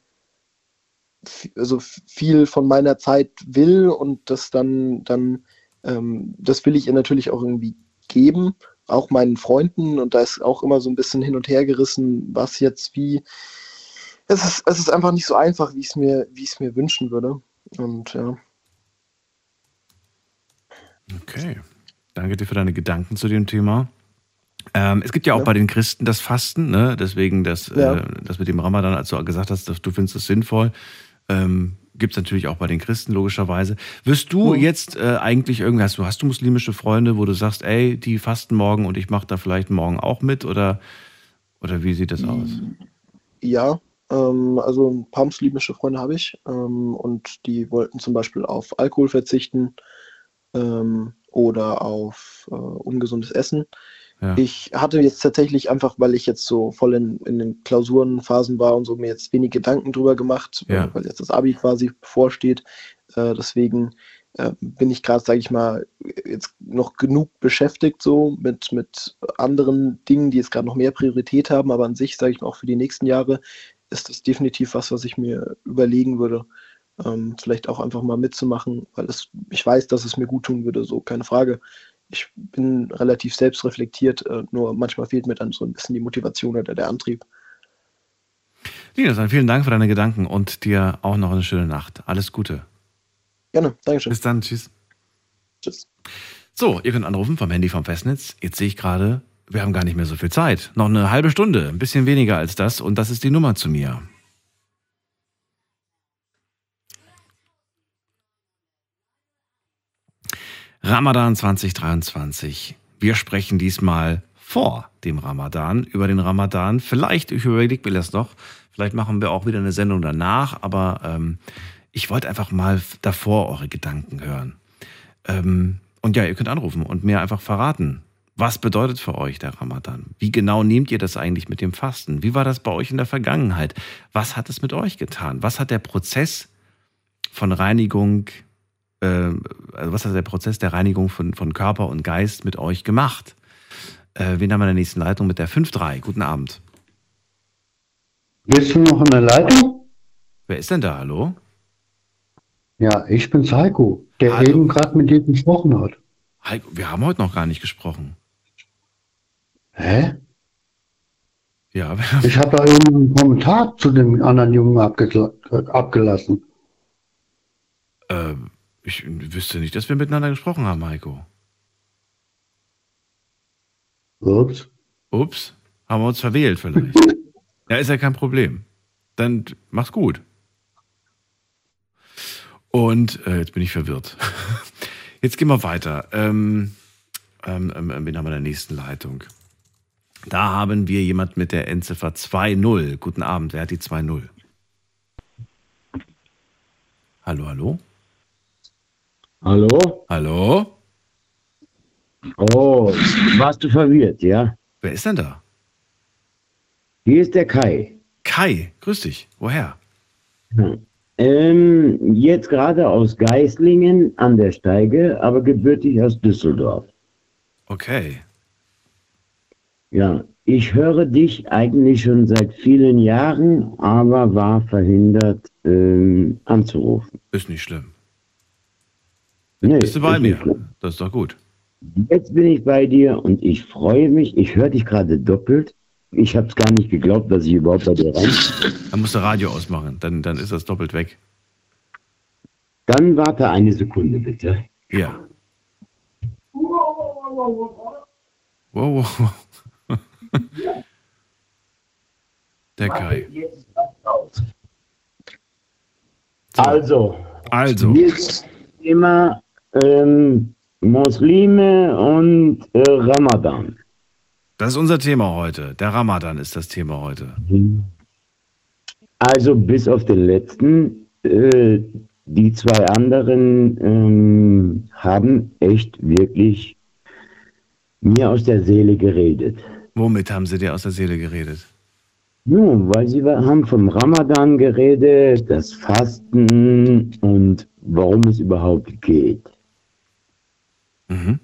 also viel von meiner Zeit will und das dann, dann ähm, das will ich ihr natürlich auch irgendwie geben, auch meinen Freunden und da ist auch immer so ein bisschen hin und her gerissen, was jetzt wie. Es ist, es ist einfach nicht so einfach, wie ich es mir, wie ich es mir wünschen würde. Und ja. Okay. Danke dir für deine Gedanken zu dem Thema. Ähm, es gibt ja auch bei den Christen das Fasten, ne? deswegen das, Ja. äh, das mit dem Ramadan, als du gesagt hast, dass du findest es sinnvoll, ähm, gibt es natürlich auch bei den Christen logischerweise. Wirst du Mhm. jetzt äh, eigentlich irgendwie, hast du, hast du muslimische Freunde, wo du sagst, ey, die fasten morgen und ich mache da vielleicht morgen auch mit oder, oder wie sieht das aus? Ja, ähm, also ein paar muslimische Freunde habe ich ähm, und die wollten zum Beispiel auf Alkohol verzichten ähm, oder auf äh, ungesundes Essen. Ja. Ich hatte jetzt tatsächlich einfach, weil ich jetzt so voll in, in den Klausurenphasen war und so mir jetzt wenig Gedanken drüber gemacht, Ja. weil jetzt das Abi quasi bevorsteht. Äh, deswegen äh, bin ich gerade, sage ich mal, jetzt noch genug beschäftigt so mit, mit anderen Dingen, die jetzt gerade noch mehr Priorität haben, aber an sich, sage ich mal, auch für die nächsten Jahre ist das definitiv was, was ich mir überlegen würde, ähm, vielleicht auch einfach mal mitzumachen, weil es, ich weiß, dass es mir gut tun würde, so keine Frage. Ich bin relativ selbstreflektiert, äh, nur manchmal fehlt mir dann so ein bisschen die Motivation oder der Antrieb. Linus, dann vielen Dank für deine Gedanken und dir auch noch eine schöne Nacht. Alles Gute. Gerne, Dankeschön. Bis dann, tschüss. Tschüss. So, ihr könnt anrufen vom Handy vom Festnetz. Jetzt sehe ich gerade, wir haben gar nicht mehr so viel Zeit. Noch eine halbe Stunde, ein bisschen weniger als das und das ist die Nummer zu mir. Ramadan 2023. Wir sprechen diesmal vor dem Ramadan, über den Ramadan. Vielleicht, ich überlege mir das noch, vielleicht machen wir auch wieder eine Sendung danach, aber ähm, ich wollte einfach mal davor eure Gedanken hören. Ähm, Und ja, ihr könnt anrufen und mir einfach verraten, was bedeutet für euch der Ramadan? Wie genau nehmt ihr das eigentlich mit dem Fasten? Wie war das bei euch in der Vergangenheit? Was hat es mit euch getan? Was hat der Prozess von Reinigung, also was hat der Prozess der Reinigung von, von Körper und Geist mit euch gemacht? Äh, wen haben wir in der nächsten Leitung mit der 5-3? Guten Abend. Bist du noch in der Leitung? Wer ist denn da? Hallo? Ja, ich bin's Heiko, der Hallo. eben gerade mit dir gesprochen hat. Heiko, wir haben heute noch gar nicht gesprochen. Hä? Ja, Ich habe da eben einen Kommentar zu dem anderen Jungen abgela abgelassen. äh, ich wüsste nicht, dass wir miteinander gesprochen haben, Heiko. Ups. Ups, haben wir uns verwählt vielleicht. [LAUGHS] ja, ist ja kein Problem. Dann mach's gut. Und äh, jetzt bin ich verwirrt. [LAUGHS] Jetzt gehen wir weiter. Ähm, ähm, ähm, wen haben wir in der nächsten Leitung? Da haben wir jemand mit der Endziffer 2.0. Guten Abend, wer hat die 2.0? Hallo, hallo? Hallo? Hallo? Oh, warst du verwirrt, ja? Wer ist denn da? Hier ist der Kai. Kai, grüß dich. Woher? Hm. Ähm, jetzt gerade aus Geislingen an der Steige, aber gebürtig aus Düsseldorf. Okay. Ja, ich höre dich eigentlich schon seit vielen Jahren, aber war verhindert ähm, anzurufen. Ist nicht schlimm. Nee, Bist du bei nicht mir? Das ist doch gut. Jetzt bin ich bei dir und ich freue mich. Ich höre dich gerade doppelt. Ich habe es gar nicht geglaubt, dass ich überhaupt bei dir rein. [LAUGHS] Dann musst du Radio ausmachen, dann, dann ist das doppelt weg. Dann warte eine Sekunde bitte. Ja. Wow, wow, wow. [LAUGHS] Der Kai. Also, Also. jetzt immer ähm, Muslime und äh, Ramadan. Das ist unser Thema heute. Der Ramadan ist das Thema heute. Also bis auf den letzten, äh, die zwei anderen ähm, haben echt wirklich mir aus der Seele geredet. Womit haben sie dir aus der Seele geredet? Nun, weil sie haben vom Ramadan geredet, das Fasten und warum es überhaupt geht. Mhm.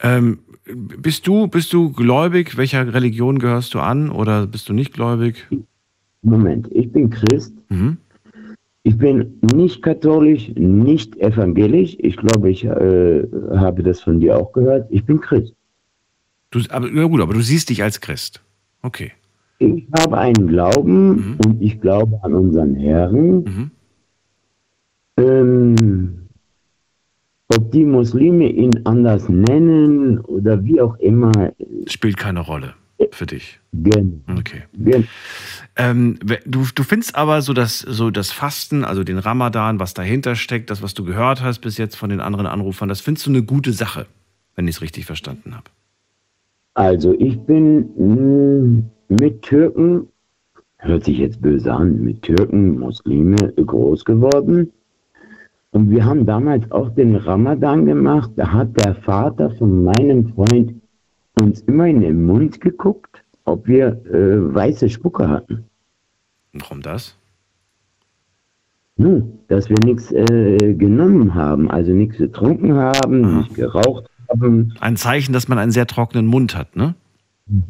Ähm, bist du, bist du gläubig? Welcher Religion gehörst du an oder bist du nicht gläubig? Moment, ich bin Christ. Mhm. Ich bin nicht katholisch, nicht evangelisch. Ich glaube, ich äh, habe das von dir auch gehört. Ich bin Christ. Du, aber, ja gut, aber du siehst dich als Christ. Okay. Ich habe einen Glauben und ich glaube an unseren Herrn. Ähm, ob die Muslime ihn anders nennen oder wie auch immer. Spielt keine Rolle für dich. Gen. Okay. Gen. Ähm, du, du findest aber so das, so das Fasten, also den Ramadan, was dahinter steckt, das, was du gehört hast bis jetzt von den anderen Anrufern, das findest du eine gute Sache, wenn ich es richtig verstanden habe. Also ich bin mh, mit Türken, hört sich jetzt böse an, mit Türken, Muslime groß geworden. Und wir haben damals auch den Ramadan gemacht. Da hat der Vater von meinem Freund uns immer in den Mund geguckt, ob wir äh, weiße Spucke hatten. Warum das? Nun, dass wir nichts äh, genommen haben, also nichts getrunken haben, nicht geraucht haben. Ein Zeichen, dass man einen sehr trockenen Mund hat, ne?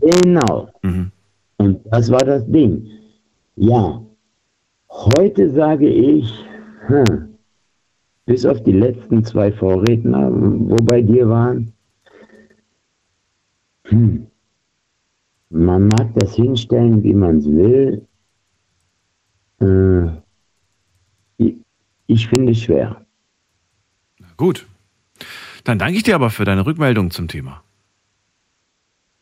Genau. Mhm. Und das war das Ding. Ja, heute sage ich, hm, bis auf die letzten zwei Vorredner, wo bei dir waren, hm, man mag das hinstellen, wie man es will. Äh, ich, ich finde es schwer. Gut. Dann danke ich dir aber für deine Rückmeldung zum Thema.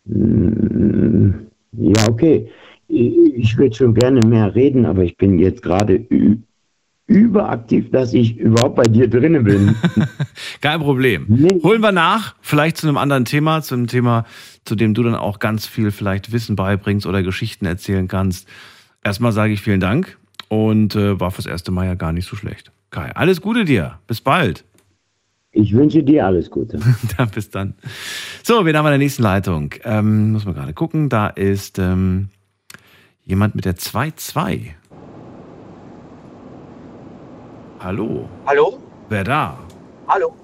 Mm, Ja, okay. Ich würde schon gerne mehr reden, aber ich bin jetzt gerade überaktiv, dass ich überhaupt bei dir drinne bin. [LAUGHS] Kein Problem. Holen wir nach, vielleicht zu einem anderen Thema, zu einem Thema, zu dem du dann auch ganz viel vielleicht Wissen beibringst oder Geschichten erzählen kannst. Erstmal sage ich vielen Dank und äh, war fürs erste Mal ja gar nicht so schlecht. Kai, alles Gute dir. Bis bald. Ich wünsche dir alles Gute. [LAUGHS] dann bis dann. So, wen haben wir in der nächsten Leitung? Ähm, muss man gerade gucken. Da ist ähm, jemand mit der 2-2. Hallo. Hallo? Wer da? Hallo?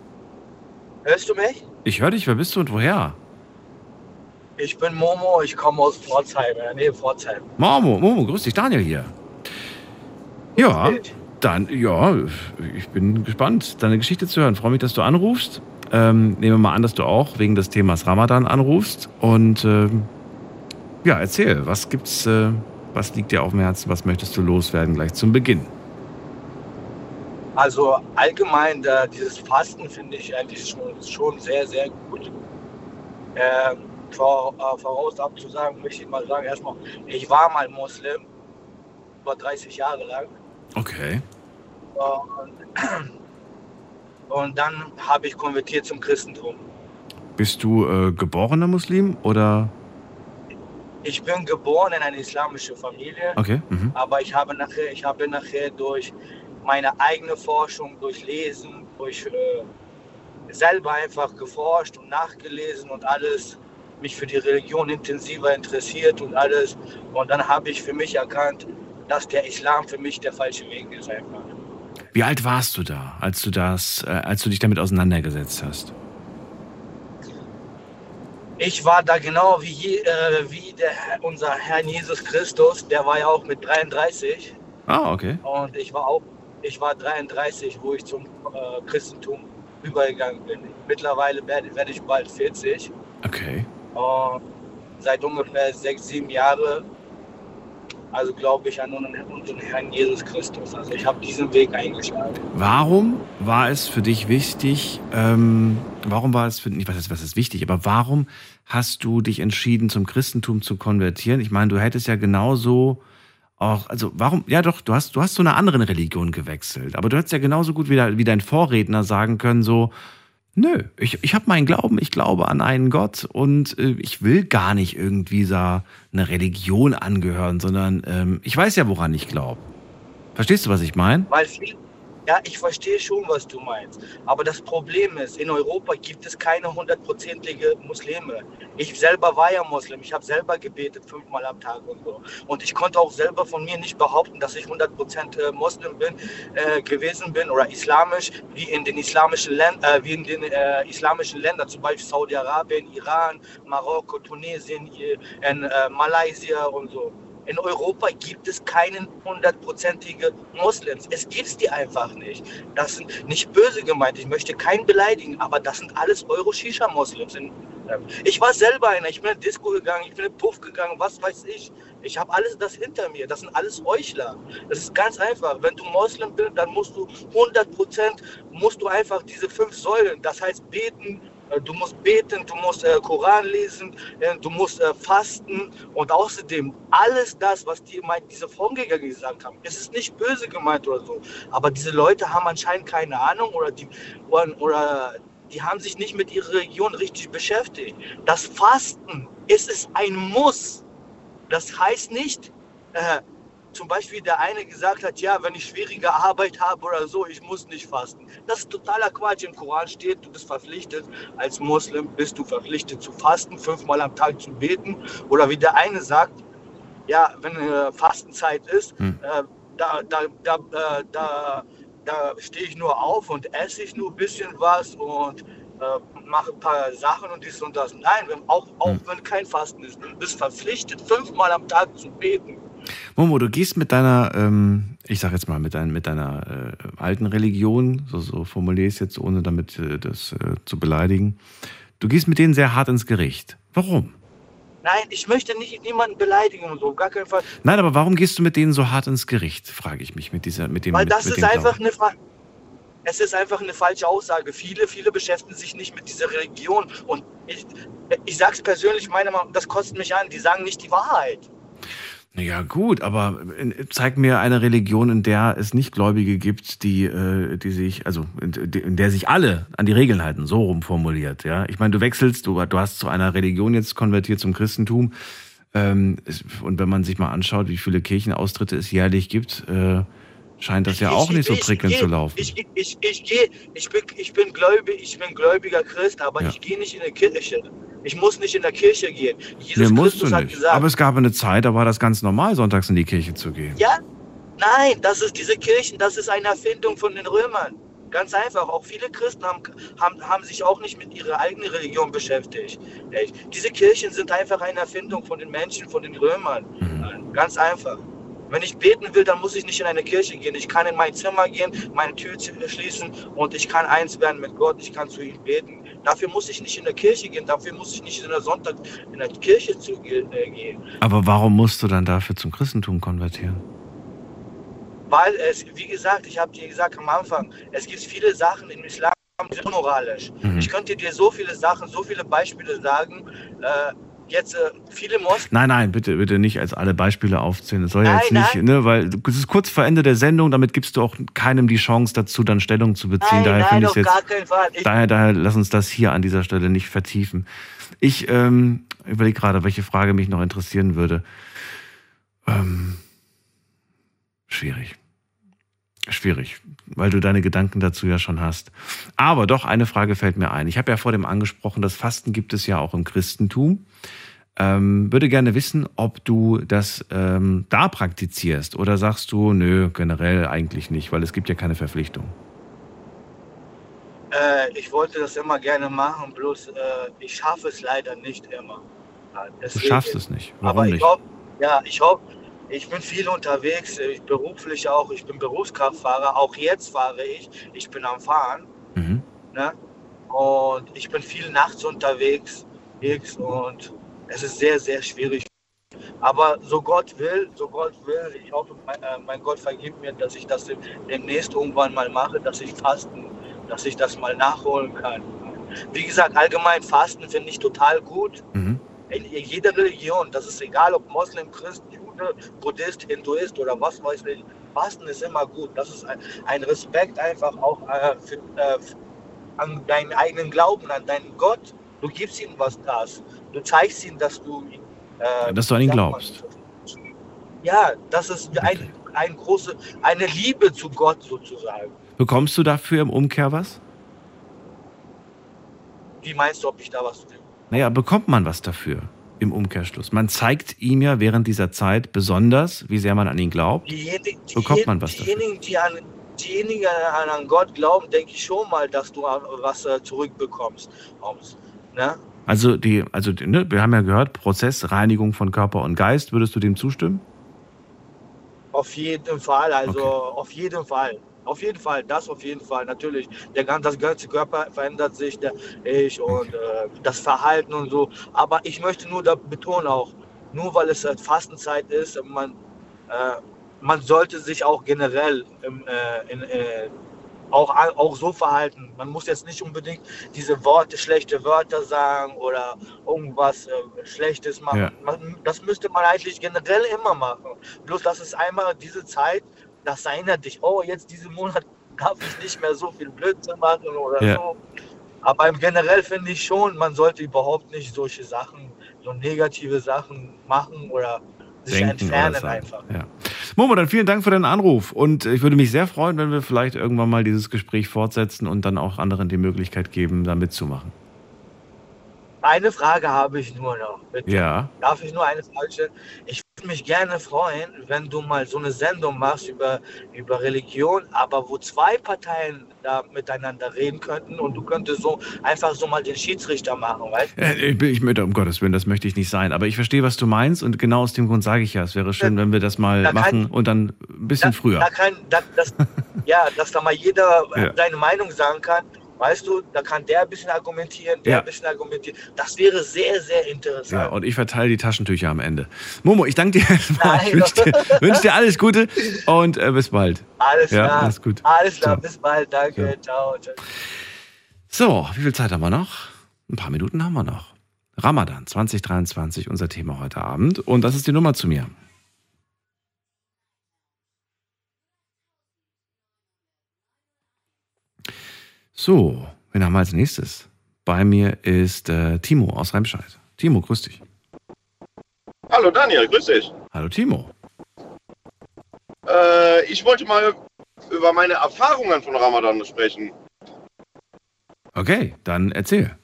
Hörst du mich? Ich höre dich. Wer bist du und woher? Ich bin Momo, ich komme aus Pforzheim, in der Nähe Pforzheim. Momo, Momo, grüß dich. Daniel hier. Ja, dann, ja, ich bin gespannt, deine Geschichte zu hören. Freue mich, dass du anrufst. Ähm, nehmen wir mal an, dass du auch wegen des Themas Ramadan anrufst. Und ähm, ja, erzähl, was gibt's, äh, was liegt dir auf dem Herzen, was möchtest du loswerden gleich zum Beginn? Also allgemein, äh, dieses Fasten finde ich eigentlich schon, schon sehr, sehr gut. Ähm, vor, äh, voraus abzusagen, möchte ich mal sagen, erstmal, ich war mal Muslim, über 30 Jahre lang. Okay. Und, [CLEARS THROAT] und dann habe ich konvertiert zum Christentum. Bist du äh, geborener Muslim oder? Ich bin geboren in eine islamische Familie, Okay. Mhm. aber ich habe nachher, ich habe nachher durch meine eigene Forschung, durch Lesen, durch äh, selber einfach geforscht und nachgelesen und alles, mich für die Religion intensiver interessiert und alles. Und dann habe ich für mich erkannt, dass der Islam für mich der falsche Weg ist einfach. Wie alt warst du da, als du das, äh, als du dich damit auseinandergesetzt hast? Ich war da genau wie, je, äh, wie der, unser Herr Jesus Christus, der war ja auch mit 33 Ah, okay. und ich war auch, ich war 33, wo ich zum äh, Christentum übergegangen bin. Mittlerweile werde, ich bald 40 Okay. und seit ungefähr sechs, sieben Jahren, also glaube ich an unseren Herrn Jesus Christus. Also ich habe diesen Weg eingeschlagen. Warum war es für dich wichtig, ähm, warum war es für nicht was ist, was ist wichtig, aber warum hast du dich entschieden, zum Christentum zu konvertieren? Ich meine, du hättest ja genauso auch, also warum, ja doch, du hast, du hast zu einer anderen Religion gewechselt, aber du hättest ja genauso gut wie, wie dein Vorredner sagen können, so, nö, ich, ich habe meinen Glauben, ich glaube an einen Gott und äh, ich will gar nicht irgendwie so eine Religion angehören, sondern ähm, ich weiß ja, woran ich glaube. Verstehst du, was ich meine? Weil viel, ja, ich verstehe schon, was du meinst. Aber das Problem ist, in Europa gibt es keine hundertprozentige Muslime. Ich selber war ja Muslim. Ich habe selber gebetet, fünfmal am Tag und so. Und ich konnte auch selber von mir nicht behaupten, dass ich 100% Muslim bin, äh, gewesen bin oder islamisch, wie in den islamischen, Länd äh, wie in den, äh, islamischen Ländern, zum Beispiel Saudi-Arabien, Iran, Marokko, Tunesien, in, äh, Malaysia und so. In Europa gibt es keinen hundertprozentige Moslems. Es gibt die einfach nicht. Das sind nicht böse gemeint. Ich möchte keinen beleidigen, aber das sind alles Euro-Shisha-Moslems. Ähm, Ich war selber einer. Ich bin in Disco gegangen, ich bin in Puff gegangen, was weiß ich. Ich habe alles das hinter mir. Das sind alles Heuchler. Das ist ganz einfach. Wenn du Moslem bist, dann musst du 100 Prozent, musst du einfach diese fünf Säulen, das heißt beten, Du musst beten, du musst äh, Koran lesen, äh, du musst äh, fasten und außerdem alles das, was die, diese Vorgänger gesagt haben. Es ist nicht böse gemeint oder so, aber diese Leute haben anscheinend keine Ahnung oder die, oder, oder die haben sich nicht mit ihrer Religion richtig beschäftigt. Das Fasten, es ist ein Muss. Das heißt nicht, äh, zum Beispiel der eine gesagt hat, ja, wenn ich schwierige Arbeit habe oder so, ich muss nicht fasten. Das ist totaler Quatsch. Im Koran steht, du bist verpflichtet, als Muslim bist du verpflichtet zu fasten, fünfmal am Tag zu beten. Oder wie der eine sagt, ja, wenn äh, Fastenzeit ist, Hm. äh, da, da, da, äh, da, da stehe ich nur auf und esse ich nur ein bisschen was und äh, mache ein paar Sachen und dies und das. Nein, wenn, auch, auch wenn kein Fasten ist, du bist verpflichtet, fünfmal am Tag zu beten. Momo, du gehst mit deiner, ähm, ich sag jetzt mal, mit, dein, mit deiner äh, alten Religion, so, so formuliere ich es jetzt, ohne damit äh, das äh, zu beleidigen, du gehst mit denen sehr hart ins Gericht. Warum? Nein, ich möchte nicht niemanden beleidigen und so, gar keinen Fall. Nein, aber warum gehst du mit denen so hart ins Gericht, frage ich mich, mit dieser, mit dem Weil mit, das mit ist einfach Glauben. eine Fra es ist einfach eine falsche Aussage. Viele, viele beschäftigen sich nicht mit dieser Religion. Und ich, ich sage es persönlich, meiner Meinung das kostet mich an. Die sagen nicht die Wahrheit. Ja gut, aber äh, zeig mir eine Religion, in der es nicht Gläubige gibt, die, äh, die sich, also in, der sich alle an die Regeln halten, so rum formuliert. Ja, ich meine, du wechselst, du, du hast zu einer Religion jetzt konvertiert zum Christentum. Ähm, und wenn man sich mal anschaut, wie viele Kirchenaustritte es jährlich gibt, äh, scheint das ja auch nicht so ich, prickelnd zu laufen. Ich, ich, ich, ich, geh- ich, bin, ich, bin gläubig, ich bin gläubiger Christ, aber Ja. ich gehe nicht in die Kirche. Ich muss nicht in der Kirche gehen. Jesus Nee, musst Christus du hat nicht. gesagt, Aber es gab eine Zeit, da war das ganz normal, sonntags in die Kirche zu gehen. ja, nein, das ist diese Kirchen, das ist eine Erfindung von den Römern. Ganz einfach. Auch viele Christen haben, haben, haben sich auch nicht mit ihrer eigenen Religion beschäftigt. Echt. Diese Kirchen sind einfach eine Erfindung von den Menschen, von den Römern. Mhm. Ganz einfach. Wenn ich beten will, dann muss ich nicht in eine Kirche gehen. Ich kann in mein Zimmer gehen, meine Tür zu- schließen und ich kann eins werden mit Gott. Ich kann zu ihm beten. Dafür muss ich nicht in der Kirche gehen. Dafür muss ich nicht in der Sonntag in der Kirche zu, äh, gehen. Aber warum musst du dann dafür zum Christentum konvertieren? Weil es, wie gesagt, ich habe dir gesagt am Anfang, es gibt viele Sachen im Islam, die sind unmoralisch. Mhm. Ich könnte dir so viele Sachen, so viele Beispiele sagen. Äh, jetzt äh, viele Moslems. Nein, nein, bitte, bitte nicht als alle Beispiele aufzählen. Es soll ja Nein, jetzt nicht, nein. ne, weil es ist kurz vor Ende der Sendung, damit gibst du auch keinem die Chance dazu, dann Stellung zu beziehen. Nein, daher nein, finde ich auf jetzt, gar keinen Fall. Ich, daher, daher lass uns das hier an dieser Stelle nicht vertiefen. Ich ähm, überlege gerade, welche Frage mich noch interessieren würde. Ähm, schwierig. Schwierig, weil du deine Gedanken dazu ja schon hast. Aber doch, eine Frage fällt mir ein. Ich habe ja vor dem angesprochen, das Fasten gibt es ja auch im Christentum. Ähm, würde gerne wissen, ob du das ähm, da praktizierst oder sagst du, nö, generell eigentlich nicht, weil es gibt ja keine Verpflichtung. äh, ich wollte das immer gerne machen, bloß äh, ich schaffe es leider nicht immer. Ja, Du deswegen- schaffst es nicht. Warum aber ich nicht? hoffe, ja, ich hoffe, ich bin viel unterwegs, ich beruflich auch, ich bin Berufskraftfahrer, auch jetzt fahre ich, ich bin am Fahren, Mhm. ne? Und ich bin viel nachts unterwegs, und es ist sehr, sehr schwierig. Aber so Gott will, so Gott will, ich hoffe, mein, äh, mein Gott vergibt mir, dass ich das dem- demnächst irgendwann mal mache, dass ich fasten, dass ich das mal nachholen kann. Wie gesagt, allgemein Fasten finde ich total gut. Mhm. In jeder Religion, das ist egal, ob Moslem, Christ, Jude, Buddhist, Hinduist oder was weiß ich, Fasten ist immer gut. Das ist ein, ein Respekt einfach auch äh, für, äh, an deinen eigenen Glauben, an deinen Gott. Du gibst ihm was das. Du zeigst ihm, dass du äh, Dass du an ihn glaubst. Ja, das ist ein, ein große, eine Liebe zu Gott sozusagen. Bekommst du dafür im Umkehr was? Wie meinst du, ob ich da was Naja, bekommt man was dafür im Umkehrschluss? Man zeigt ihm ja während dieser Zeit besonders, wie sehr man an ihn glaubt. Diejenige, Bekommt man was dafür? diejenigen, die an, diejenigen, an, an Gott glauben, denke ich schon mal, dass du was äh, zurückbekommst. Ne? Also, die, also die, ne, wir haben ja gehört, Prozess Reinigung von Körper und Geist. Würdest du dem zustimmen? Auf jeden Fall, also auf jeden Fall. Auf jeden Fall, das auf jeden Fall, natürlich. Der ganze, das ganze Körper verändert sich, der ich und äh, das Verhalten und so. Aber ich möchte nur da betonen auch, nur weil es äh, Fastenzeit ist, man, äh, man sollte sich auch generell im, äh, in, äh, auch, auch so verhalten. Man muss jetzt nicht unbedingt diese Worte, schlechte Wörter sagen oder irgendwas äh, Schlechtes machen. Ja. Man, das müsste man eigentlich generell immer machen. Bloß, dass es einmal diese Zeit, das erinnert dich, oh, jetzt diesen Monat [LAUGHS] darf ich nicht mehr so viel Blödsinn machen oder Ja. so. Aber im generell finde ich schon, man sollte überhaupt nicht solche Sachen, so negative Sachen machen oder sich Denken entfernen einfach. Ja. Momo, dann vielen Dank für deinen Anruf. Und ich würde mich sehr freuen, wenn wir vielleicht irgendwann mal dieses Gespräch fortsetzen und dann auch anderen die Möglichkeit geben, da mitzumachen. Eine Frage habe ich nur noch. Bitte. Ja. Darf ich nur eine Frage stellen? Ich würde mich gerne freuen, wenn du mal so eine Sendung machst über, über Religion, aber wo zwei Parteien da miteinander reden könnten und du könntest so einfach so mal den Schiedsrichter machen, weißt du? Äh, Ich, bin- ich möchte, um Gottes Willen, das möchte ich nicht sein. Aber ich verstehe, was du meinst. Und genau aus dem Grund sage ich ja, es wäre schön, wenn wir das mal Da kann- machen und dann ein bisschen früher. Da kann, da, das, [LAUGHS] ja, dass da mal jeder äh, Ja. seine Meinung sagen kann. Weißt du, da kann der ein bisschen argumentieren, der Ja. ein bisschen argumentieren. Das wäre sehr, sehr interessant. Ja, und ich verteile die Taschentücher am Ende. Momo, ich danke dir erstmal. [LAUGHS] Ich wünsche dir, wünsch dir alles Gute und äh, bis bald. Alles Ja, klar. alles gut. Alles klar, bis bald. Danke. Ciao. ciao. So, wie viel Zeit haben wir noch? Ein paar Minuten haben wir noch. Ramadan 2023, unser Thema heute Abend. Und das ist die Nummer zu mir. So, wen haben wir als nächstes? Bei mir ist äh, Timo aus Remscheid. Timo, grüß dich. Hallo Daniel, grüß dich. Hallo Timo. Äh, ich wollte mal über meine Erfahrungen von Ramadan sprechen. Okay, dann erzähl.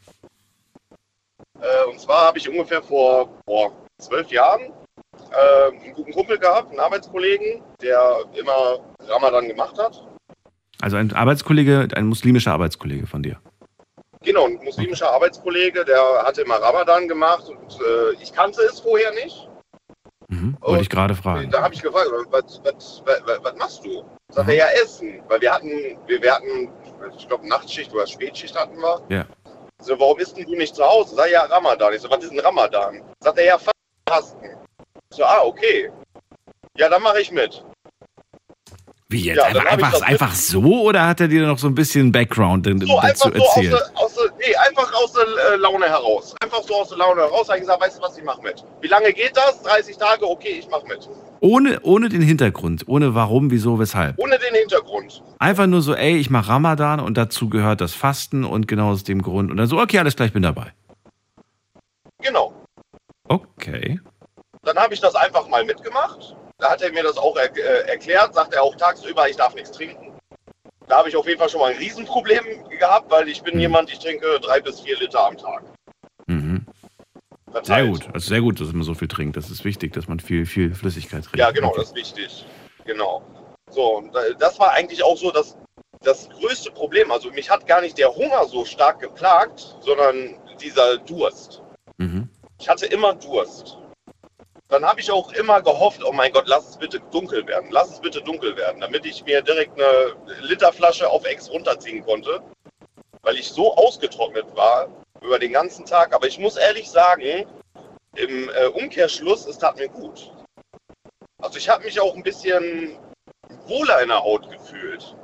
Äh, und zwar habe ich ungefähr vor, zwölf Jahren äh, einen guten Kumpel gehabt, einen Arbeitskollegen, der immer Ramadan gemacht hat. Also ein Arbeitskollege, ein muslimischer Arbeitskollege von dir. Genau, ein muslimischer Arbeitskollege, der hatte immer Ramadan gemacht und äh, ich kannte es vorher nicht. Mhm, wollte ich gerade fragen. Da habe ich gefragt, was, was, was, was machst du? Sagt er, ja, essen. Weil wir hatten, wir, wir hatten, ich glaube, Nachtschicht oder Spätschicht hatten wir. Ja. So, warum isst denn du nicht zu Hause? Sag ja, Ramadan. Ich so, was ist ein Ramadan? Sagt er, ja, Fasten. So, ah, okay. Ja, dann mache ich mit. Wie jetzt? Ja, einfach, einfach, einfach so oder hat er dir noch so ein bisschen Background So, dazu einfach so aus erzählt? der, aus der, nee, einfach aus der äh, Laune heraus. Einfach so aus der Laune heraus. Habe ich gesagt, weißt du was, ich mache mit. Wie lange geht das? 30 Tage? Okay, ich mache mit. Ohne, ohne den Hintergrund, ohne warum, wieso, weshalb. Ohne den Hintergrund. Einfach nur so, ey, ich mache Ramadan und dazu gehört das Fasten und genau aus dem Grund. Und dann so, okay, alles klar, ich bin dabei. Genau. Okay. Dann habe ich das einfach mal mitgemacht. Da hat er mir das auch er, äh, erklärt, sagt er auch tagsüber, ich darf nichts trinken. Da habe ich auf jeden Fall schon mal ein Riesenproblem gehabt, weil ich bin Mhm. jemand, ich trinke drei bis vier Liter am Tag. Mhm. Sehr gut. Also sehr gut, dass man so viel trinkt. Das ist wichtig, dass man viel, viel Flüssigkeit trinkt. Ja, genau, das ist wichtig. Genau. So, das war eigentlich auch so das, das größte Problem. Also mich hat gar nicht der Hunger so stark geplagt, sondern dieser Durst. Mhm. Ich hatte immer Durst. Dann habe ich auch immer gehofft, oh mein Gott, lass es bitte dunkel werden. Lass es bitte dunkel werden, damit ich mir direkt eine Literflasche auf Ex runterziehen konnte. Weil ich so ausgetrocknet war über den ganzen Tag. Aber ich muss ehrlich sagen, im äh, Umkehrschluss, es tat mir gut. Also ich habe mich auch ein bisschen wohler in der Haut gefühlt.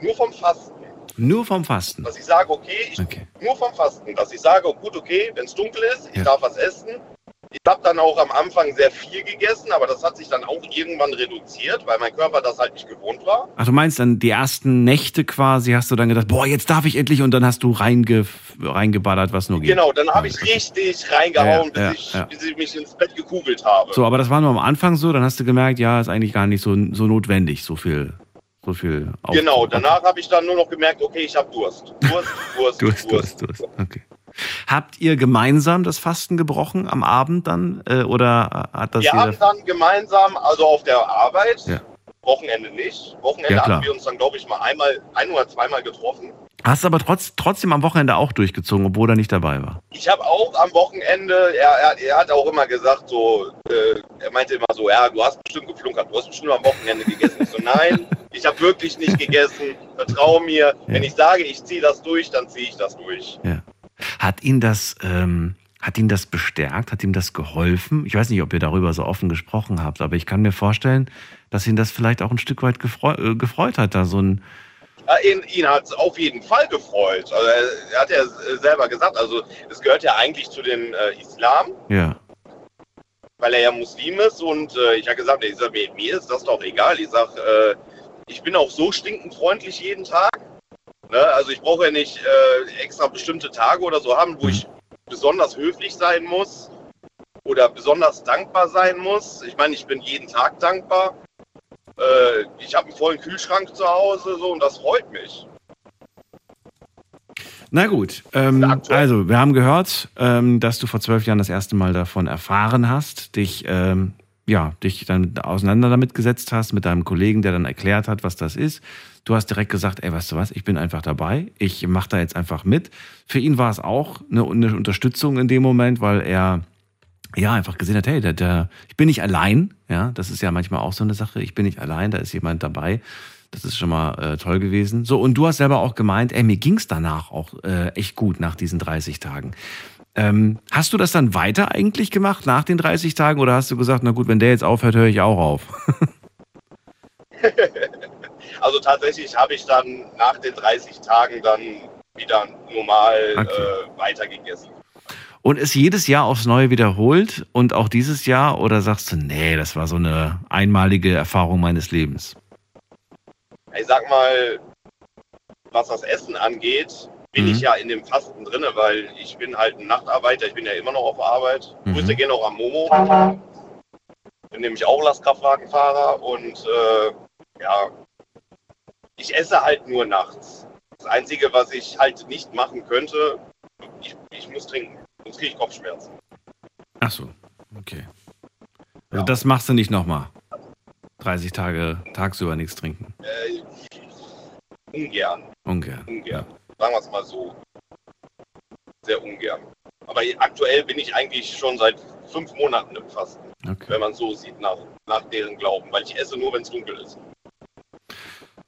Nur vom Fasten. Nur vom Fasten. Dass ich sage, okay, ich, nur vom Fasten. Dass ich sage, gut, okay, wenn es dunkel ist, ich darf was essen. Ich habe dann auch am Anfang sehr viel gegessen, aber das hat sich dann auch irgendwann reduziert, weil mein Körper das halt nicht gewohnt war. Ach, du meinst dann die ersten Nächte quasi, hast du dann gedacht, boah, jetzt darf ich endlich und dann hast du reinge, reingeballert, was nur geht. Genau, dann habe ich richtig reingehauen, Ja, ja, bis, ich, ja. bis ich mich ins Bett gekugelt habe. So, aber das war nur am Anfang so, dann hast du gemerkt, ja, ist eigentlich gar nicht so, so notwendig, so viel, so viel auf- Genau, danach habe ich dann nur noch gemerkt, okay, ich habe Durst. Durst, [LAUGHS] Durst, Durst, Durst, Durst. Okay. Habt ihr gemeinsam das Fasten gebrochen am Abend dann? Äh, oder hat das wir haben dann gemeinsam, also auf der Arbeit, Ja. Wochenende nicht. Wochenende Ja, haben wir uns dann, glaube ich, mal einmal, ein oder zweimal getroffen. Hast du aber trotz, trotzdem am Wochenende auch durchgezogen, obwohl er nicht dabei war. Ich habe auch am Wochenende, er, er, er hat auch immer gesagt, so, äh, er meinte immer so, ja, du hast bestimmt geflunkert, du hast bestimmt am Wochenende gegessen. Ich so, nein, [LAUGHS] ich habe wirklich nicht gegessen. Vertrau mir. Wenn ich sage, ich ziehe das durch, dann ziehe ich das durch. Hat ihn das, ähm, hat ihn das bestärkt? Hat ihm das geholfen? Ich weiß nicht, ob ihr darüber so offen gesprochen habt, aber ich kann mir vorstellen, dass ihn das vielleicht auch ein Stück weit gefreu äh, gefreut hat, da so ein, Ja, ihn ihn hat es auf jeden Fall gefreut. Also er, er hat ja äh, selber gesagt, also es gehört ja eigentlich zu den äh, Islam, ja, weil er ja Muslim ist und äh, ich habe gesagt, ich sag, mir, mir ist das doch egal. Ich sag, äh, ich bin auch so stinkend freundlich jeden Tag. Ne? Also ich brauche ja nicht äh, extra bestimmte Tage oder so haben, wo ich besonders höflich sein muss oder besonders dankbar sein muss. Ich meine, ich bin jeden Tag dankbar. Äh, ich habe einen vollen Kühlschrank zu Hause so und das freut mich. Na gut, ähm, also wir haben gehört, ähm, dass du vor zwölf Jahren das erste Mal davon erfahren hast, dich, ähm, ja, dich dann auseinander damit gesetzt hast mit deinem Kollegen, der dann erklärt hat, was das ist. Du hast direkt gesagt, ey, weißt du was, ich bin einfach dabei, ich mache da jetzt einfach mit. Für ihn war es auch eine, eine Unterstützung in dem Moment, weil er ja einfach gesehen hat, hey, der, der, ich bin nicht allein, ja, das ist ja manchmal auch so eine Sache, ich bin nicht allein, da ist jemand dabei. Das ist schon mal äh, toll gewesen. So, und du hast selber auch gemeint, ey, mir ging's danach auch äh, echt gut nach diesen 30 Tagen. Ähm, hast du das dann weiter eigentlich gemacht nach den 30 Tagen oder hast du gesagt, na gut, wenn der jetzt aufhört, höre ich auch auf? [LAUGHS] Also tatsächlich habe ich dann nach den 30 Tagen dann wieder normal Okay. äh, weitergegessen. Und ist jedes Jahr aufs Neue wiederholt und auch dieses Jahr oder sagst du, nee, das war so eine einmalige Erfahrung meines Lebens? Ich sag mal, was das Essen angeht, bin Mhm. ich ja in dem Fasten drinne, weil ich bin halt ein Nachtarbeiter, ich bin ja immer noch auf Arbeit. Mhm. Grüße gehen auch am Momo. Bin nämlich auch Lastkraftwagenfahrer und äh, ja, ich esse halt nur nachts. Das Einzige, was ich halt nicht machen könnte, ich, ich muss trinken, sonst kriege ich Kopfschmerzen. Ach so, okay. Also das machst du nicht nochmal. 30 Tage tagsüber nichts trinken. Äh, ungern. Ungern. Ungern. Sagen wir es mal so. Sehr ungern. Aber aktuell bin ich eigentlich schon seit fünf Monaten im Fasten. Okay. Wenn man es so sieht, nach, nach deren Glauben. Weil ich esse nur, wenn es dunkel ist.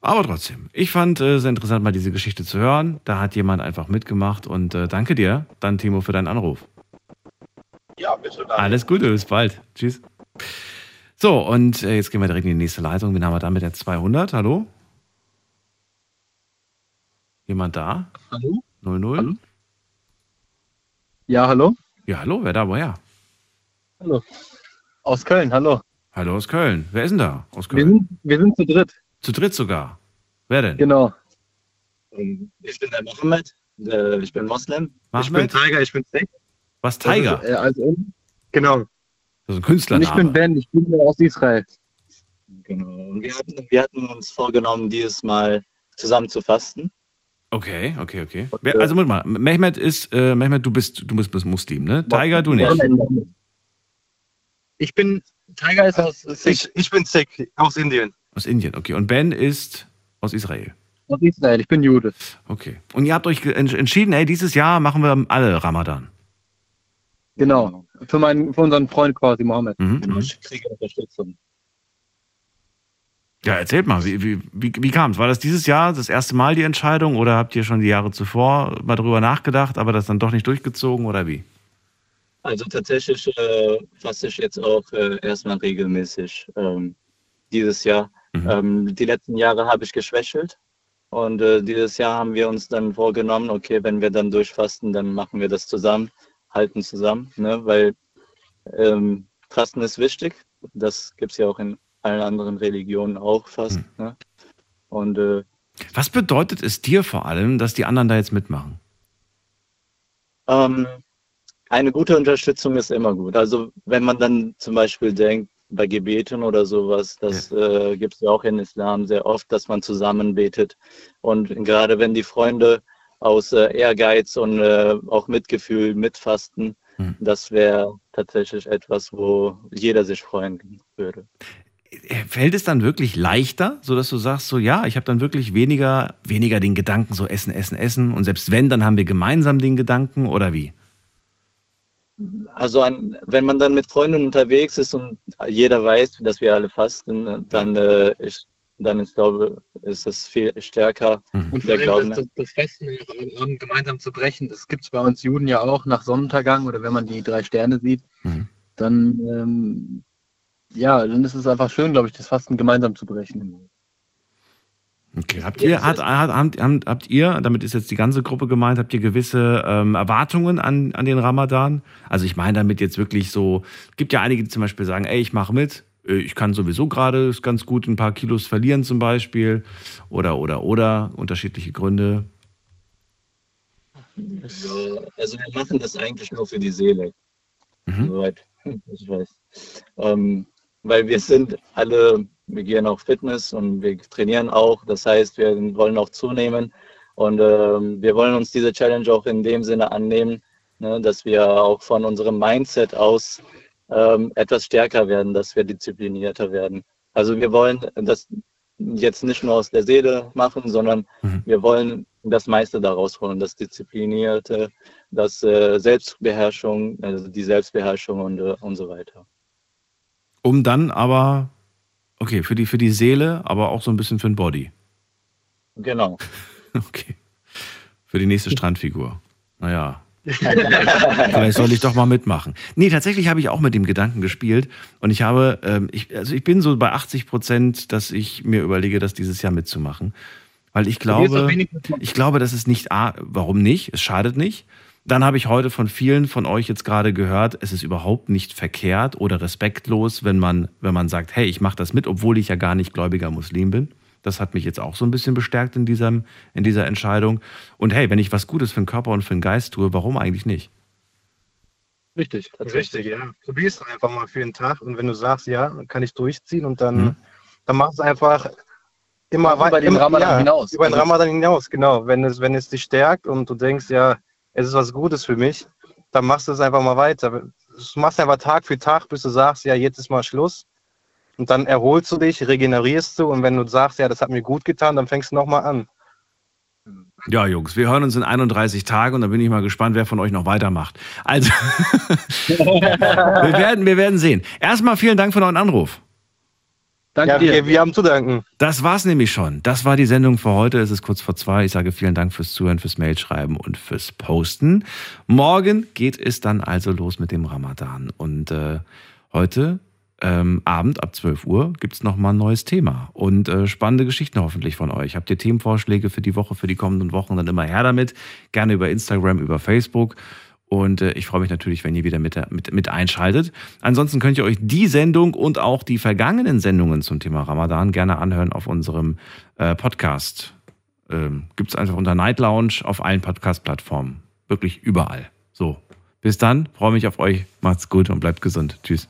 Aber trotzdem, ich fand es äh, sehr interessant, mal diese Geschichte zu hören. Da hat jemand einfach mitgemacht und äh, danke dir, dann Timo, für deinen Anruf. Ja, bitte. Danke. Alles Gute, bis bald. Tschüss. So, und äh, jetzt gehen wir direkt in die nächste Leitung. Wen haben wir da mit der 200? Hallo? Jemand da? Hallo? 00? Hallo? Ja, hallo? Ja, hallo, wer da? Woher? Hallo. Aus Köln, hallo. Hallo aus Köln. Wer ist denn da aus Wir Köln? sind, wir sind zu dritt. Zu dritt sogar. Wer denn? Genau. Ich bin der Mohammed, äh, ich bin Moslem. Mohammed? Ich bin Tiger, ich bin Steak. Was, Tiger? Äh, also, genau. Das ist ein Und Künstlername. ich bin Ben, ich bin aus Israel. Genau. Und wir hatten, wir hatten uns vorgenommen, dieses Mal zusammen zu fasten. Okay, okay, okay. Wer, also, Moment mal. Mehmet ist, äh, Mehmet, du bist, du bist, bist Muslim, ne? Tiger, du nicht. Ich bin, Tiger ist aus Sikh. Ich bin Sikh, aus Indien. Aus Indien, okay. Und Ben ist aus Israel. Aus Israel, ich bin Jude. Okay. Und ihr habt euch entschieden, ey, dieses Jahr machen wir alle Ramadan. Genau. Für, meinen, für unseren Freund quasi, Mohammed. Mhm. Ich kriege Unterstützung. Ja, erzählt mal, wie, wie, wie, wie kam es? War das dieses Jahr das erste Mal die Entscheidung oder habt ihr schon die Jahre zuvor mal drüber nachgedacht, aber das dann doch nicht durchgezogen oder wie? Also tatsächlich äh, faste ich jetzt auch äh, erstmal regelmäßig ähm, dieses Jahr. Ähm, die letzten Jahre habe ich geschwächelt und äh, dieses Jahr haben wir uns dann vorgenommen, okay, wenn wir dann durchfasten, dann machen wir das zusammen, halten zusammen, ne? weil ähm, Fasten ist wichtig. Das gibt es ja auch in allen anderen Religionen auch fast. Ne? Und äh, Was bedeutet es dir vor allem, dass die anderen da jetzt mitmachen? Ähm, eine gute Unterstützung ist immer gut. Also wenn man dann zum Beispiel denkt, bei Gebeten oder sowas, das äh, gibt es ja auch in Islam sehr oft, dass man zusammen betet. Und gerade wenn die Freunde aus äh, Ehrgeiz und äh, auch Mitgefühl mitfasten, das wäre tatsächlich etwas, wo jeder sich freuen würde. Fällt es dann wirklich leichter, sodass du sagst, so ja, ich habe dann wirklich weniger, weniger den Gedanken, so essen, essen, essen. Und selbst wenn, dann haben wir gemeinsam den Gedanken oder wie? Also an, wenn man dann mit Freunden unterwegs ist und jeder weiß, dass wir alle fasten, dann, äh, ich, dann ist, glaube ist es viel stärker, Und vor der allem Glauben. das, das, das Festen Abend gemeinsam zu brechen, das gibt es bei uns Juden ja auch nach Sonnenuntergang oder wenn man die drei Sterne sieht, dann ähm, ja, dann ist es einfach schön, glaube ich, das Fasten gemeinsam zu brechen. Okay, habt ihr, hat, hat, habt, habt, habt ihr, damit ist jetzt die ganze Gruppe gemeint, habt ihr gewisse ähm, Erwartungen an, an den Ramadan? Also ich meine damit jetzt wirklich so, gibt ja einige, die zum Beispiel sagen, ey, ich mache mit, äh, ich kann sowieso gerade ganz gut ein paar Kilos verlieren zum Beispiel oder, oder, oder, unterschiedliche Gründe. Ja, also wir machen das eigentlich nur für die Seele, soweit [LAUGHS] ich weiß. Ähm, weil wir sind alle, wir gehen auch Fitness und wir trainieren auch. Das heißt, wir wollen auch zunehmen und ähm, wir wollen uns diese Challenge auch in dem Sinne annehmen, ne, dass wir auch von unserem Mindset aus ähm, etwas stärker werden, dass wir disziplinierter werden. Also wir wollen das jetzt nicht nur aus der Seele machen, sondern wir wollen das meiste daraus holen, das Disziplinierte, das äh, Selbstbeherrschung, also die Selbstbeherrschung und, äh, und so weiter. Um dann aber, okay, für die, für die Seele, aber auch so ein bisschen für den Body. Genau. [LAUGHS] Okay. Für die nächste Strandfigur. Naja. [LAUGHS] Vielleicht soll ich doch mal mitmachen. Nee, tatsächlich habe ich auch mit dem Gedanken gespielt und ich habe, ähm, ich, also ich bin so bei 80 Prozent, dass ich mir überlege, das dieses Jahr mitzumachen. Weil ich glaube, ich glaube, das ist nicht, A, warum nicht? Es schadet nicht. Dann habe ich heute von vielen von euch jetzt gerade gehört, es ist überhaupt nicht verkehrt oder respektlos, wenn man, wenn man sagt, hey, ich mache das mit, obwohl ich ja gar nicht gläubiger Muslim bin. Das hat mich jetzt auch so ein bisschen bestärkt in, diesem, in dieser Entscheidung. Und hey, wenn ich was Gutes für den Körper und für den Geist tue, warum eigentlich nicht? Richtig, richtig, ja. Probier's doch einfach mal für den Tag und wenn du sagst, ja, dann kann ich durchziehen und dann, dann mach es einfach immer Über den immer- Ramadan hinaus. Über den Ramadan hinaus, genau. Wenn es, wenn es dich stärkt und du denkst, ja, es ist was Gutes für mich, dann machst du es einfach mal weiter. Du machst einfach Tag für Tag, bis du sagst, ja, jetzt ist mal Schluss. Und dann erholst du dich, regenerierst du und wenn du sagst, ja, das hat mir gut getan, dann fängst du nochmal an. Ja, Jungs, wir hören uns in 31 Tagen und dann bin ich mal gespannt, wer von euch noch weitermacht. Also, [LAUGHS] wir, werden, wir werden sehen. Erstmal vielen Dank für euren Anruf. Danke ja, dir. Wir haben zu danken. Das war's nämlich schon. Das war die Sendung für heute. Es ist kurz vor zwei. Ich sage vielen Dank fürs Zuhören, fürs Mailschreiben und fürs Posten. Morgen geht es dann also los mit dem Ramadan. Und äh, heute ähm, Abend ab 12 Uhr gibt es nochmal ein neues Thema und äh, spannende Geschichten hoffentlich von euch. Habt ihr Themenvorschläge für die Woche, für die kommenden Wochen, dann immer her damit. Gerne über Instagram, über Facebook. Und äh, ich freue mich natürlich, wenn ihr wieder mit, mit, mit einschaltet. Ansonsten könnt ihr euch die Sendung und auch die vergangenen Sendungen zum Thema Ramadan gerne anhören auf unserem äh, Podcast. Ähm, Gibt es einfach unter Night Lounge auf allen Podcast-Plattformen. Wirklich überall. So. Bis dann, freue mich auf euch. Macht's gut und bleibt gesund. Tschüss.